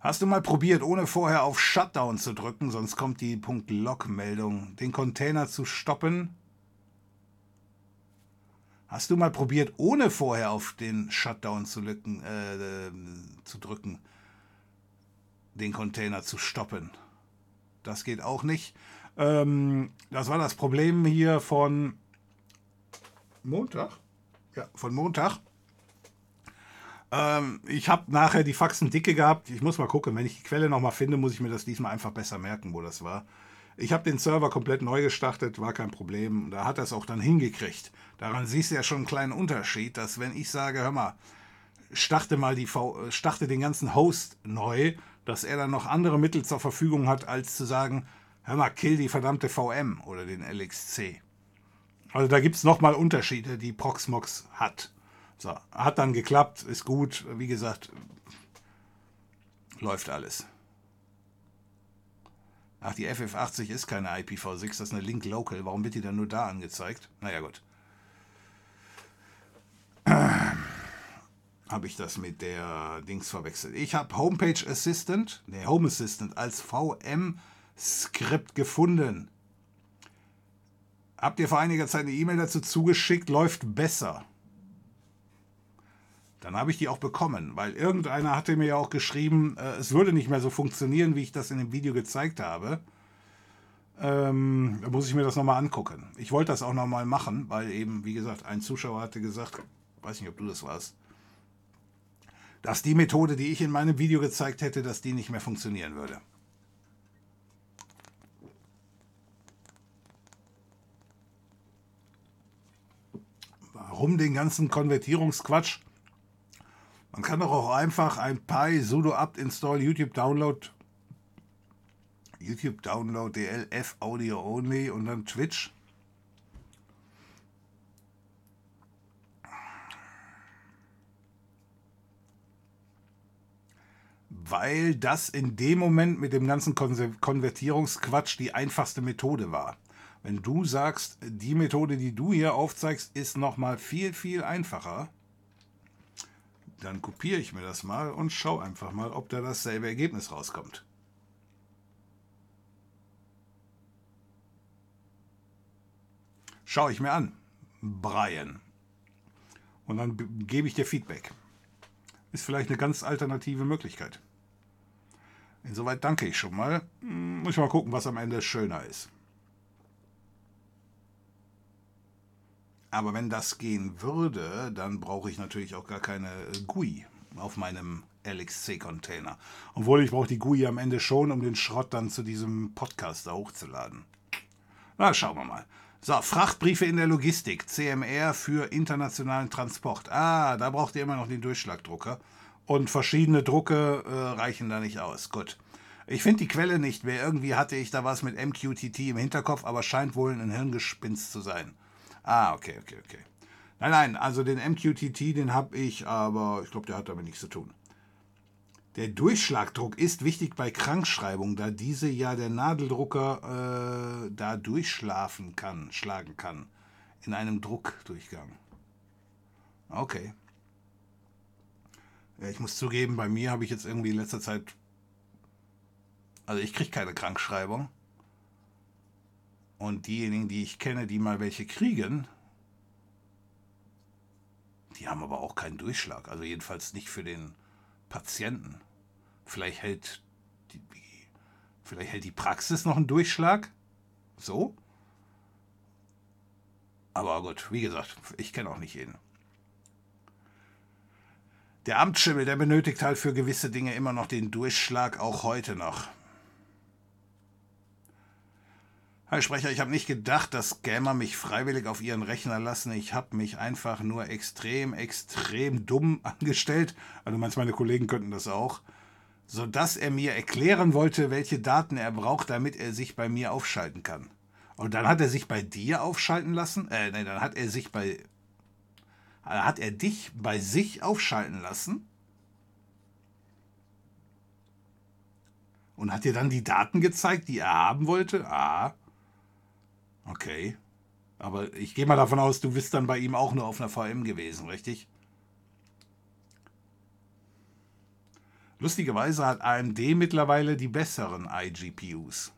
Hast du mal probiert, ohne vorher auf Shutdown zu drücken, sonst kommt die .log-Meldung, den Container zu stoppen? Hast du mal probiert, ohne vorher auf den Shutdown zu, lücken, äh, zu drücken, den Container zu stoppen? Das geht auch nicht. Ähm, das war das Problem hier von Montag. Ja, von Montag. Ähm, ich habe nachher die Faxen dicke gehabt. Ich muss mal gucken, wenn ich die Quelle nochmal finde, muss ich mir das diesmal einfach besser merken, wo das war. Ich habe den Server komplett neu gestartet, war kein Problem. Da hat er es auch dann hingekriegt. Daran siehst du ja schon einen kleinen Unterschied, dass wenn ich sage, hör mal, starte mal die v starte den ganzen Host neu, dass er dann noch andere Mittel zur Verfügung hat, als zu sagen, hör mal, kill die verdammte VM oder den LXC. Also da gibt es nochmal Unterschiede, die Proxmox hat. So, hat dann geklappt, ist gut. Wie gesagt, läuft alles. Ach, die FF80 ist keine IPv6, das ist eine Link Local. Warum wird die dann nur da angezeigt? Naja, gut. habe ich das mit der Dings verwechselt. Ich habe Homepage Assistant, ne, Home Assistant als VM-Skript gefunden. Habt ihr vor einiger Zeit eine E-Mail dazu zugeschickt, läuft besser. Dann habe ich die auch bekommen, weil irgendeiner hatte mir ja auch geschrieben, äh, es würde nicht mehr so funktionieren, wie ich das in dem Video gezeigt habe. Ähm, da muss ich mir das nochmal angucken. Ich wollte das auch nochmal machen, weil eben, wie gesagt, ein Zuschauer hatte gesagt, weiß nicht, ob du das warst, dass die Methode, die ich in meinem Video gezeigt hätte, dass die nicht mehr funktionieren würde. Warum den ganzen Konvertierungsquatsch? Man kann doch auch einfach ein Pi sudo apt install YouTube download YouTube download DLF Audio only und dann Twitch. Weil das in dem Moment mit dem ganzen Konvertierungsquatsch die einfachste Methode war. Wenn du sagst, die Methode, die du hier aufzeigst, ist nochmal viel, viel einfacher, dann kopiere ich mir das mal und schaue einfach mal, ob da dasselbe Ergebnis rauskommt. Schaue ich mir an. Brian. Und dann gebe ich dir Feedback. Ist vielleicht eine ganz alternative Möglichkeit. Insoweit danke ich schon mal. Hm, muss ich mal gucken, was am Ende schöner ist. Aber wenn das gehen würde, dann brauche ich natürlich auch gar keine GUI auf meinem LXC-Container. Obwohl ich brauche die GUI am Ende schon, um den Schrott dann zu diesem Podcast da hochzuladen. Na, schauen wir mal. So, Frachtbriefe in der Logistik, CMR für internationalen Transport. Ah, da braucht ihr immer noch den Durchschlagdrucker. Und verschiedene Drucke äh, reichen da nicht aus. Gut. Ich finde die Quelle nicht mehr. Irgendwie hatte ich da was mit MQTT im Hinterkopf, aber scheint wohl ein Hirngespinst zu sein. Ah, okay, okay, okay. Nein, nein, also den MQTT, den habe ich, aber ich glaube, der hat damit nichts zu tun. Der Durchschlagdruck ist wichtig bei Krankschreibung, da diese ja der Nadeldrucker äh, da durchschlafen kann, schlagen kann. In einem Druckdurchgang. Okay. Ja, ich muss zugeben, bei mir habe ich jetzt irgendwie in letzter Zeit. Also ich kriege keine Krankschreibung. Und diejenigen, die ich kenne, die mal welche kriegen, die haben aber auch keinen Durchschlag. Also jedenfalls nicht für den Patienten. Vielleicht hält die, vielleicht hält die Praxis noch einen Durchschlag. So. Aber gut, wie gesagt, ich kenne auch nicht jeden. Der Amtsschimmel, der benötigt halt für gewisse Dinge immer noch den Durchschlag, auch heute noch. Herr Sprecher, ich habe nicht gedacht, dass Scammer mich freiwillig auf ihren Rechner lassen. Ich habe mich einfach nur extrem, extrem dumm angestellt. Also meinst meine Kollegen könnten das auch. Sodass er mir erklären wollte, welche Daten er braucht, damit er sich bei mir aufschalten kann. Und dann hat er sich bei dir aufschalten lassen? Äh, nein, dann hat er sich bei. Hat er dich bei sich aufschalten lassen? Und hat dir dann die Daten gezeigt, die er haben wollte? Ah. Okay. Aber ich gehe mal davon aus, du bist dann bei ihm auch nur auf einer VM gewesen, richtig? Lustigerweise hat AMD mittlerweile die besseren iGPUs.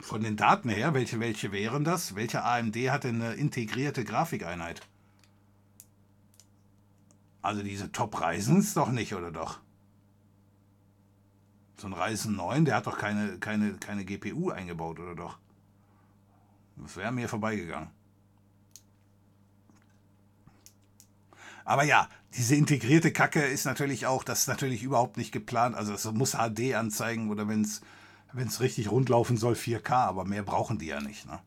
Von den Daten her, welche, welche wären das? Welche AMD hat denn eine integrierte Grafikeinheit? Also diese Top Ryzens doch nicht, oder doch? So ein Ryzen 9, der hat doch keine, keine, keine GPU eingebaut, oder doch? Das wäre mir vorbeigegangen. Aber ja, diese integrierte Kacke ist natürlich auch, das ist natürlich überhaupt nicht geplant. Also es muss HD anzeigen oder wenn es richtig rund laufen soll, 4K, aber mehr brauchen die ja nicht. Ne?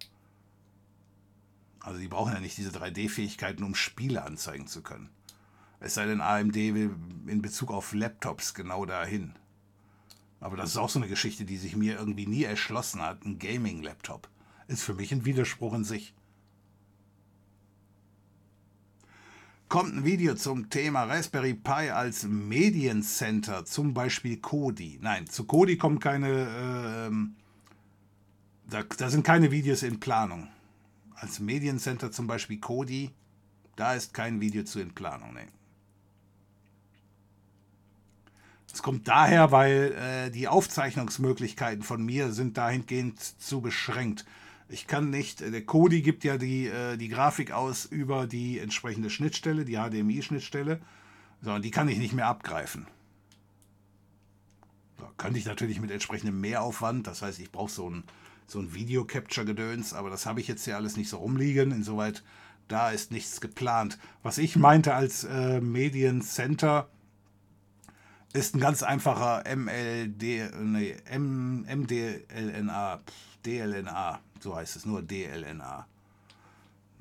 Also die brauchen ja nicht diese 3D-Fähigkeiten, um Spiele anzeigen zu können. Es sei denn, AMD will in Bezug auf Laptops genau dahin. Aber das ist auch so eine Geschichte, die sich mir irgendwie nie erschlossen hat. Ein Gaming-Laptop ist für mich ein Widerspruch in sich. kommt ein Video zum Thema Raspberry Pi als Mediencenter, zum Beispiel Kodi. Nein, zu Kodi kommen keine, äh, da, da, sind keine Videos in Planung. Als Mediencenter zum Beispiel Kodi, da ist kein Video zu in Planung. Nee. Es kommt daher, weil äh, die Aufzeichnungsmöglichkeiten von mir sind dahingehend zu beschränkt. Ich kann nicht, äh, der Kodi gibt ja die, äh, die Grafik aus über die entsprechende Schnittstelle, die HDMI-Schnittstelle. So, und die kann ich nicht mehr abgreifen. So, könnte ich natürlich mit entsprechendem Mehraufwand, das heißt, ich brauche so ein, so ein Video-Capture-Gedöns, aber das habe ich jetzt hier alles nicht so rumliegen. Insoweit, da ist nichts geplant. Was ich meinte als äh, Mediencenter, ist ein ganz einfacher MLD, nee, M, MDLNA, DLNA, so heißt es, nur DLNA.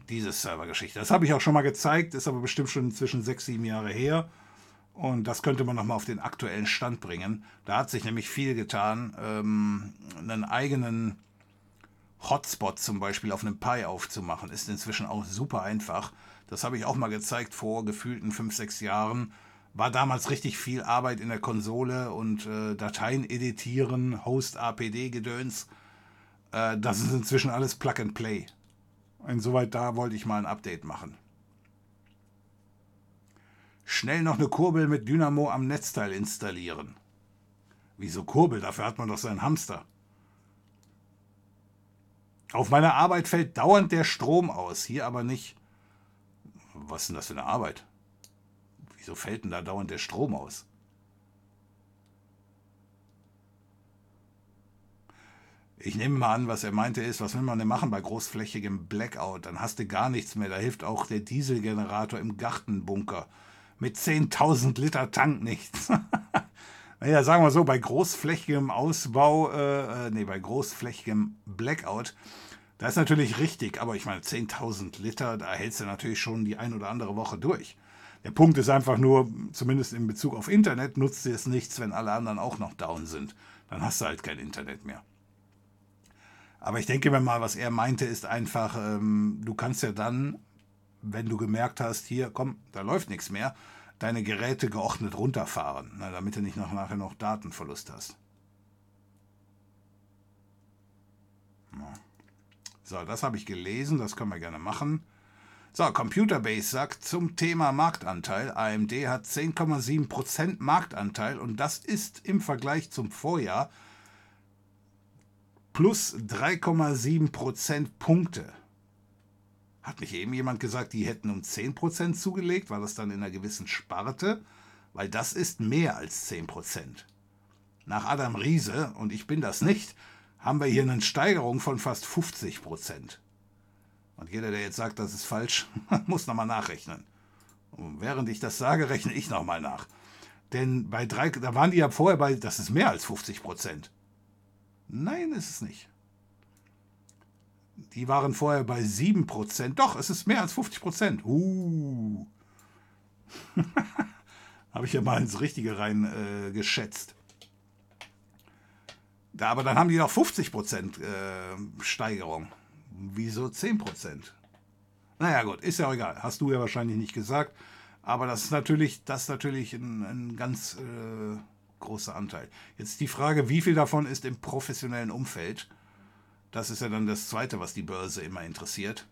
Diese Servergeschichte. Das habe ich auch schon mal gezeigt, ist aber bestimmt schon inzwischen sechs, sieben Jahre her. Und das könnte man nochmal auf den aktuellen Stand bringen. Da hat sich nämlich viel getan. Ähm, einen eigenen Hotspot zum Beispiel auf einem Pi aufzumachen, ist inzwischen auch super einfach. Das habe ich auch mal gezeigt vor gefühlten fünf, sechs Jahren. War damals richtig viel Arbeit in der Konsole und äh, Dateien editieren, Host APD-Gedöns. Äh, das ist inzwischen alles Plug and Play. Insoweit da wollte ich mal ein Update machen. Schnell noch eine Kurbel mit Dynamo am Netzteil installieren. Wieso Kurbel? Dafür hat man doch seinen Hamster. Auf meiner Arbeit fällt dauernd der Strom aus, hier aber nicht. Was ist denn das für eine Arbeit? Wieso fällt denn da dauernd der Strom aus? Ich nehme mal an, was er meinte ist, was will man denn machen bei großflächigem Blackout? Dann hast du gar nichts mehr. Da hilft auch der Dieselgenerator im Gartenbunker. Mit 10.000 Liter Tank nichts. naja, sagen wir so, bei großflächigem Ausbau, äh, äh, nee, bei großflächigem Blackout, da ist natürlich richtig, aber ich meine, 10.000 Liter, da hältst du natürlich schon die ein oder andere Woche durch. Der Punkt ist einfach nur, zumindest in Bezug auf Internet, nutzt dir es nichts, wenn alle anderen auch noch down sind. Dann hast du halt kein Internet mehr. Aber ich denke mir mal, was er meinte, ist einfach, ähm, du kannst ja dann, wenn du gemerkt hast, hier, komm, da läuft nichts mehr, deine Geräte geordnet runterfahren, na, damit du nicht noch, nachher noch Datenverlust hast. So, das habe ich gelesen, das können wir gerne machen. So, Computerbase sagt zum Thema Marktanteil, AMD hat 10,7% Marktanteil und das ist im Vergleich zum Vorjahr plus 3,7 Prozentpunkte. Hat nicht eben jemand gesagt, die hätten um 10 Prozent zugelegt? War das dann in einer gewissen Sparte? Weil das ist mehr als 10 Prozent. Nach Adam Riese, und ich bin das nicht, haben wir hier eine Steigerung von fast 50 Prozent. Und jeder, der jetzt sagt, das ist falsch, muss nochmal nachrechnen. Und während ich das sage, rechne ich nochmal nach. Denn bei drei, da waren die ja vorher bei, das ist mehr als 50 Prozent. Nein, ist es nicht. Die waren vorher bei 7%. Doch, es ist mehr als 50%. Uh. Habe ich ja mal ins Richtige rein äh, geschätzt. Da, aber dann haben die noch 50% äh, Steigerung. Wieso 10%? Naja, gut, ist ja auch egal. Hast du ja wahrscheinlich nicht gesagt. Aber das ist natürlich, das ist natürlich ein, ein ganz äh, großer Anteil. Jetzt die Frage, wie viel davon ist im professionellen Umfeld? Das ist ja dann das Zweite, was die Börse immer interessiert.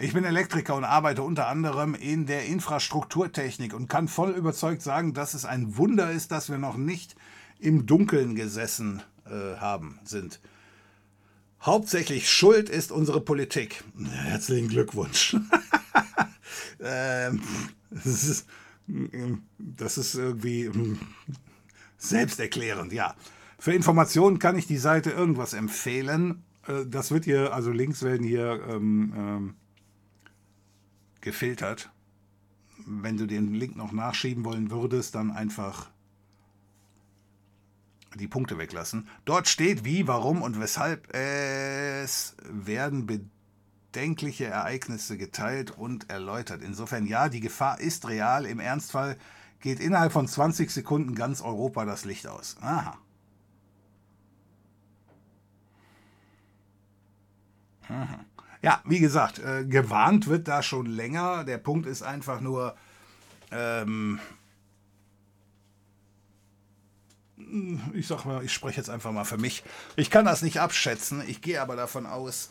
Ich bin Elektriker und arbeite unter anderem in der Infrastrukturtechnik und kann voll überzeugt sagen, dass es ein Wunder ist, dass wir noch nicht im Dunkeln gesessen äh, haben, sind. Hauptsächlich schuld ist unsere Politik. Herzlichen Glückwunsch. ähm, das, ist, das ist irgendwie hm, selbsterklärend, ja. Für Informationen kann ich die Seite irgendwas empfehlen. Äh, das wird hier, also Links werden hier ähm, ähm, gefiltert. Wenn du den Link noch nachschieben wollen würdest, dann einfach die Punkte weglassen. Dort steht wie, warum und weshalb es werden bedenkliche Ereignisse geteilt und erläutert. Insofern ja, die Gefahr ist real. Im Ernstfall geht innerhalb von 20 Sekunden ganz Europa das Licht aus. Aha. Aha. Ja, wie gesagt, äh, gewarnt wird da schon länger. Der Punkt ist einfach nur, ähm, ich sag mal, ich spreche jetzt einfach mal für mich. Ich kann das nicht abschätzen. Ich gehe aber davon aus,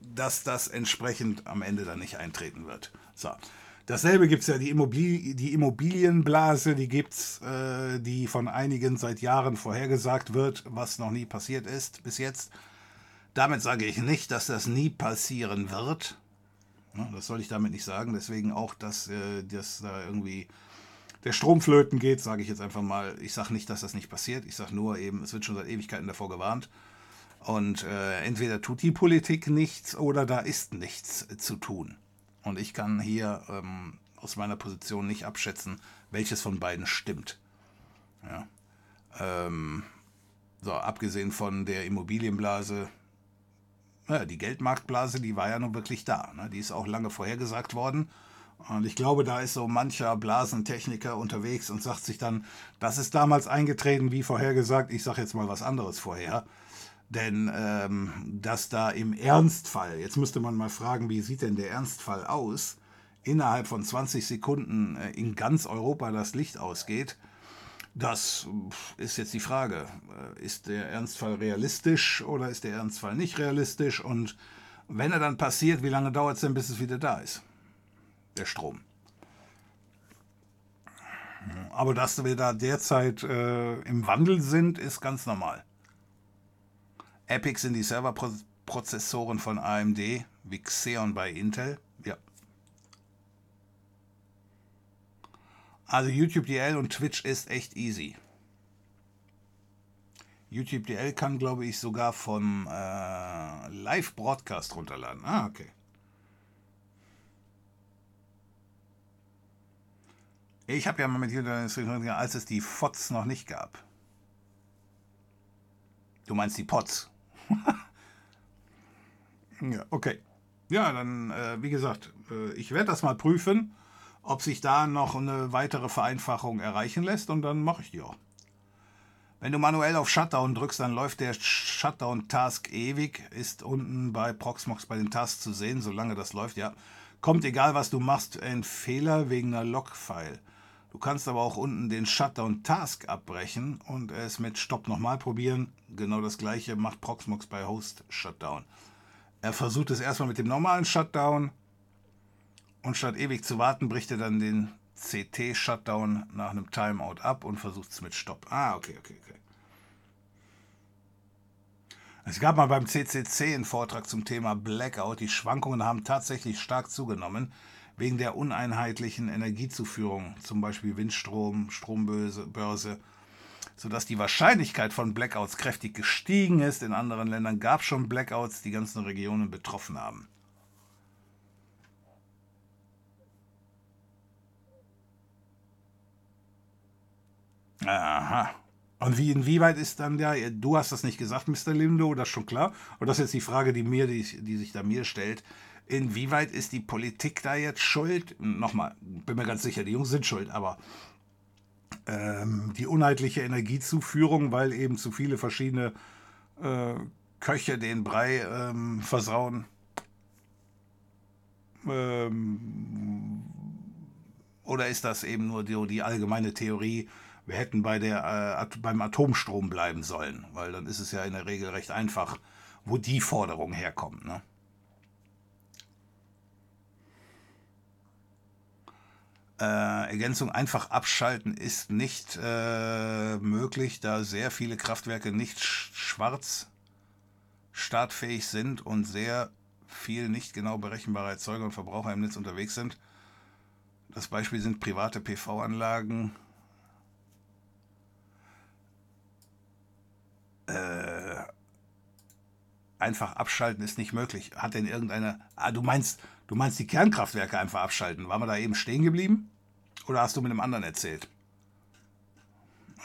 dass das entsprechend am Ende dann nicht eintreten wird. So. Dasselbe gibt es ja, die, Immobil die Immobilienblase, die gibt es, äh, die von einigen seit Jahren vorhergesagt wird, was noch nie passiert ist bis jetzt. Damit sage ich nicht, dass das nie passieren wird. Das soll ich damit nicht sagen. Deswegen auch, dass, äh, dass da irgendwie der Strom flöten geht, sage ich jetzt einfach mal. Ich sage nicht, dass das nicht passiert. Ich sage nur eben, es wird schon seit Ewigkeiten davor gewarnt. Und äh, entweder tut die Politik nichts oder da ist nichts zu tun. Und ich kann hier ähm, aus meiner Position nicht abschätzen, welches von beiden stimmt. Ja. Ähm, so, abgesehen von der Immobilienblase, naja, die Geldmarktblase, die war ja nun wirklich da. Ne? Die ist auch lange vorhergesagt worden. Und ich glaube, da ist so mancher Blasentechniker unterwegs und sagt sich dann, das ist damals eingetreten, wie vorhergesagt, ich sage jetzt mal was anderes vorher. Denn ähm, dass da im Ernstfall, jetzt müsste man mal fragen, wie sieht denn der Ernstfall aus, innerhalb von 20 Sekunden äh, in ganz Europa das Licht ausgeht, das ist jetzt die Frage. Äh, ist der Ernstfall realistisch oder ist der Ernstfall nicht realistisch? Und wenn er dann passiert, wie lange dauert es denn, bis es wieder da ist? Der Strom. Aber dass wir da derzeit äh, im Wandel sind, ist ganz normal. Epic sind die Serverprozessoren von AMD, wie Xeon bei Intel. Ja, Also YouTube DL und Twitch ist echt easy. YouTube DL kann, glaube ich, sogar vom äh, Live-Broadcast runterladen. Ah, okay. Ich habe ja mal mit YouTube, als es die FOTS noch nicht gab. Du meinst die POTS? ja, okay. Ja, dann, äh, wie gesagt, äh, ich werde das mal prüfen ob sich da noch eine weitere Vereinfachung erreichen lässt und dann mache ich die auch. Wenn du manuell auf Shutdown drückst, dann läuft der Shutdown-Task ewig, ist unten bei Proxmox bei den Tasks zu sehen, solange das läuft, ja. Kommt egal, was du machst, ein Fehler wegen einer Log-File. Du kannst aber auch unten den Shutdown-Task abbrechen und es mit Stopp nochmal probieren. Genau das gleiche macht Proxmox bei Host Shutdown. Er versucht es erstmal mit dem normalen Shutdown, und statt ewig zu warten, bricht er dann den CT-Shutdown nach einem Timeout ab und versucht es mit Stopp. Ah, okay, okay, okay. Es gab mal beim CCC einen Vortrag zum Thema Blackout. Die Schwankungen haben tatsächlich stark zugenommen wegen der uneinheitlichen Energiezuführung, zum Beispiel Windstrom, Strombörse, sodass die Wahrscheinlichkeit von Blackouts kräftig gestiegen ist. In anderen Ländern gab es schon Blackouts, die ganzen Regionen betroffen haben. Aha. Und wie, inwieweit ist dann der, du hast das nicht gesagt, Mr. Lindo, das ist schon klar. Und das ist jetzt die Frage, die, mir, die, die sich da mir stellt. Inwieweit ist die Politik da jetzt schuld? Nochmal, bin mir ganz sicher, die Jungs sind schuld, aber ähm, die unheitliche Energiezuführung, weil eben zu viele verschiedene äh, Köche den Brei ähm, versauen. Ähm, oder ist das eben nur die, die allgemeine Theorie, wir hätten bei der, äh, beim Atomstrom bleiben sollen, weil dann ist es ja in der Regel recht einfach, wo die Forderung herkommt. Ne? Äh, Ergänzung einfach abschalten ist nicht äh, möglich, da sehr viele Kraftwerke nicht sch schwarz startfähig sind und sehr viel nicht genau berechenbare Erzeuger und Verbraucher im Netz unterwegs sind. Das Beispiel sind private PV-Anlagen, Äh, einfach abschalten ist nicht möglich. Hat denn irgendeine. Ah, du meinst, du meinst die Kernkraftwerke einfach abschalten. Waren wir da eben stehen geblieben? Oder hast du mit einem anderen erzählt?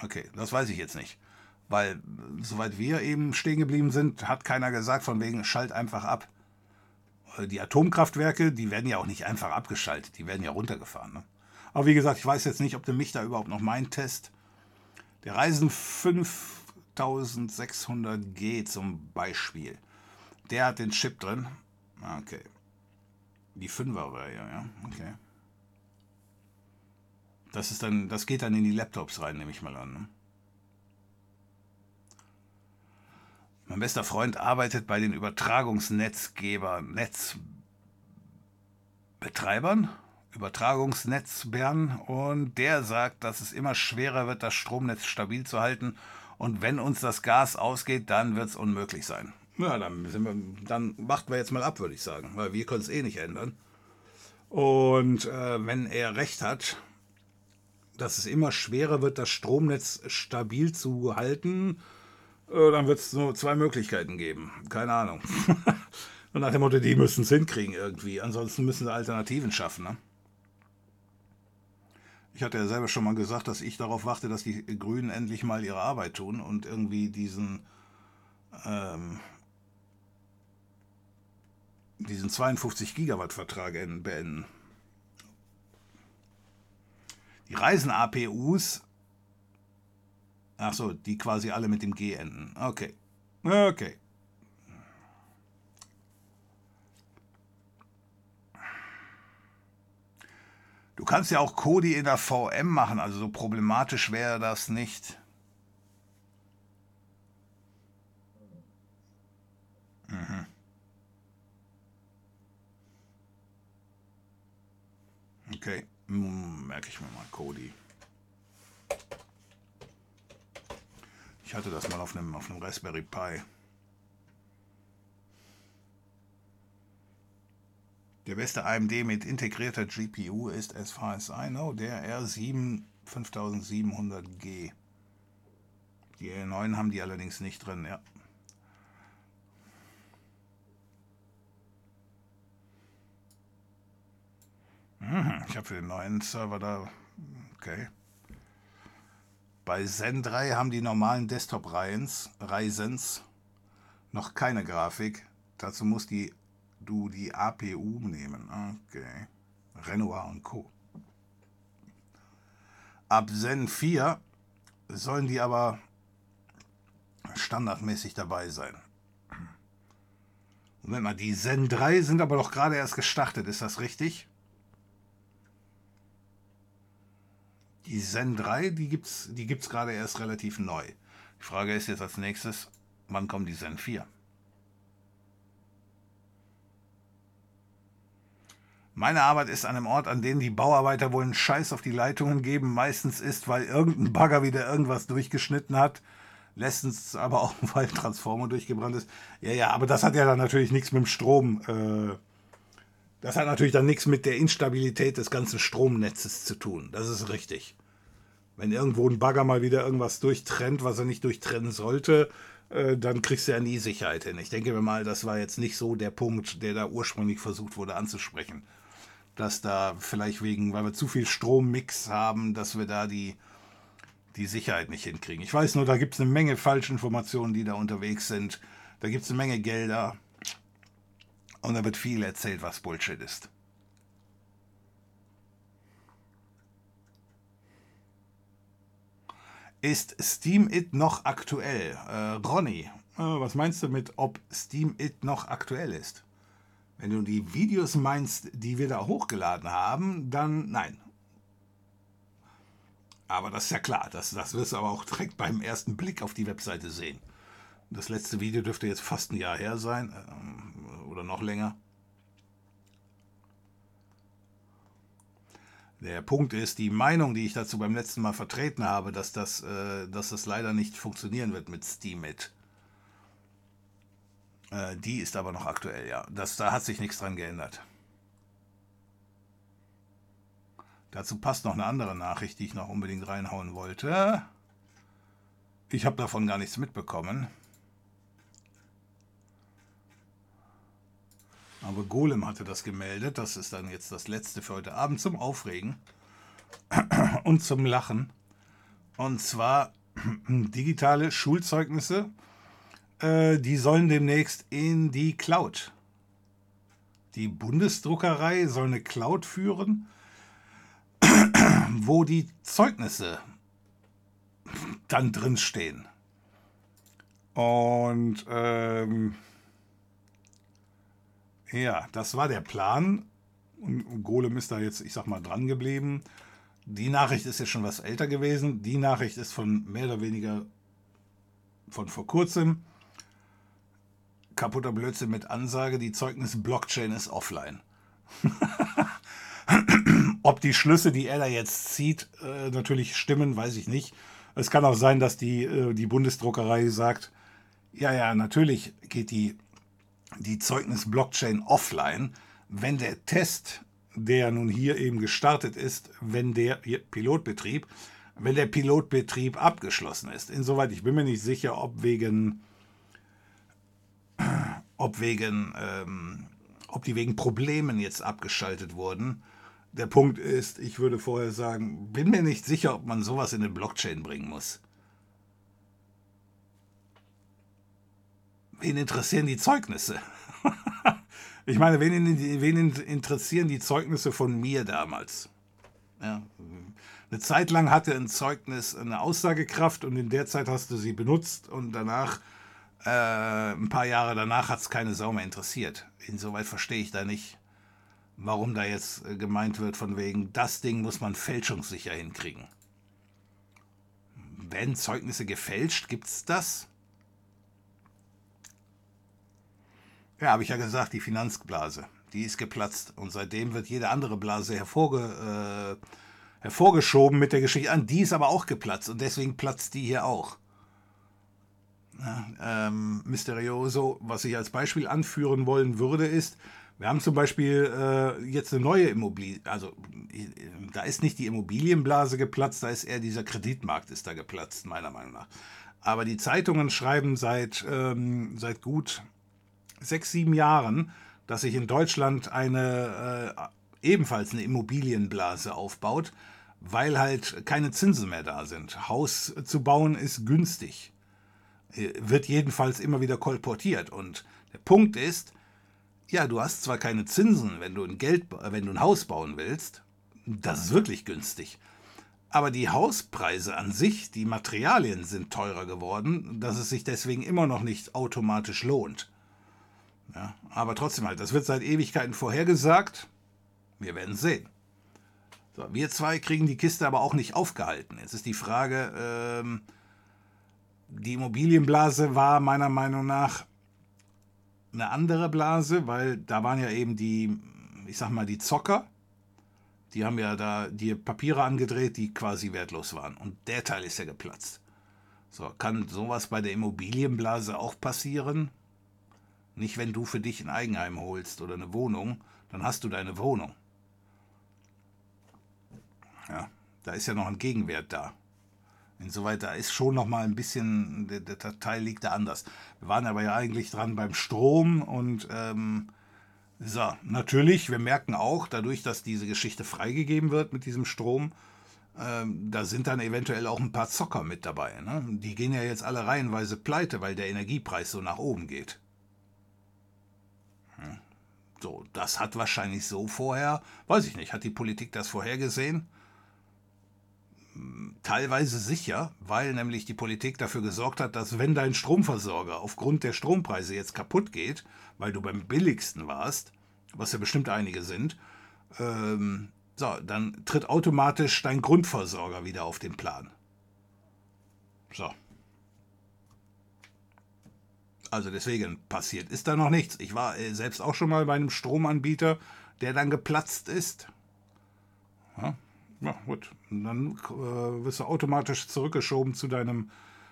Okay, das weiß ich jetzt nicht. Weil, soweit wir eben stehen geblieben sind, hat keiner gesagt, von wegen, schalt einfach ab. Äh, die Atomkraftwerke, die werden ja auch nicht einfach abgeschaltet, die werden ja runtergefahren. Ne? Aber wie gesagt, ich weiß jetzt nicht, ob der mich da überhaupt noch meint, Test. Der Reisen 5600G zum Beispiel. Der hat den Chip drin. Okay. Die 5er war ja, ja. Okay. Das ist dann, das geht dann in die Laptops rein, nehme ich mal an. Ne? Mein bester Freund arbeitet bei den Übertragungsnetzgebern, Netzbetreibern, Übertragungsnetzbären und der sagt, dass es immer schwerer wird, das Stromnetz stabil zu halten und wenn uns das Gas ausgeht, dann wird es unmöglich sein. Ja, dann, wir, dann warten wir jetzt mal ab, würde ich sagen, weil wir können es eh nicht ändern. Und äh, wenn er recht hat, dass es immer schwerer wird, das Stromnetz stabil zu halten, äh, dann wird es nur zwei Möglichkeiten geben. Keine Ahnung. Und nach dem Motto, die müssen es hinkriegen irgendwie. Ansonsten müssen sie Alternativen schaffen. Ne? Ich hatte ja selber schon mal gesagt, dass ich darauf warte, dass die Grünen endlich mal ihre Arbeit tun und irgendwie diesen, ähm, diesen 52 Gigawatt Vertrag beenden. Die Reisen-APUs Ach so, die quasi alle mit dem G enden. Okay. Okay. Du kannst ja auch Kodi in der VM machen, also so problematisch wäre das nicht. Mhm. Okay, hm, merke ich mir mal Kodi. Ich hatte das mal auf einem, auf einem Raspberry Pi. Der beste AMD mit integrierter GPU ist, as far as I know, der R7 5700G. Die R9 haben die allerdings nicht drin, ja. Mhm, ich habe für den neuen Server da. Okay. Bei Zen 3 haben die normalen Desktop-Ryzens noch keine Grafik. Dazu musst die, du die APU nehmen. Okay. Renoir und Co. Ab Zen 4 sollen die aber standardmäßig dabei sein. Moment mal, die Zen 3 sind aber doch gerade erst gestartet, ist das richtig? Die Zen 3, die gibt es die gibt's gerade erst relativ neu. Die Frage ist jetzt als nächstes, wann kommt die Zen 4? Meine Arbeit ist an einem Ort, an dem die Bauarbeiter wohl einen Scheiß auf die Leitungen geben. Meistens ist, weil irgendein Bagger wieder irgendwas durchgeschnitten hat. Letztens aber auch, weil ein Transformer durchgebrannt ist. Ja, ja, aber das hat ja dann natürlich nichts mit dem Strom. Äh, das hat natürlich dann nichts mit der Instabilität des ganzen Stromnetzes zu tun. Das ist richtig. Wenn irgendwo ein Bagger mal wieder irgendwas durchtrennt, was er nicht durchtrennen sollte, äh, dann kriegst du ja nie Sicherheit hin. Ich denke mir mal, das war jetzt nicht so der Punkt, der da ursprünglich versucht wurde anzusprechen. Dass da vielleicht wegen, weil wir zu viel Strommix haben, dass wir da die, die Sicherheit nicht hinkriegen. Ich weiß nur, da gibt es eine Menge Falschinformationen, die da unterwegs sind. Da gibt es eine Menge Gelder. Und da wird viel erzählt, was Bullshit ist. Ist Steam It noch aktuell? Äh, Ronny, äh, was meinst du mit, ob Steam It noch aktuell ist? Wenn du die Videos meinst, die wir da hochgeladen haben, dann nein. Aber das ist ja klar, das, das wirst du aber auch direkt beim ersten Blick auf die Webseite sehen. Das letzte Video dürfte jetzt fast ein Jahr her sein ähm, oder noch länger. Der Punkt ist, die Meinung, die ich dazu beim letzten Mal vertreten habe, dass das, äh, dass das leider nicht funktionieren wird mit Steemit. Äh, die ist aber noch aktuell, ja. Das, da hat sich nichts dran geändert. Dazu passt noch eine andere Nachricht, die ich noch unbedingt reinhauen wollte. Ich habe davon gar nichts mitbekommen. Aber Golem hatte das gemeldet. Das ist dann jetzt das letzte für heute Abend zum Aufregen und zum Lachen. Und zwar digitale Schulzeugnisse. Äh, die sollen demnächst in die Cloud. Die Bundesdruckerei soll eine Cloud führen, wo die Zeugnisse dann drin stehen. Und ähm, ja, das war der Plan. Und Golem ist da jetzt, ich sag mal, dran geblieben. Die Nachricht ist jetzt schon was älter gewesen. Die Nachricht ist von mehr oder weniger von vor kurzem. Kaputter Blödsinn mit Ansage, die Zeugnis-Blockchain ist offline. Ob die Schlüsse, die er da jetzt zieht, äh, natürlich stimmen, weiß ich nicht. Es kann auch sein, dass die, äh, die Bundesdruckerei sagt, ja, ja, natürlich geht die die Zeugnis-Blockchain offline, wenn der Test, der nun hier eben gestartet ist, wenn der Pilotbetrieb, wenn der Pilotbetrieb abgeschlossen ist. Insoweit, ich bin mir nicht sicher, ob wegen, ob wegen, ähm, ob die wegen Problemen jetzt abgeschaltet wurden. Der Punkt ist, ich würde vorher sagen, bin mir nicht sicher, ob man sowas in eine Blockchain bringen muss. wen interessieren die Zeugnisse? ich meine, wen, wen, interessieren die Zeugnisse von mir damals? Ja. Eine Zeit lang hatte ein Zeugnis eine Aussagekraft und in der Zeit hast du sie benutzt und danach, äh, ein paar Jahre danach, hat es keine Sau mehr interessiert. Insoweit verstehe ich da nicht, warum da jetzt äh, gemeint wird, von wegen, das Ding muss man fälschungssicher hinkriegen. Werden Zeugnisse gefälscht? Gibt es das? Ja, habe ich ja gesagt, die Finanzblase, die ist geplatzt. Und seitdem wird jede andere Blase hervorge, äh, hervorgeschoben mit der Geschichte an. Die ist aber auch geplatzt und deswegen platzt die hier auch. Ähm, Mysterioso, was ich als Beispiel anführen wollen würde, ist, wir haben zum Beispiel äh, jetzt eine neue Immobilie, also da ist nicht die Immobilienblase geplatzt, da ist eher dieser Kreditmarkt ist da geplatzt, meiner Meinung nach. Aber die Zeitungen schreiben seit, ähm, seit gut sechs, sieben Jahren, dass sich in Deutschland eine äh, ebenfalls eine Immobilienblase aufbaut, weil halt keine Zinsen mehr da sind. Haus zu bauen ist günstig. Äh, wird jedenfalls immer wieder kolportiert. Und der Punkt ist, ja, du hast zwar keine Zinsen, wenn du ein Geld, wenn du ein Haus bauen willst, das ist wirklich günstig. Aber die Hauspreise an sich, die Materialien sind teurer geworden, dass es sich deswegen immer noch nicht automatisch lohnt. Ja, aber trotzdem halt, das wird seit Ewigkeiten vorhergesagt. Wir werden sehen. So, wir zwei kriegen die Kiste aber auch nicht aufgehalten. Jetzt ist die Frage, ähm, die Immobilienblase war meiner Meinung nach eine andere Blase, weil da waren ja eben die, ich sag mal, die Zocker. Die haben ja da die Papiere angedreht, die quasi wertlos waren. Und der Teil ist ja geplatzt. So, kann sowas bei der Immobilienblase auch passieren? Nicht, wenn du für dich ein Eigenheim holst oder eine Wohnung, dann hast du deine Wohnung. Ja, da ist ja noch ein Gegenwert da. Insoweit, da ist schon noch mal ein bisschen, der, der Teil liegt da anders. Wir waren aber ja eigentlich dran beim Strom und ähm, so, natürlich, wir merken auch, dadurch, dass diese Geschichte freigegeben wird mit diesem Strom, ähm, da sind dann eventuell auch ein paar Zocker mit dabei. Ne? Die gehen ja jetzt alle reihenweise pleite, weil der Energiepreis so nach oben geht. So, das hat wahrscheinlich so vorher, weiß ich nicht, hat die Politik das vorhergesehen? Teilweise sicher, weil nämlich die Politik dafür gesorgt hat, dass wenn dein Stromversorger aufgrund der Strompreise jetzt kaputt geht, weil du beim billigsten warst, was ja bestimmt einige sind, ähm, so, dann tritt automatisch dein Grundversorger wieder auf den Plan. So. Also deswegen passiert ist da noch nichts. Ich war äh, selbst auch schon mal bei einem Stromanbieter, der dann geplatzt ist. Ja, Ja, gut. Und dann äh, wirst du automatisch zurückgeschoben zu deinem,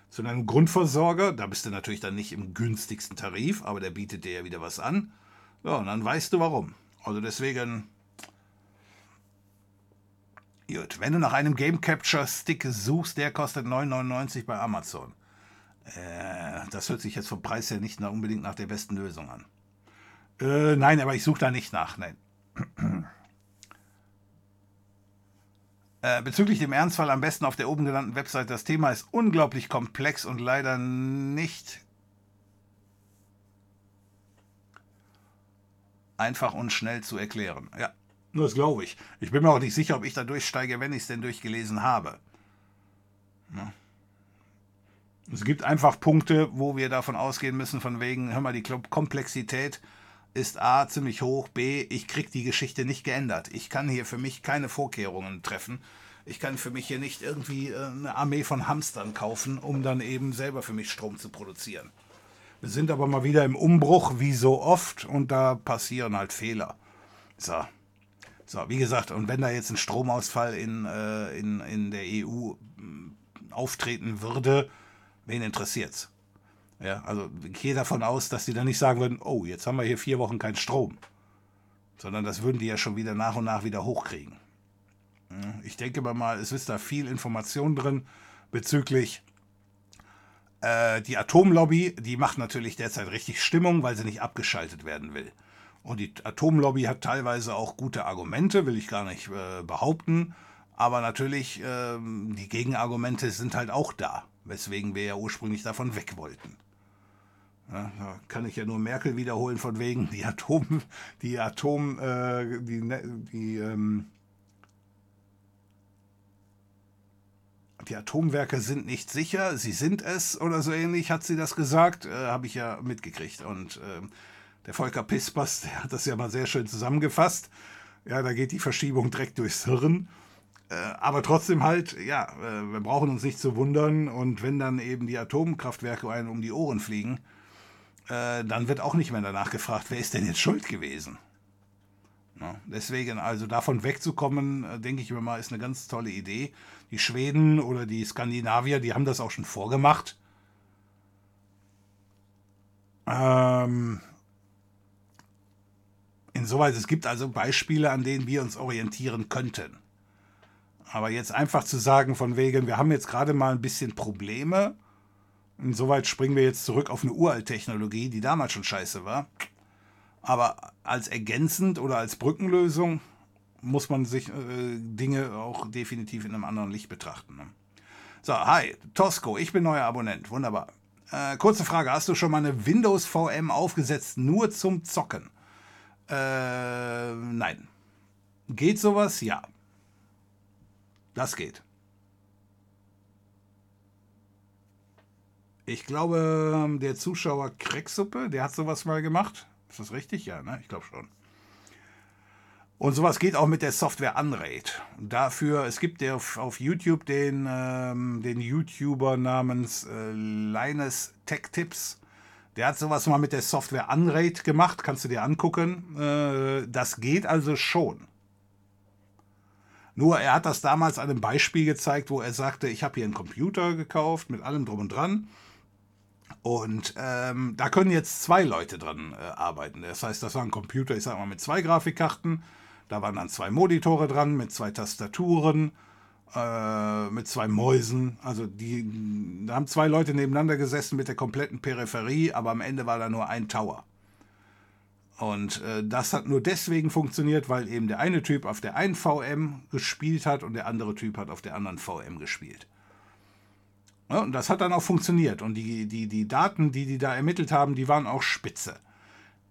zu deinem Grundversorger. Da bist du natürlich dann nicht im günstigsten Tarif, aber der bietet dir ja wieder was an. Ja, und dann weißt du warum. Also deswegen. Gut, wenn du nach einem Game Capture Stick suchst, der kostet 9,99 bei Amazon. Äh, das hört sich jetzt vom Preis her nicht unbedingt nach der besten Lösung an. Äh, nein, aber ich suche da nicht nach. Nein. Äh, bezüglich dem Ernstfall am besten auf der oben genannten Website. Das Thema ist unglaublich komplex und leider nicht einfach und schnell zu erklären. Ja, das glaube ich. Ich bin mir auch nicht sicher, ob ich da durchsteige, wenn ich es denn durchgelesen habe. Ja. Es gibt einfach Punkte, wo wir davon ausgehen müssen, von wegen, hör mal, die Komplexität ist A ziemlich hoch, B, ich krieg die Geschichte nicht geändert. Ich kann hier für mich keine Vorkehrungen treffen. Ich kann für mich hier nicht irgendwie äh, eine Armee von Hamstern kaufen, um dann eben selber für mich Strom zu produzieren. Wir sind aber mal wieder im Umbruch, wie so oft, und da passieren halt Fehler. So. So, wie gesagt, und wenn da jetzt ein Stromausfall in, äh, in, in der EU mm, auftreten würde, wen interessiert's? Ja, also ich gehe davon aus, dass die dann nicht sagen würden, oh, jetzt haben wir hier vier Wochen keinen Strom. Sondern das würden die ja schon wieder nach und nach wieder hochkriegen. Ich denke mal, es ist da viel Information drin bezüglich äh, die Atomlobby, die macht natürlich derzeit richtig Stimmung, weil sie nicht abgeschaltet werden will. Und die Atomlobby hat teilweise auch gute Argumente, will ich gar nicht äh, behaupten. Aber natürlich, äh, die Gegenargumente sind halt auch da, weswegen wir ja ursprünglich davon weg wollten. Ja, da kann ich ja nur Merkel wiederholen von wegen die Atom, die Atom, äh, die, ne, die, ähm, die Atomwerke sind nicht sicher, sie sind es oder so ähnlich, hat sie das gesagt, äh, habe ich ja mitgekriegt. Und äh, der Volker Pispers, der hat das ja mal sehr schön zusammengefasst. Ja, da geht die Verschiebung direkt durchs Hirn. Äh, aber trotzdem halt, ja, äh, wir brauchen uns nicht zu wundern. Und wenn dann eben die Atomkraftwerke einen um die Ohren fliegen, äh, dann wird auch nicht mehr danach gefragt, wer ist denn jetzt schuld gewesen. Ja, deswegen, also davon wegzukommen, äh, denke ich mir mal, ist eine ganz tolle Idee. Die Schweden oder die Skandinavier, die haben das auch schon vorgemacht. Ähm, insoweit, es gibt also Beispiele, an denen wir uns orientieren könnten. Aber jetzt einfach zu sagen, von wegen, wir haben jetzt gerade mal ein bisschen Probleme, Insoweit springen wir jetzt zurück auf eine Uralttechnologie, die damals schon scheiße war. Aber als ergänzend oder als Brückenlösung muss man sich äh, Dinge auch definitiv in einem anderen Licht betrachten. Ne? So, hi, Tosco, ich bin neuer Abonnent. Wunderbar. Äh, kurze Frage: Hast du schon mal eine Windows VM aufgesetzt, nur zum Zocken? Äh, nein. Geht sowas? Ja. Das geht. Ich glaube, der Zuschauer Krecksuppe, der hat sowas mal gemacht. Ist das richtig? Ja, ne? Ich glaube schon. Und sowas geht auch mit der Software Unraid. Dafür, es gibt der auf, auf YouTube den, ähm, den YouTuber namens äh, Linus Tech Tips. Der hat sowas mal mit der Software Unraid gemacht, kannst du dir angucken. Äh, das geht also schon. Nur er hat das damals an einem Beispiel gezeigt, wo er sagte, ich habe hier einen Computer gekauft mit allem drum und dran und ähm, da können jetzt zwei Leute dran äh, arbeiten. Das heißt, das war ein Computer, ich sag mal, mit zwei Grafikkarten. Da waren dann zwei Monitore dran, mit zwei Tastaturen, äh, mit zwei Mäusen. Also die, da haben zwei Leute nebeneinander gesessen mit der kompletten Peripherie, aber am Ende war da nur ein Tower. Und äh, das hat nur deswegen funktioniert, weil eben der eine Typ auf der einen VM gespielt hat und der andere Typ hat auf der anderen VM gespielt. Ja, und das hat dann auch funktioniert. Und die, die, die Daten, die die da ermittelt haben, die waren auch spitze.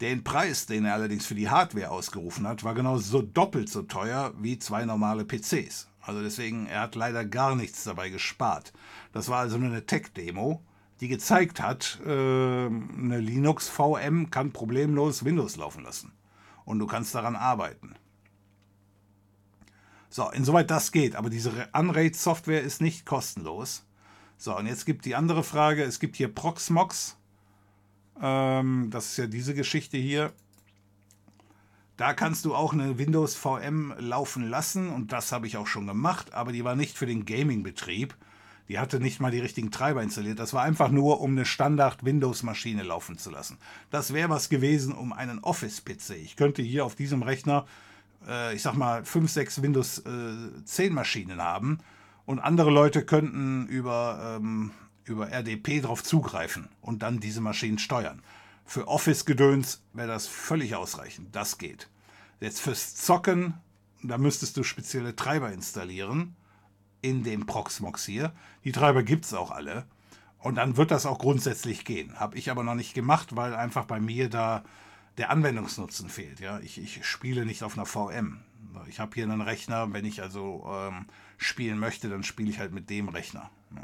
Den Preis, den er allerdings für die Hardware ausgerufen hat, war genau so doppelt so teuer wie zwei normale PCs. Also deswegen, er hat leider gar nichts dabei gespart. Das war also nur eine Tech-Demo, die gezeigt hat, äh, eine Linux-VM kann problemlos Windows laufen lassen. Und du kannst daran arbeiten. So, insoweit das geht. Aber diese Unraid-Software ist nicht kostenlos. So, und jetzt gibt die andere Frage. Es gibt hier Proxmox. Ähm, das ist ja diese Geschichte hier. Da kannst du auch eine Windows VM laufen lassen und das habe ich auch schon gemacht, aber die war nicht für den Gaming-Betrieb. Die hatte nicht mal die richtigen Treiber installiert. Das war einfach nur, um eine Standard-Windows-Maschine laufen zu lassen. Das wäre was gewesen um einen Office-PC. Ich könnte hier auf diesem Rechner, äh, ich sag mal, 5, 6 Windows äh, 10 Maschinen haben und andere Leute könnten über, ähm, über RDP darauf zugreifen und dann diese Maschinen steuern. Für Office-Gedöns wäre das völlig ausreichend. Das geht. Jetzt fürs Zocken, da müsstest du spezielle Treiber installieren in dem Proxmox hier. Die Treiber gibt es auch alle. Und dann wird das auch grundsätzlich gehen. Habe ich aber noch nicht gemacht, weil einfach bei mir da der Anwendungsnutzen fehlt. Ja? Ich, ich spiele nicht auf einer VM. Ich habe hier einen Rechner, wenn ich also ähm, spielen möchte, dann spiele ich halt mit dem Rechner. Ja.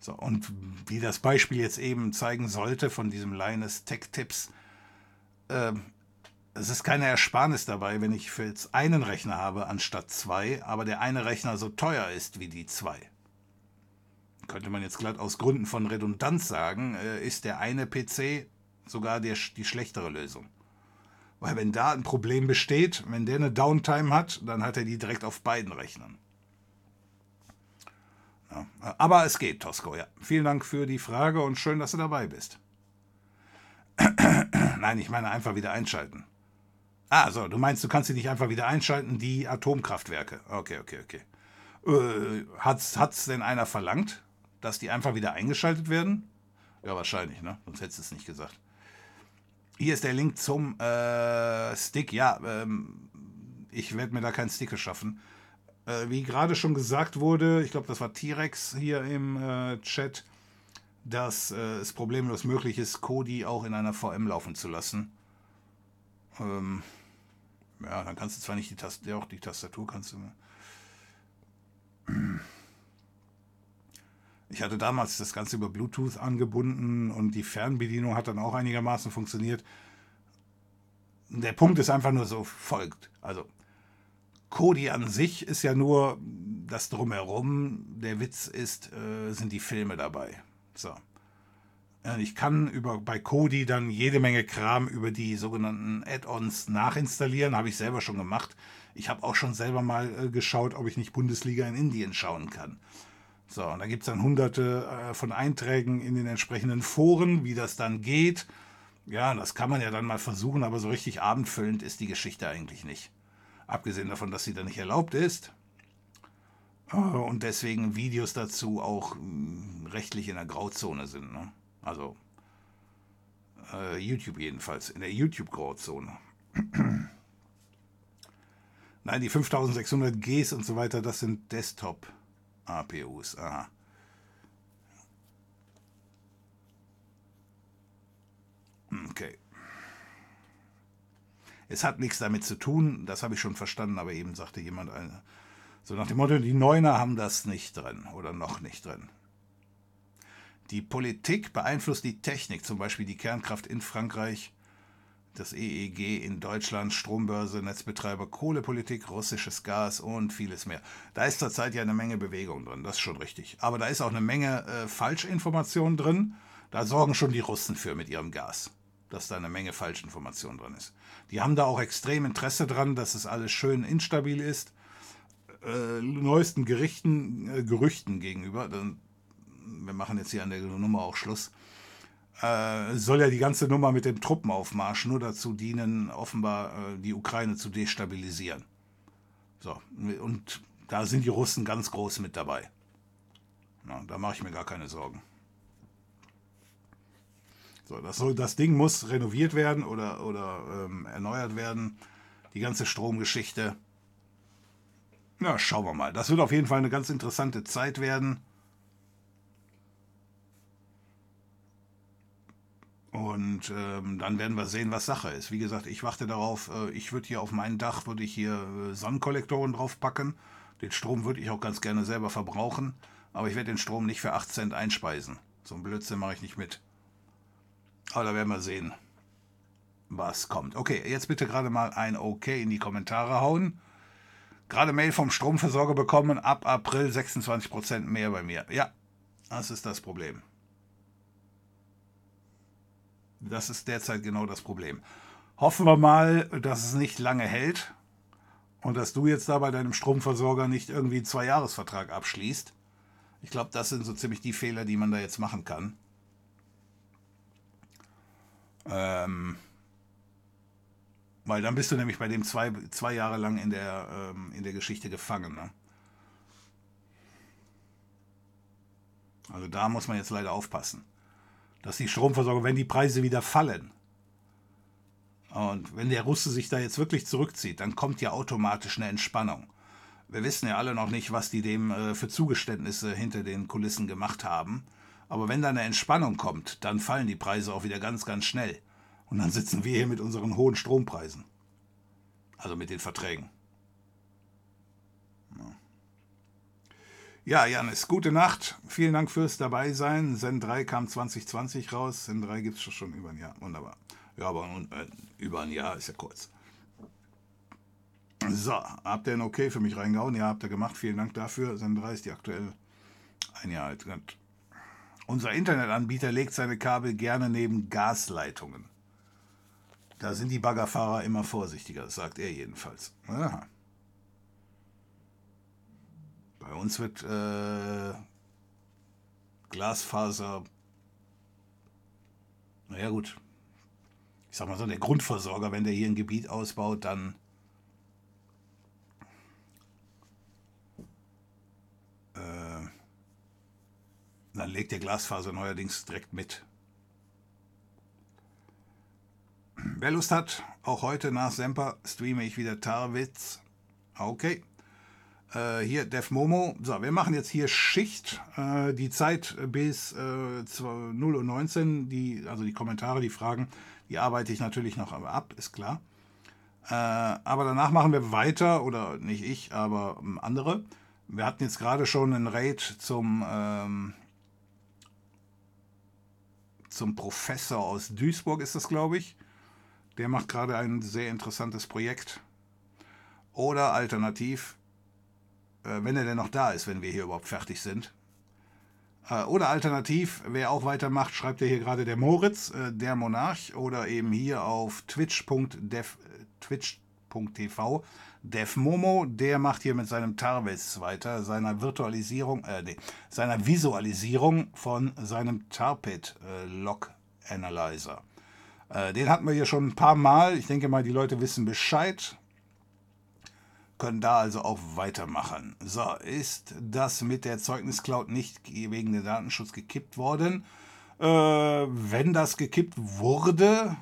So, und wie das Beispiel jetzt eben zeigen sollte von diesem Linus Tech Tips, äh, es ist keine Ersparnis dabei, wenn ich für jetzt einen Rechner habe anstatt zwei, aber der eine Rechner so teuer ist wie die zwei. Könnte man jetzt glatt aus Gründen von Redundanz sagen, äh, ist der eine PC sogar der, die schlechtere Lösung. Weil wenn da ein Problem besteht, wenn der eine Downtime hat, dann hat er die direkt auf beiden Rechnern. Ja, aber es geht, Tosco, ja. Vielen Dank für die Frage und schön, dass du dabei bist. Nein, ich meine einfach wieder einschalten. Ah, so, du meinst, du kannst sie nicht einfach wieder einschalten, die Atomkraftwerke. Okay, okay, okay. Äh, hat's, hat's denn einer verlangt, dass die einfach wieder eingeschaltet werden? Ja, wahrscheinlich, ne? Sonst hättest du es nicht gesagt. Hier ist der Link zum äh, Stick. Ja, ähm, ich werde mir da keinen Sticker schaffen. Äh, wie gerade schon gesagt wurde, ich glaube, das war T-Rex hier im äh, Chat, dass äh, es problemlos möglich ist, Kodi auch in einer VM laufen zu lassen. Ähm, ja, dann kannst du zwar nicht die Tastatur, ja, auch die Tastatur kannst du. Ich hatte damals das Ganze über Bluetooth angebunden und die Fernbedienung hat dann auch einigermaßen funktioniert. Der Punkt ist einfach nur so folgt. Also, Kodi an sich ist ja nur das Drumherum. Der Witz ist, äh, sind die Filme dabei. So. Ich kann über, bei Kodi dann jede Menge Kram über die sogenannten Add-ons nachinstallieren. Habe ich selber schon gemacht. Ich habe auch schon selber mal äh, geschaut, ob ich nicht Bundesliga in Indien schauen kann. So, und da gibt es dann hunderte äh, von Einträgen in den entsprechenden Foren, wie das dann geht. Ja, das kann man ja dann mal versuchen, aber so richtig abendfüllend ist die Geschichte eigentlich nicht. Abgesehen davon, dass sie dann nicht erlaubt ist. Und deswegen Videos dazu auch hm, rechtlich in der Grauzone sind. Ne? Also äh, YouTube jedenfalls, in der YouTube-Grauzone. Nein, die 5600 Gs und so weiter, das sind Desktop-APUs. Aha. Okay. Es hat nichts damit zu tun, das habe ich schon verstanden, aber eben sagte jemand, eine, so nach dem Motto, die Neuner haben das nicht drin oder noch nicht drin. Die Politik beeinflusst die Technik, zum Beispiel die Kernkraft in Frankreich, das EEG in Deutschland, Strombörse, Netzbetreiber, Kohlepolitik, russisches Gas und vieles mehr. Da ist zurzeit ja eine Menge Bewegung drin, das ist schon richtig. Aber da ist auch eine Menge äh, Falschinformation drin. Da sorgen schon die Russen für mit ihrem Gas, dass da eine Menge Falschinformation drin ist. Die haben da auch extrem Interesse dran, dass es alles schön instabil ist. Äh, neuesten Gerichten, äh, Gerüchten gegenüber, wir machen jetzt hier an der Nummer auch Schluss, äh, soll ja die ganze Nummer mit dem Truppenaufmarsch nur dazu dienen, offenbar äh, die Ukraine zu destabilisieren. So, und da sind die Russen ganz groß mit dabei. Na, da mache ich mir gar keine Sorgen. So, das, soll, das Ding muss renoviert werden oder, oder ähm, erneuert werden. Die ganze Stromgeschichte. Na, schauen wir mal. Das wird auf jeden Fall eine ganz interessante Zeit werden. Und ähm, dann werden wir sehen, was Sache ist. Wie gesagt, ich warte darauf, äh, ich würde hier auf mein Dach, würde ich hier äh, Sonnenkollektoren draufpacken. Den Strom würde ich auch ganz gerne selber verbrauchen. Aber ich werde den Strom nicht für 8 Cent einspeisen. So ein Blödsinn mache ich nicht mit. Aber da werden wir sehen, was kommt. Okay, jetzt bitte gerade mal ein OK in die Kommentare hauen. Gerade Mail vom Stromversorger bekommen, ab April 26% mehr bei mir. Ja, das ist das Problem. Das ist derzeit genau das Problem. Hoffen wir mal, dass es nicht lange hält und dass du jetzt da bei deinem Stromversorger nicht irgendwie einen Zwei-Jahres-Vertrag abschließt. Ich glaube, das sind so ziemlich die Fehler, die man da jetzt machen kann. Ähm, weil dann bist du nämlich bei dem zwei, zwei Jahre lang in der, ähm, in der Geschichte gefangen. Ne? Also da muss man jetzt leider aufpassen, dass die Stromversorgung, wenn die Preise wieder fallen und wenn der Russe sich da jetzt wirklich zurückzieht, dann kommt ja automatisch eine Entspannung. Wir wissen ja alle noch nicht, was die dem äh, für Zugeständnisse hinter den Kulissen gemacht haben. Aber wenn da eine Entspannung kommt, dann fallen die Preise auch wieder ganz, ganz schnell. Und dann sitzen wir hier mit unseren hohen Strompreisen. Also mit den Verträgen. Ja, Janis, gute Nacht. Vielen Dank fürs Dabeisein. Zen 3 kam 2020 raus. Zen 3 gibt es schon über ein Jahr. Wunderbar. Ja, aber äh, über ein Jahr ist ja kurz. So, habt ihr ein Okay für mich reingehauen? Ja, habt ihr gemacht. Vielen Dank dafür. Zen 3 ist die aktuell ein Jahr alt. Unser Internetanbieter legt seine Kabel gerne neben Gasleitungen. Da sind die Baggerfahrer immer vorsichtiger, sagt er jedenfalls. Aha. Bei uns wird äh, Glasfaser, naja gut, ich sag mal so, der Grundversorger, wenn der hier ein Gebiet ausbaut, dann äh, dann legt der Glasfaser neuerdings direkt mit. Wer Lust hat, auch heute nach Semper streame ich wieder Tarwitz. Okay. Äh, hier Def Momo. So, wir machen jetzt hier Schicht. Äh, die Zeit bis äh, 0.19 Uhr, die, also die Kommentare, die Fragen, die arbeite ich natürlich noch ab, ist klar. Äh, aber danach machen wir weiter, oder nicht ich, aber ähm, andere. Wir hatten jetzt gerade schon einen Raid zum, ähm, zum Professor aus Duisburg, ist das, glaube ich. Der macht gerade ein sehr interessantes Projekt. Oder alternativ, wenn er denn noch da ist, wenn wir hier überhaupt fertig sind. Äh, oder alternativ, wer auch weitermacht, schreibt ja hier gerade der Moritz, äh, der Monarch, oder eben hier auf twitch.dev, twitch.tv, DevMomo, der macht hier mit seinem Tarves weiter, seiner Virtualisierung, äh, nee, seiner Visualisierung von seinem Tarpit äh, Log Analyzer. Äh, den hatten wir hier schon ein paar Mal. Ich denke mal, die Leute wissen Bescheid. Können da also auch weitermachen. So, ist das mit der Zeugniscloud nicht wegen dem Datenschutz gekippt worden? Äh, wenn das gekippt wurde,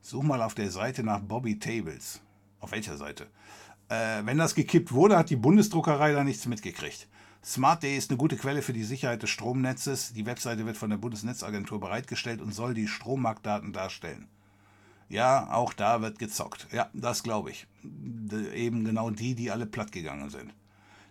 such mal auf der Seite nach Bobby Tables. Auf welcher Seite? Äh, wenn das gekippt wurde, hat die Bundesdruckerei da nichts mitgekriegt. Smart.de ist eine gute Quelle für die Sicherheit des Stromnetzes. Die Webseite wird von der Bundesnetzagentur bereitgestellt und soll die Strommarktdaten darstellen. Ja, auch da wird gezockt. Ja, das glaube ich. Eben genau die, die alle platt gegangen sind.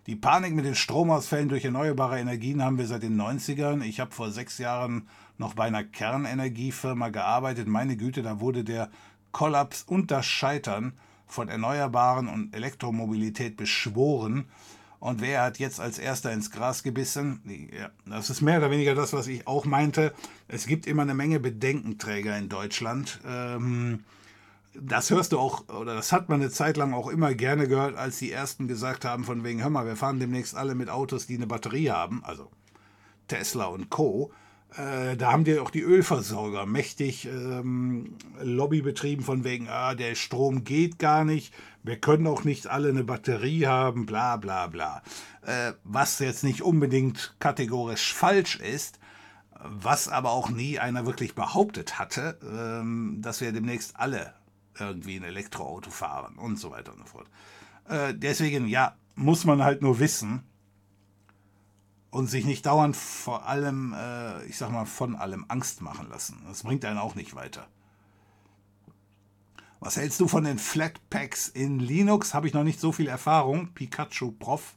Die Panik mit den Stromausfällen durch erneuerbare Energien haben wir seit den 90ern. Ich habe vor sechs Jahren noch bei einer Kernenergiefirma gearbeitet. Meine Güte, da wurde der Kollaps und das Scheitern von Erneuerbaren und Elektromobilität beschworen. Und wer hat jetzt als erster ins Gras gebissen? Ja, das ist mehr oder weniger das, was ich auch meinte. Es gibt immer eine Menge Bedenkenträger in Deutschland. Ähm, das hörst du auch, oder das hat man eine Zeit lang auch immer gerne gehört, als die Ersten gesagt haben, von wegen, hör mal, wir fahren demnächst alle mit Autos, die eine Batterie haben, also Tesla und Co. Äh, da haben die auch die Ölversorger mächtig ähm, Lobby betrieben von wegen, ah, der Strom geht gar nicht, wir können auch nicht alle eine Batterie haben, bla bla bla. Äh, was jetzt nicht unbedingt kategorisch falsch ist, was aber auch nie einer wirklich behauptet hatte, ähm, dass wir demnächst alle irgendwie ein Elektroauto fahren und so weiter und so fort. Äh, deswegen, ja, muss man halt nur wissen, und sich nicht dauernd vor allem, äh, ich sag mal, von allem Angst machen lassen. Das bringt einen auch nicht weiter. Was hältst du von den Flatpaks in Linux? Habe ich noch nicht so viel Erfahrung. Pikachu Prof.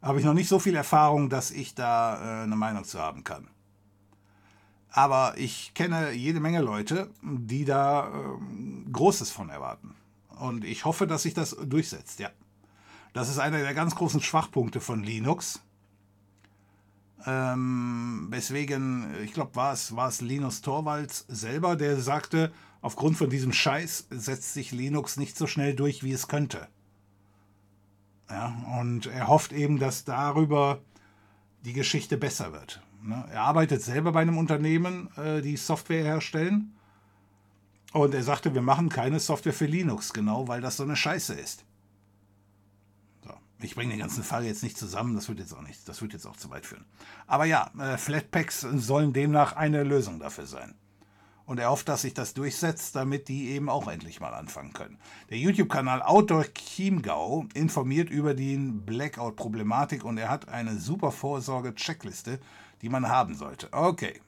Habe ich noch nicht so viel Erfahrung, dass ich da äh, eine Meinung zu haben kann. Aber ich kenne jede Menge Leute, die da äh, Großes von erwarten. Und ich hoffe, dass sich das durchsetzt, ja. Das ist einer der ganz großen Schwachpunkte von Linux ähm, weswegen, ich glaube, war es, war es Linus Torvalds selber, der sagte, aufgrund von diesem Scheiß setzt sich Linux nicht so schnell durch, wie es könnte. Ja, und er hofft eben, dass darüber die Geschichte besser wird. Ne? Er arbeitet selber bei einem Unternehmen, äh, die Software herstellen. Und er sagte, wir machen keine Software für Linux, genau, weil das so eine Scheiße ist. Ich bringe den ganzen Fall jetzt nicht zusammen, das wird jetzt auch nicht, das wird jetzt auch zu weit führen. Aber ja, äh, Flatpaks sollen demnach eine Lösung dafür sein. Und er hofft, dass sich das durchsetzt, damit die eben auch endlich mal anfangen können. Der YouTube-Kanal Outdoor Chiemgau informiert über die Blackout-Problematik und er hat eine super Vorsorge-Checkliste, die man haben sollte. Okay.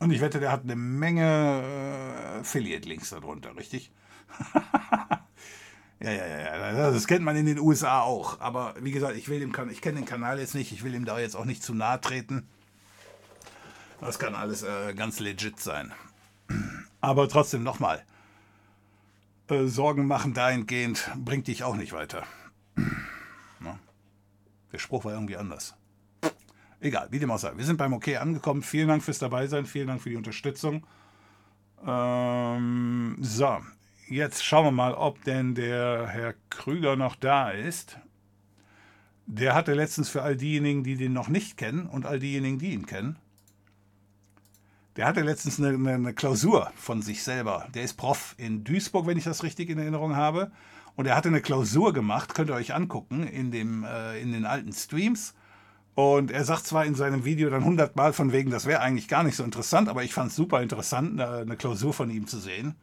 Und ich wette, der hat eine Menge äh, Affiliate-Links darunter, richtig? ja, ja, ja, das kennt man in den USA auch. Aber wie gesagt, ich will dem ich kenne den Kanal jetzt nicht, ich will ihm da jetzt auch nicht zu nahe treten. Das kann alles äh, ganz legit sein. Aber trotzdem nochmal. Äh, Sorgen machen dahingehend bringt dich auch nicht weiter. Na? Der Spruch war irgendwie anders. Egal, wie dem auch sei. Wir sind beim OK angekommen. Vielen Dank fürs Dabeisein. Vielen Dank für die Unterstützung. Ähm, so, jetzt schauen wir mal, ob denn der Herr Krüger noch da ist. Der hatte letztens für all diejenigen, die den noch nicht kennen und all diejenigen, die ihn kennen, der hatte letztens eine, eine, eine, Klausur von sich selber. Der ist Prof in Duisburg, wenn ich das richtig in Erinnerung habe. Und er hatte eine Klausur gemacht, könnt ihr euch angucken, in, dem, äh, in den alten Streams. Und er sagt zwar in seinem Video dann hundertmal von wegen, das wäre eigentlich gar nicht so interessant, aber ich fand es super interessant, eine, eine, Klausur von ihm zu sehen.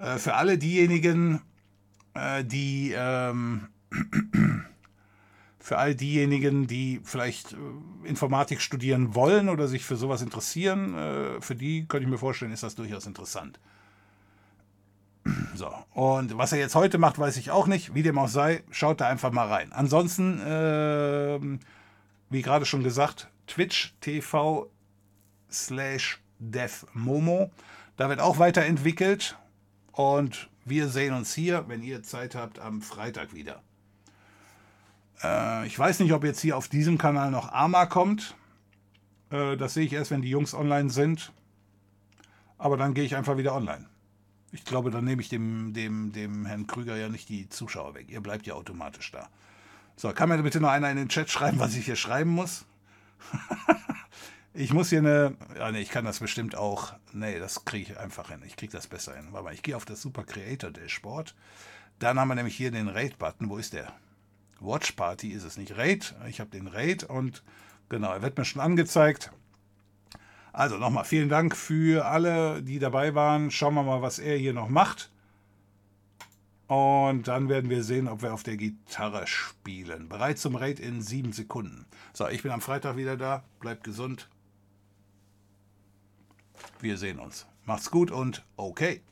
Äh, für alle diejenigen, äh, die ähm, für all diejenigen, die vielleicht äh, Informatik studieren wollen oder sich für sowas interessieren, äh, für die könnte ich mir vorstellen, ist das durchaus interessant. So, und was er jetzt heute macht, weiß ich auch nicht. Wie dem auch sei, schaut da einfach mal rein. Ansonsten, äh, wie gerade schon gesagt, Twitch TV slash DevMomo. Da wird auch weiterentwickelt. Und wir sehen uns hier, wenn ihr Zeit habt, am Freitag wieder. Äh, ich weiß nicht, ob jetzt hier auf diesem Kanal noch Arma kommt. Äh, das sehe ich erst, wenn die Jungs online sind. Aber dann gehe ich einfach wieder online. Ich glaube, dann nehme ich dem, dem, dem Herrn Krüger ja nicht die Zuschauer weg. Ihr bleibt ja automatisch da. So, kann mir bitte noch einer in den Chat schreiben, was ich hier schreiben muss? ich muss hier eine. Ja, nee, ich kann das bestimmt auch. Nee, das kriege ich einfach hin. Ich kriege das besser hin. Warte mal, ich gehe auf das Super Creator Dashboard. Dann haben wir nämlich hier den Raid-Button. Wo ist der? Watch Party ist es nicht. Raid. Ich habe den Raid und genau, er wird mir schon angezeigt. Also nochmal vielen Dank für alle, die dabei waren. Schauen wir mal, was er hier noch macht. Und dann werden wir sehen, ob wir auf der Gitarre spielen. Bereit zum Raid in sieben Sekunden. So, ich bin am Freitag wieder da. Bleibt gesund. Wir sehen uns. Macht's gut und okay.